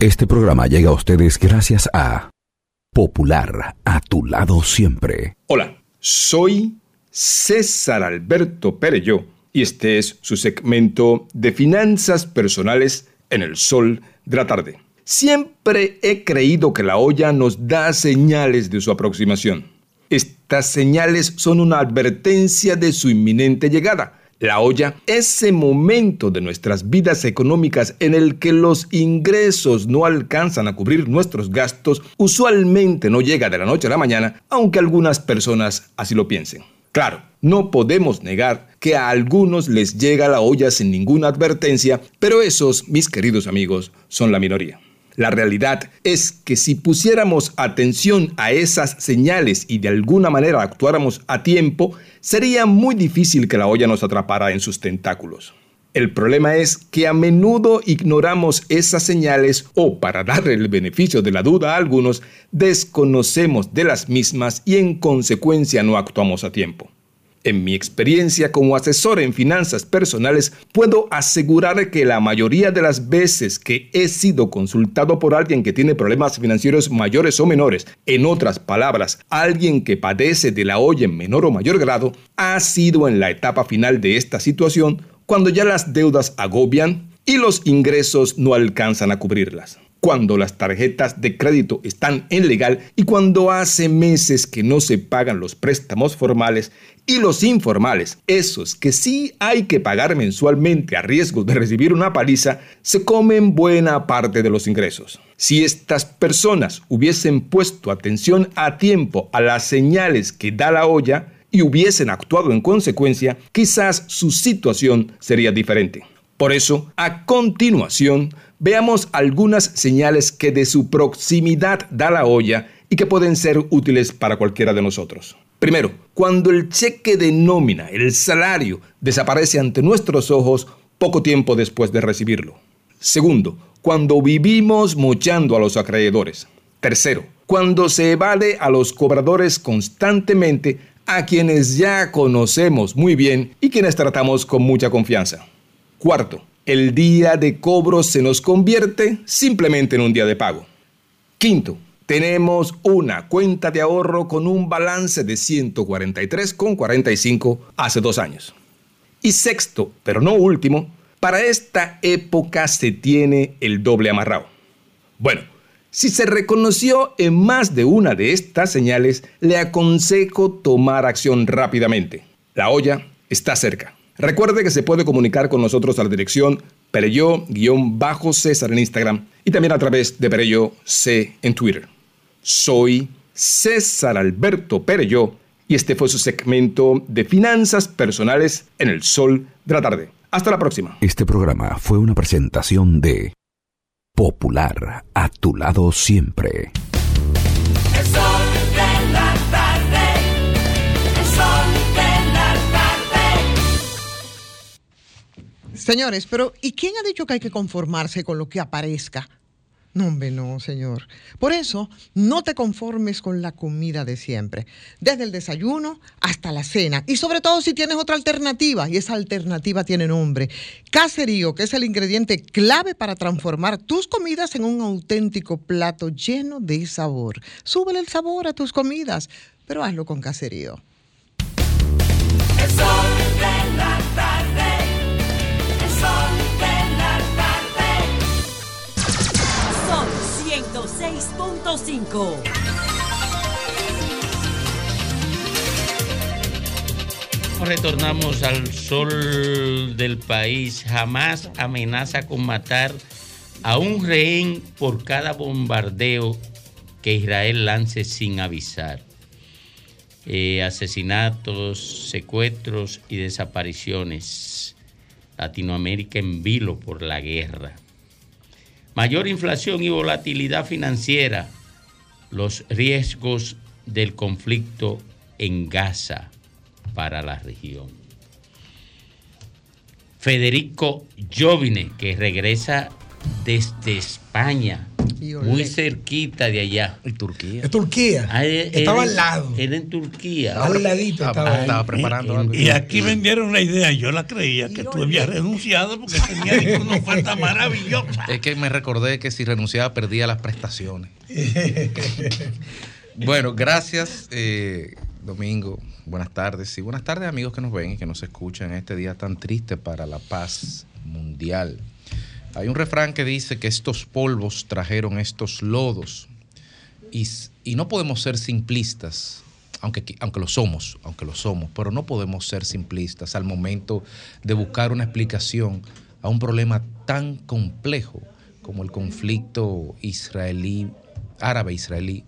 Este programa llega a ustedes gracias a Popular, a tu lado siempre. Hola, soy César Alberto Perello y este es su segmento de finanzas personales en el sol de la tarde. Siempre he creído que la olla nos da señales de su aproximación. Estas señales son una advertencia de su inminente llegada. La olla, ese momento de nuestras vidas económicas en el que los ingresos no alcanzan a cubrir nuestros gastos, usualmente no llega de la noche a la mañana, aunque algunas personas así lo piensen. Claro, no podemos negar que a algunos les llega la olla sin ninguna advertencia, pero esos, mis queridos amigos, son la minoría. La realidad es que si pusiéramos atención a esas señales y de alguna manera actuáramos a tiempo, sería muy difícil que la olla nos atrapara en sus tentáculos. El problema es que a menudo ignoramos esas señales o, para darle el beneficio de la duda a algunos, desconocemos de las mismas y en consecuencia no actuamos a tiempo. En mi experiencia como asesor en finanzas personales, puedo asegurar que la mayoría de las veces que he sido consultado por alguien que tiene problemas financieros mayores o menores, en otras palabras, alguien que padece de la olla en menor o mayor grado, ha sido en la etapa final de esta situación cuando ya las deudas agobian y los ingresos no alcanzan a cubrirlas cuando las tarjetas de crédito están en legal y cuando hace meses que no se pagan los préstamos formales y los informales, esos que sí hay que pagar mensualmente a riesgo de recibir una paliza, se comen buena parte de los ingresos. Si estas personas hubiesen puesto atención a tiempo a las señales que da la olla y hubiesen actuado en consecuencia, quizás su situación sería diferente. Por eso, a continuación, veamos algunas señales que de su proximidad da la olla y que pueden ser útiles para cualquiera de nosotros. Primero, cuando el cheque de nómina, el salario, desaparece ante nuestros ojos poco tiempo después de recibirlo. Segundo, cuando vivimos mochando a los acreedores. Tercero, cuando se evade a los cobradores constantemente a quienes ya conocemos muy bien y quienes tratamos con mucha confianza. Cuarto, el día de cobro se nos convierte simplemente en un día de pago. Quinto, tenemos una cuenta de ahorro con un balance de 143,45 hace dos años. Y sexto, pero no último, para esta época se tiene el doble amarrado. Bueno, si se reconoció en más de una de estas señales, le aconsejo tomar acción rápidamente. La olla está cerca. Recuerde que se puede comunicar con nosotros a la dirección Pereyó-César en Instagram y también a través de Pereyó C en Twitter. Soy César Alberto Pereyó y este fue su segmento de finanzas personales en el sol de la tarde. Hasta la próxima. Este programa fue una presentación de Popular, a tu lado siempre. El sol de la tarde. El sol de la tarde. Señores, pero ¿y quién ha dicho que hay que conformarse con lo que aparezca? No, hombre, no, señor. Por eso, no te conformes con la comida de siempre, desde el desayuno hasta la cena, y sobre todo si tienes otra alternativa, y esa alternativa tiene nombre. Caserío, que es el ingrediente clave para transformar tus comidas en un auténtico plato lleno de sabor. Súbele el sabor a tus comidas, pero hazlo con caserío. El sol Retornamos al sol del país. Jamás amenaza con matar a un rehén por cada bombardeo que Israel lance sin avisar. Eh, asesinatos, secuestros y desapariciones. Latinoamérica en vilo por la guerra. Mayor inflación y volatilidad financiera los riesgos del conflicto en Gaza para la región. Federico Jovine, que regresa desde España, muy cerquita de allá. Y Turquía. Es Turquía. Ah, eh, Estaba él- al lado. Él en Turquía. Estaba al ladito, estaba ahí. Estaba preparando algo. Y aquí vendieron una idea, yo la creía, que tú habías renunciado porque tenía una oferta <laughs> maravillosa. Es que me recordé que si renunciaba perdía las prestaciones. <laughs> Bueno, gracias, eh, Domingo. Buenas tardes. Y buenas tardes, amigos que nos ven y que nos escuchan en este día tan triste para la paz mundial. Hay un refrán que dice que estos polvos trajeron estos lodos. Y, y no podemos ser simplistas, aunque, aunque lo somos, aunque lo somos, pero no podemos ser simplistas al momento de buscar una explicación a un problema tan complejo como el conflicto israelí, árabe-israelí,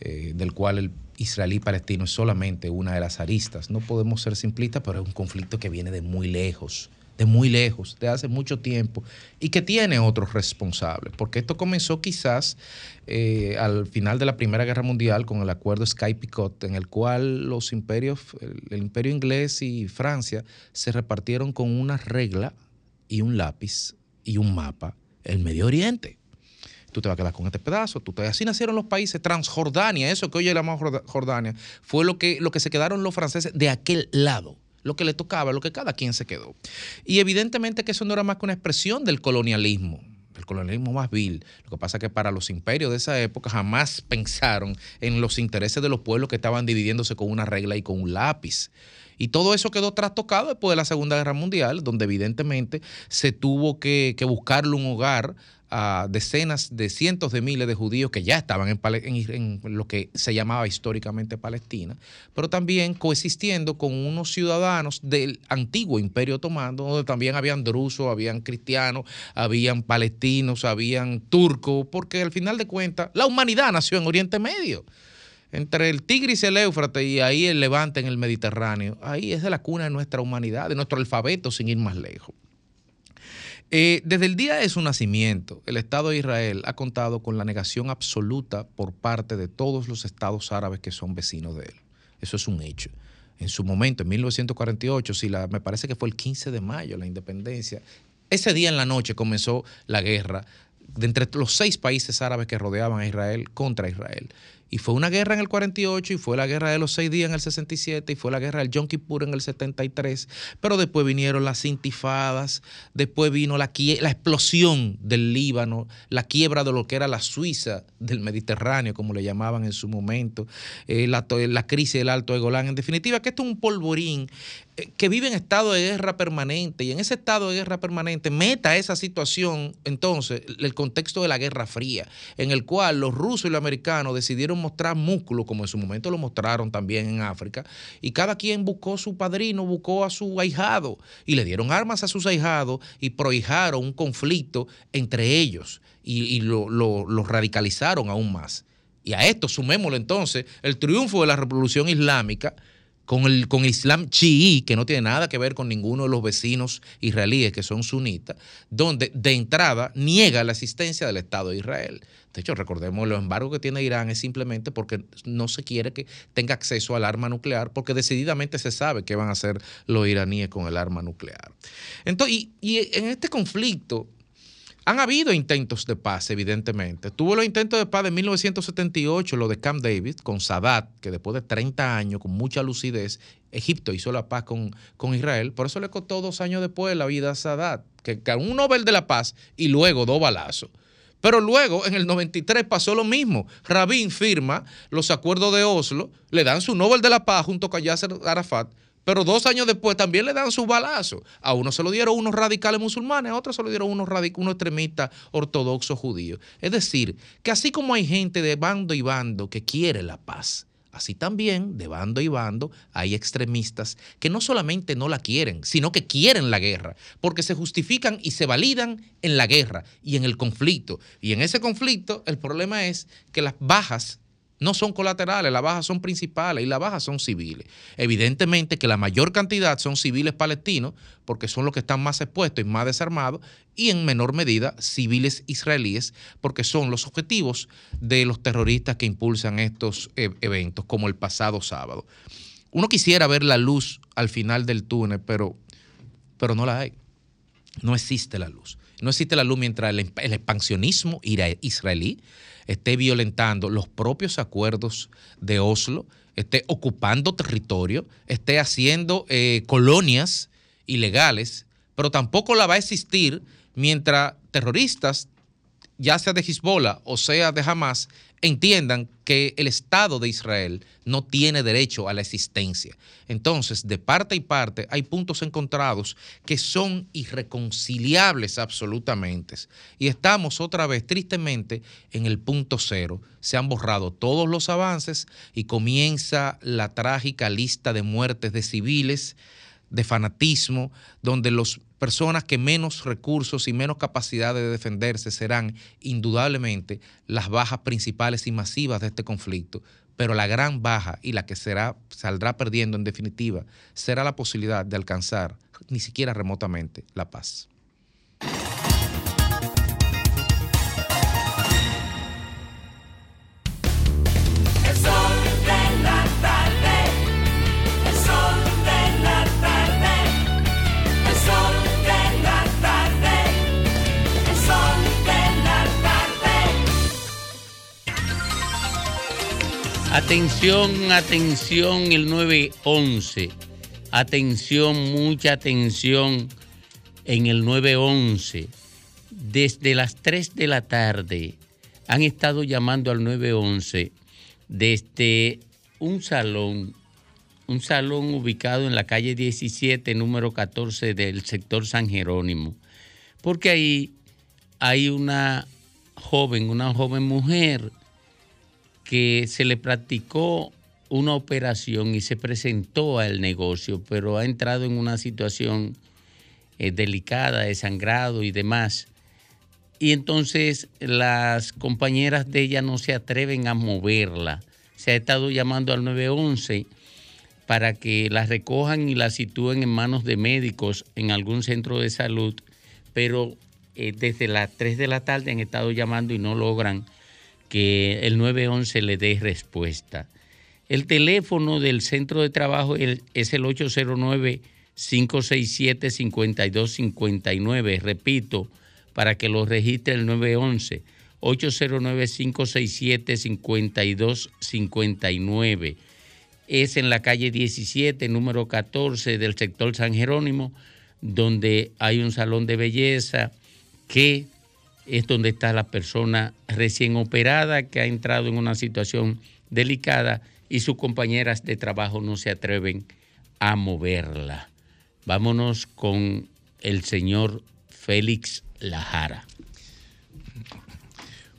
eh, del cual el israelí-palestino es solamente una de las aristas. No podemos ser simplistas, pero es un conflicto que viene de muy lejos, de muy lejos, de hace mucho tiempo, y que tiene otros responsables, porque esto comenzó quizás eh, al final de la Primera Guerra Mundial con el acuerdo Sky-Picot, en el cual los imperios, el, imperio inglés y Francia se repartieron con una regla y un lápiz y un mapa el Medio Oriente tú te vas a quedar con este pedazo. Tú así nacieron los países. Transjordania, eso que hoy llamamos Jorda- Jordania, fue lo que, lo que se quedaron los franceses de aquel lado. Lo que le tocaba, lo que cada quien se quedó. Y evidentemente que eso no era más que una expresión del colonialismo, el colonialismo más vil. Lo que pasa es que para los imperios de esa época jamás pensaron en los intereses de los pueblos que estaban dividiéndose con una regla y con un lápiz. Y todo eso quedó trastocado después de la Segunda Guerra Mundial, donde evidentemente se tuvo que, que buscarle un hogar a decenas de cientos de miles de judíos que ya estaban en, lo que se llamaba históricamente Palestina, pero también coexistiendo con unos ciudadanos del antiguo Imperio Otomano, donde también habían drusos, habían cristianos, habían palestinos, habían turcos, porque al final de cuentas la humanidad nació en Oriente Medio entre el Tigris y el Éufrates y ahí el Levante en el Mediterráneo, ahí es de la cuna de nuestra humanidad, de nuestro alfabeto, sin ir más lejos. Eh, desde el día de su nacimiento, el Estado de Israel ha contado con la negación absoluta por parte de todos los estados árabes que son vecinos de él. Eso es un hecho. En su momento, en 1948, si la, me parece que fue el 15 de mayo, la independencia, ese día en la noche comenzó la guerra de entre los seis países árabes que rodeaban a Israel contra Israel. Y fue una guerra en el 48, y fue la guerra de los seis días en el 67, y fue la guerra del Yom Kippur en el 73. Pero después vinieron las intifadas, después vino la, la explosión del Líbano, la quiebra de lo que era la Suiza del Mediterráneo, como le llamaban en su momento, eh, la, la crisis del Alto de Golán. En definitiva, que esto es un polvorín eh, que vive en estado de guerra permanente y en ese estado de guerra permanente meta esa situación entonces el contexto de la Guerra Fría, en el cual los rusos y los americanos decidieron mostrar músculo, como en su momento lo mostraron también en África, y cada quien buscó su padrino, buscó a su ahijado y le dieron armas a sus ahijados y prohijaron un conflicto entre ellos y, y lo, lo- radicalizaron aún más. Y a esto sumémosle entonces el triunfo de la Revolución Islámica con el, con el Islam chií, que no tiene nada que ver con ninguno de los vecinos israelíes que son sunitas, donde de entrada niega la existencia del Estado de Israel. De hecho, recordemos, los embargos que tiene Irán es simplemente porque no se quiere que tenga acceso al arma nuclear, porque decididamente se sabe qué van a hacer los iraníes con el arma nuclear. Entonces, y, y en este conflicto, han habido intentos de paz, evidentemente. Tuvo los intentos de paz de 1978, lo de Camp David, con Sadat, que después de 30 años, con mucha lucidez, Egipto hizo la paz con, con Israel. Por eso le costó dos años después la vida a Sadat, que ganó un Nobel de la Paz y luego dos balazos. Pero luego, en el 93, pasó lo mismo. Rabin firma los acuerdos de Oslo, le dan su Nobel de la Paz junto con Yasser Arafat, pero dos años después también le dan su balazo. A uno se lo dieron unos radicales musulmanes, a otro se lo dieron unos, unos extremistas ortodoxos judíos. Es decir, que así como hay gente de bando y bando que quiere la paz, así también de bando y bando hay extremistas que no solamente no la quieren, sino que quieren la guerra, porque se justifican y se validan en la guerra y en el conflicto. Y en ese conflicto el problema es que las bajas no son colaterales, las bajas son principales y las bajas son civiles. Evidentemente que la mayor cantidad son civiles palestinos, porque son los que están más expuestos y más desarmados, y en menor medida civiles israelíes, porque son los objetivos de los terroristas que impulsan estos eh, eventos, como el pasado sábado. Uno quisiera ver la luz al final del túnel, pero, pero no la hay. No existe la luz. No existe la luz mientras el, el expansionismo israelí esté violentando los propios acuerdos de Oslo, esté ocupando territorio, esté haciendo eh, colonias ilegales, pero tampoco la va a existir mientras terroristas, ya sea de Hezbollah o sea de Hamas, entiendan que el Estado de Israel no tiene derecho a la existencia. Entonces, de parte y parte, hay puntos encontrados que son irreconciliables absolutamente. Y estamos otra vez, tristemente, en el punto cero. Se han borrado todos los avances y comienza la trágica lista de muertes de civiles, de fanatismo, donde las personas que menos recursos y menos capacidad de defenderse serán indudablemente las bajas principales y masivas de este conflicto. Pero la gran baja y la que será, saldrá perdiendo en definitiva será la posibilidad de alcanzar ni siquiera remotamente la paz. Atención, atención, el 911. Atención, mucha atención en el 911. Desde las 3 de la tarde han estado llamando al 911 desde un salón, un salón ubicado en la calle 17, número 14 del sector San Jerónimo. Porque ahí hay una joven, una joven mujer que se le practicó una operación y se presentó al negocio, pero ha entrado en una situación eh, delicada de sangrado y demás. Y entonces las compañeras de ella no se atreven a moverla. Se ha estado llamando al 911 para que la recojan y la sitúen en manos de médicos en algún centro de salud, pero eh, desde las 3 de la tarde han estado llamando y no logran que el 911 le dé respuesta. El teléfono del centro de trabajo es el 809-567-5259. Repito, para que lo registre el 911. 809-567-5259. Es en la calle 17, número 14 del sector San Jerónimo, donde hay un salón de belleza que es donde está la persona recién operada que ha entrado en una situación delicada y sus compañeras de trabajo no se atreven a moverla. Vámonos con el señor Félix Lajara.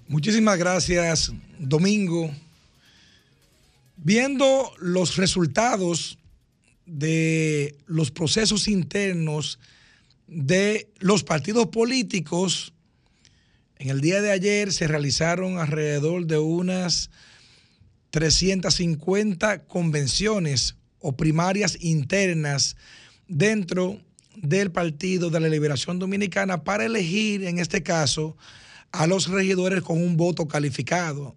Muchísimas gracias, Domingo. Viendo los resultados de los procesos internos de los partidos políticos, en el día de ayer se realizaron alrededor de unas 350 convenciones o primarias internas dentro del Partido de la Liberación Dominicana para elegir, en este caso, a los regidores con un voto calificado.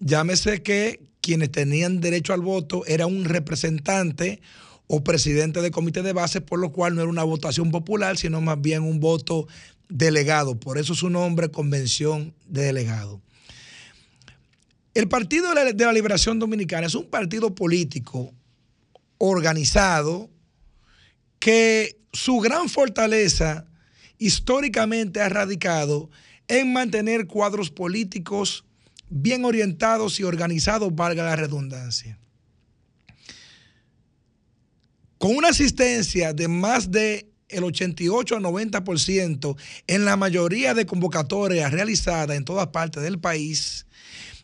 Llámese que quienes tenían derecho al voto era un representante o presidente de comité de base, por lo cual no era una votación popular, sino más bien un voto delegado. Por eso su nombre, Convención de Delegado. El Partido de la Liberación Dominicana es un partido político organizado que su gran fortaleza históricamente ha radicado en mantener cuadros políticos bien orientados y organizados, valga la redundancia. Con una asistencia de más de el 88 a 90% en la mayoría de convocatorias realizadas en todas partes del país,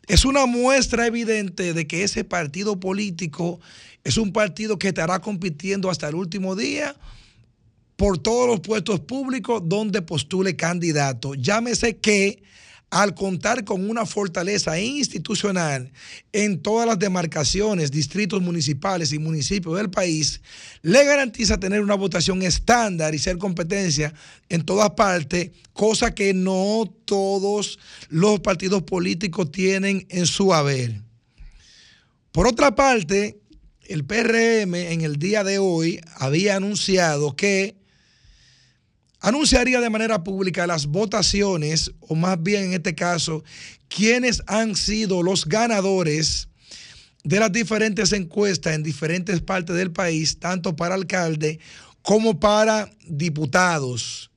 es una muestra evidente de que ese partido político es un partido que estará compitiendo hasta el último día por todos los puestos públicos donde postule candidato. Llámese que al contar con una fortaleza institucional en todas las demarcaciones, distritos municipales y municipios del país, le garantiza tener una votación estándar y ser competencia en todas partes, cosa que no todos los partidos políticos tienen en su haber. Por otra parte, el PRM en el día de hoy había anunciado que anunciaría de manera pública las votaciones, o más bien en este caso, quiénes han sido los ganadores de las diferentes encuestas en diferentes partes del país, tanto para alcalde como para diputados.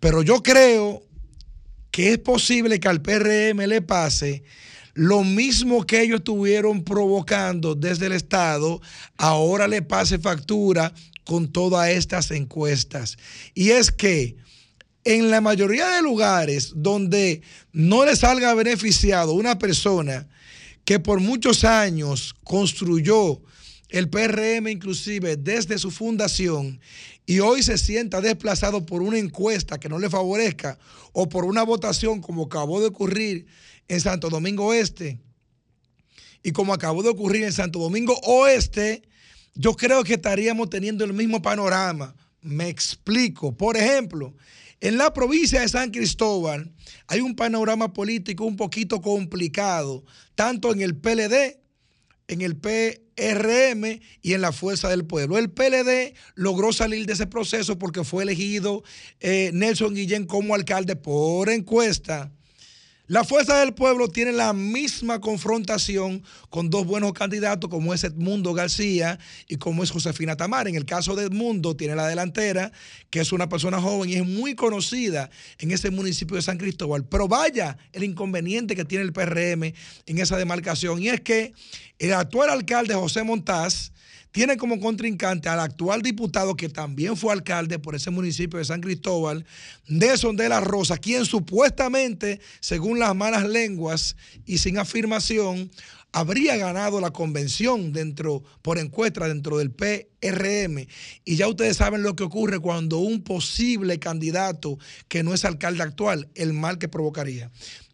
Pero yo creo que es posible que al PRM le pase lo mismo que ellos estuvieron provocando desde el Estado, ahora le pase factura con todas estas encuestas. Y es que en la mayoría de lugares donde no le salga beneficiado una persona que por muchos años construyó el PRM inclusive desde su fundación y hoy se sienta desplazado por una encuesta que no le favorezca o por una votación como acabó de ocurrir en Santo Domingo Este y como acabó de ocurrir en Santo Domingo Oeste, yo creo que estaríamos teniendo el mismo panorama. Me explico. Por ejemplo, en la provincia de San Cristóbal hay un panorama político un poquito complicado, tanto en el PLD, en el PRM y en la Fuerza del Pueblo. El PLD logró salir de ese proceso porque fue elegido eh, Nelson Guillén como alcalde por encuesta. La Fuerza del Pueblo tiene la misma confrontación con dos buenos candidatos como es Edmundo García y como es Josefina Tamar. En el caso de Edmundo tiene la delantera, que es una persona joven y es muy conocida en ese municipio de San Cristóbal. Pero vaya el inconveniente que tiene el PRM en esa demarcación y es que el actual alcalde José Montaz tiene como contrincante al actual diputado que también fue alcalde por ese municipio de San Cristóbal, Nelson de la Rosa, quien supuestamente, según las malas lenguas y sin afirmación, habría ganado la convención dentro por encuesta dentro del PRM y ya ustedes saben lo que ocurre cuando un posible candidato que no es alcalde actual, el mal que provocaría.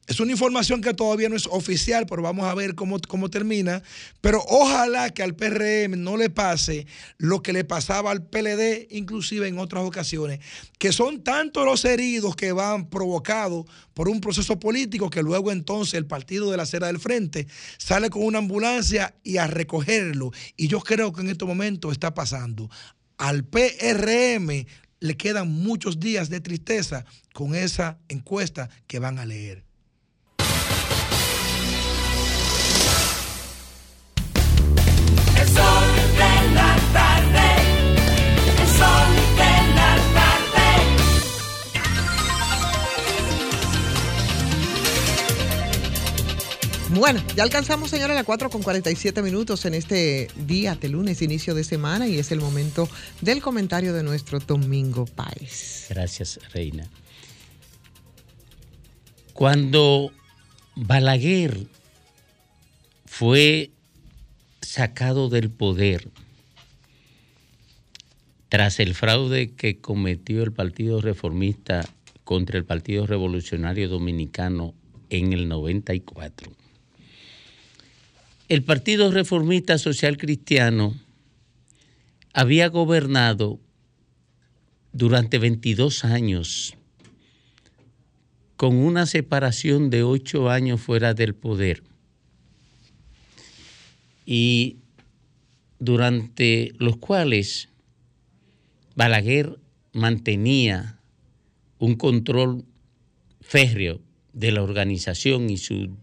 Es una información que todavía no es oficial, pero vamos a ver cómo, cómo termina. Pero ojalá que al PRM no le pase lo que le pasaba al PLD, inclusive en otras ocasiones, que son tantos los heridos que van provocados por un proceso político que luego entonces el partido de la acera del frente sale con una ambulancia y a recogerlo. Y yo creo que en este momento está pasando. Al PRM le quedan muchos días de tristeza con esa encuesta que van a leer. Bueno, ya alcanzamos, señores, las 4 con 47 minutos en este día de lunes, inicio de semana, y es el momento del comentario de nuestro Domingo Páez. Gracias, Reina. Cuando Balaguer fue sacado del poder tras el fraude que cometió el Partido Reformista contra el Partido Revolucionario Dominicano en el 94. El Partido Reformista Social Cristiano había gobernado durante 22 años con una separación de ocho años fuera del poder. Y durante los cuales Balaguer mantenía un control férreo de la organización y su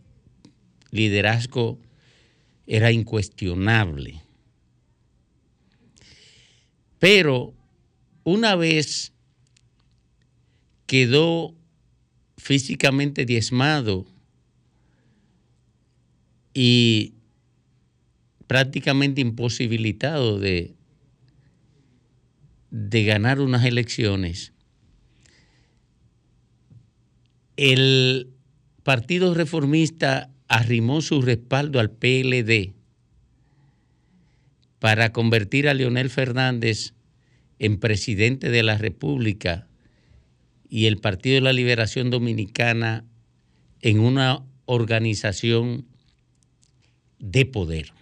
liderazgo era incuestionable. Pero una vez quedó físicamente diezmado y prácticamente imposibilitado de, de ganar unas elecciones, el Partido Reformista arrimó su respaldo al PLD para convertir a Leonel Fernández en presidente de la República y el Partido de la Liberación Dominicana en una organización de poder.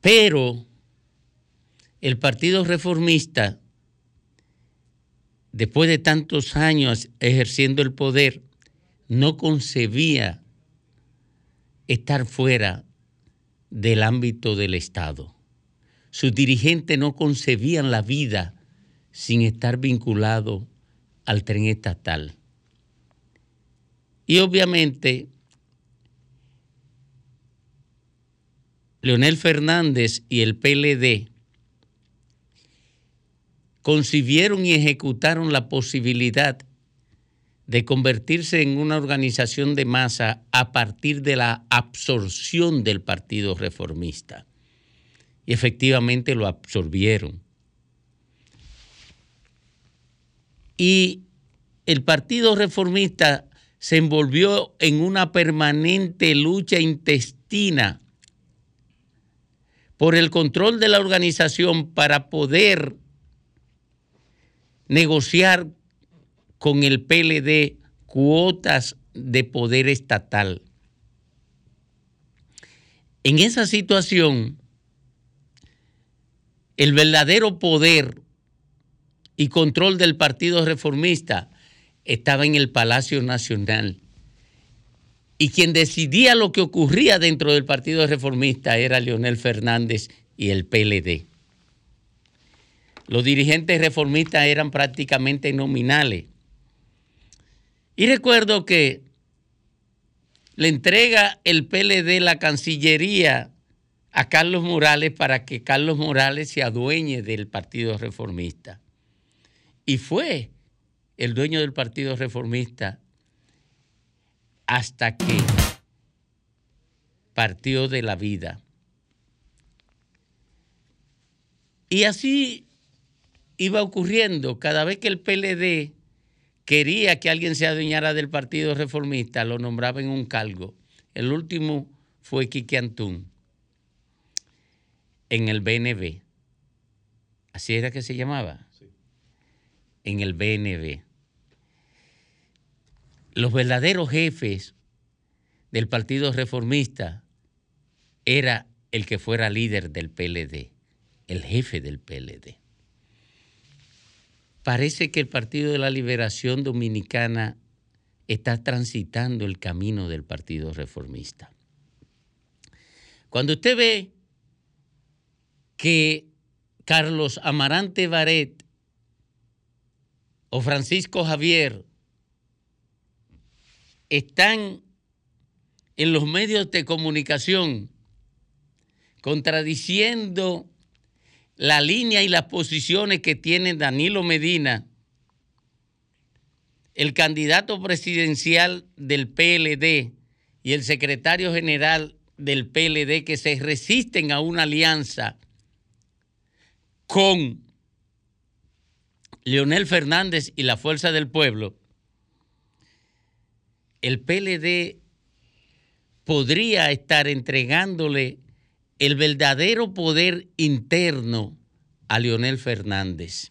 Pero el Partido Reformista, después de tantos años ejerciendo el poder, no concebía estar fuera del ámbito del Estado. Sus dirigentes no concebían la vida sin estar vinculado al tren estatal. Y obviamente, Leonel Fernández y el PLD concibieron y ejecutaron la posibilidad de convertirse en una organización de masa a partir de la absorción del Partido Reformista. Y efectivamente lo absorbieron. Y el Partido Reformista se envolvió en una permanente lucha intestina por el control de la organización para poder negociar con el PLD cuotas de poder estatal. En esa situación, el verdadero poder y control del Partido Reformista estaba en el Palacio Nacional. Y quien decidía lo que ocurría dentro del Partido Reformista era Leonel Fernández y el PLD. Los dirigentes reformistas eran prácticamente nominales. Y recuerdo que le entrega el PLD la Cancillería a Carlos Morales para que Carlos Morales se adueñe del Partido Reformista. Y fue el dueño del Partido Reformista hasta que partió de la vida. Y así iba ocurriendo cada vez que el PLD quería que alguien se adueñara del Partido Reformista, lo nombraba en un cargo. El último fue Quique Antún en el BNB. Así era que se llamaba. En el BNB. Los verdaderos jefes del Partido Reformista era el que fuera líder del PLD, el jefe del PLD parece que el Partido de la Liberación Dominicana está transitando el camino del Partido Reformista. Cuando usted ve que Carlos Amarante Baret o Francisco Javier están en los medios de comunicación contradiciendo la línea y las posiciones que tiene Danilo Medina, el candidato presidencial del PLD y el secretario general del PLD que se resisten a una alianza con Leonel Fernández y la Fuerza del Pueblo, el PLD podría estar entregándole el verdadero poder interno a Leonel Fernández.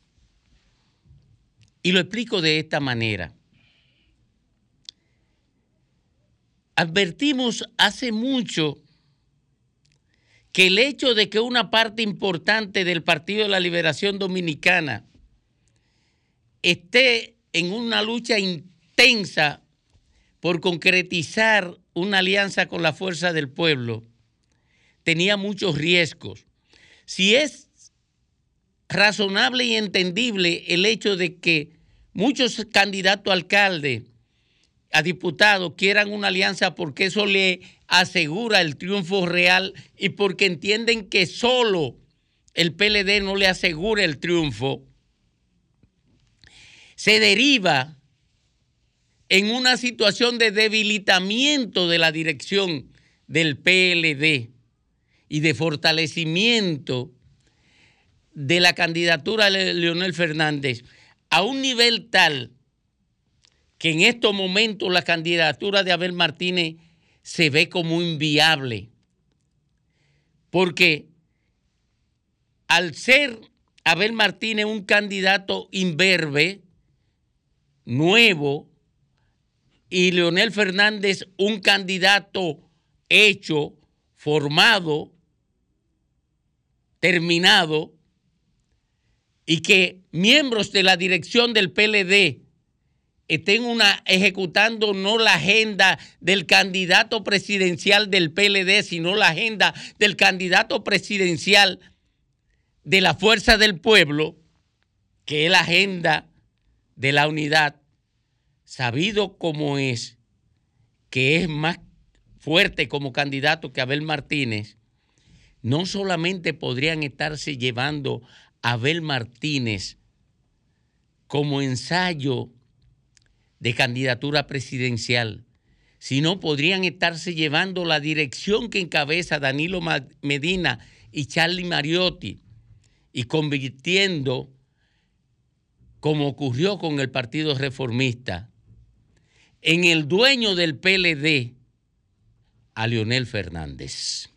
Y lo explico de esta manera. Advertimos hace mucho que el hecho de que una parte importante del Partido de la Liberación Dominicana esté en una lucha intensa por concretizar una alianza con la fuerza del pueblo, tenía muchos riesgos. Si es razonable y entendible el hecho de que muchos candidatos a alcalde, a diputados, quieran una alianza porque eso le asegura el triunfo real y porque entienden que solo el PLD no le asegura el triunfo, se deriva en una situación de debilitamiento de la dirección del PLD y de fortalecimiento de la candidatura de Leonel Fernández a un nivel tal que en estos momentos la candidatura de Abel Martínez se ve como inviable. Porque al ser Abel Martínez un candidato imberbe, nuevo, y Leonel Fernández un candidato hecho, formado, terminado, y que miembros de la dirección del PLD estén una, ejecutando no la agenda del candidato presidencial del PLD, sino la agenda del candidato presidencial de la Fuerza del Pueblo, que es la agenda de la unidad, sabido como es, que es más fuerte como candidato que Abel Martínez, no solamente podrían estarse llevando a Abel Martínez como ensayo de candidatura presidencial, sino podrían estarse llevando la dirección que encabeza Danilo Medina y Charlie Mariotti y convirtiendo, como ocurrió con el Partido Reformista, en el dueño del PLD, a Leonel Fernández.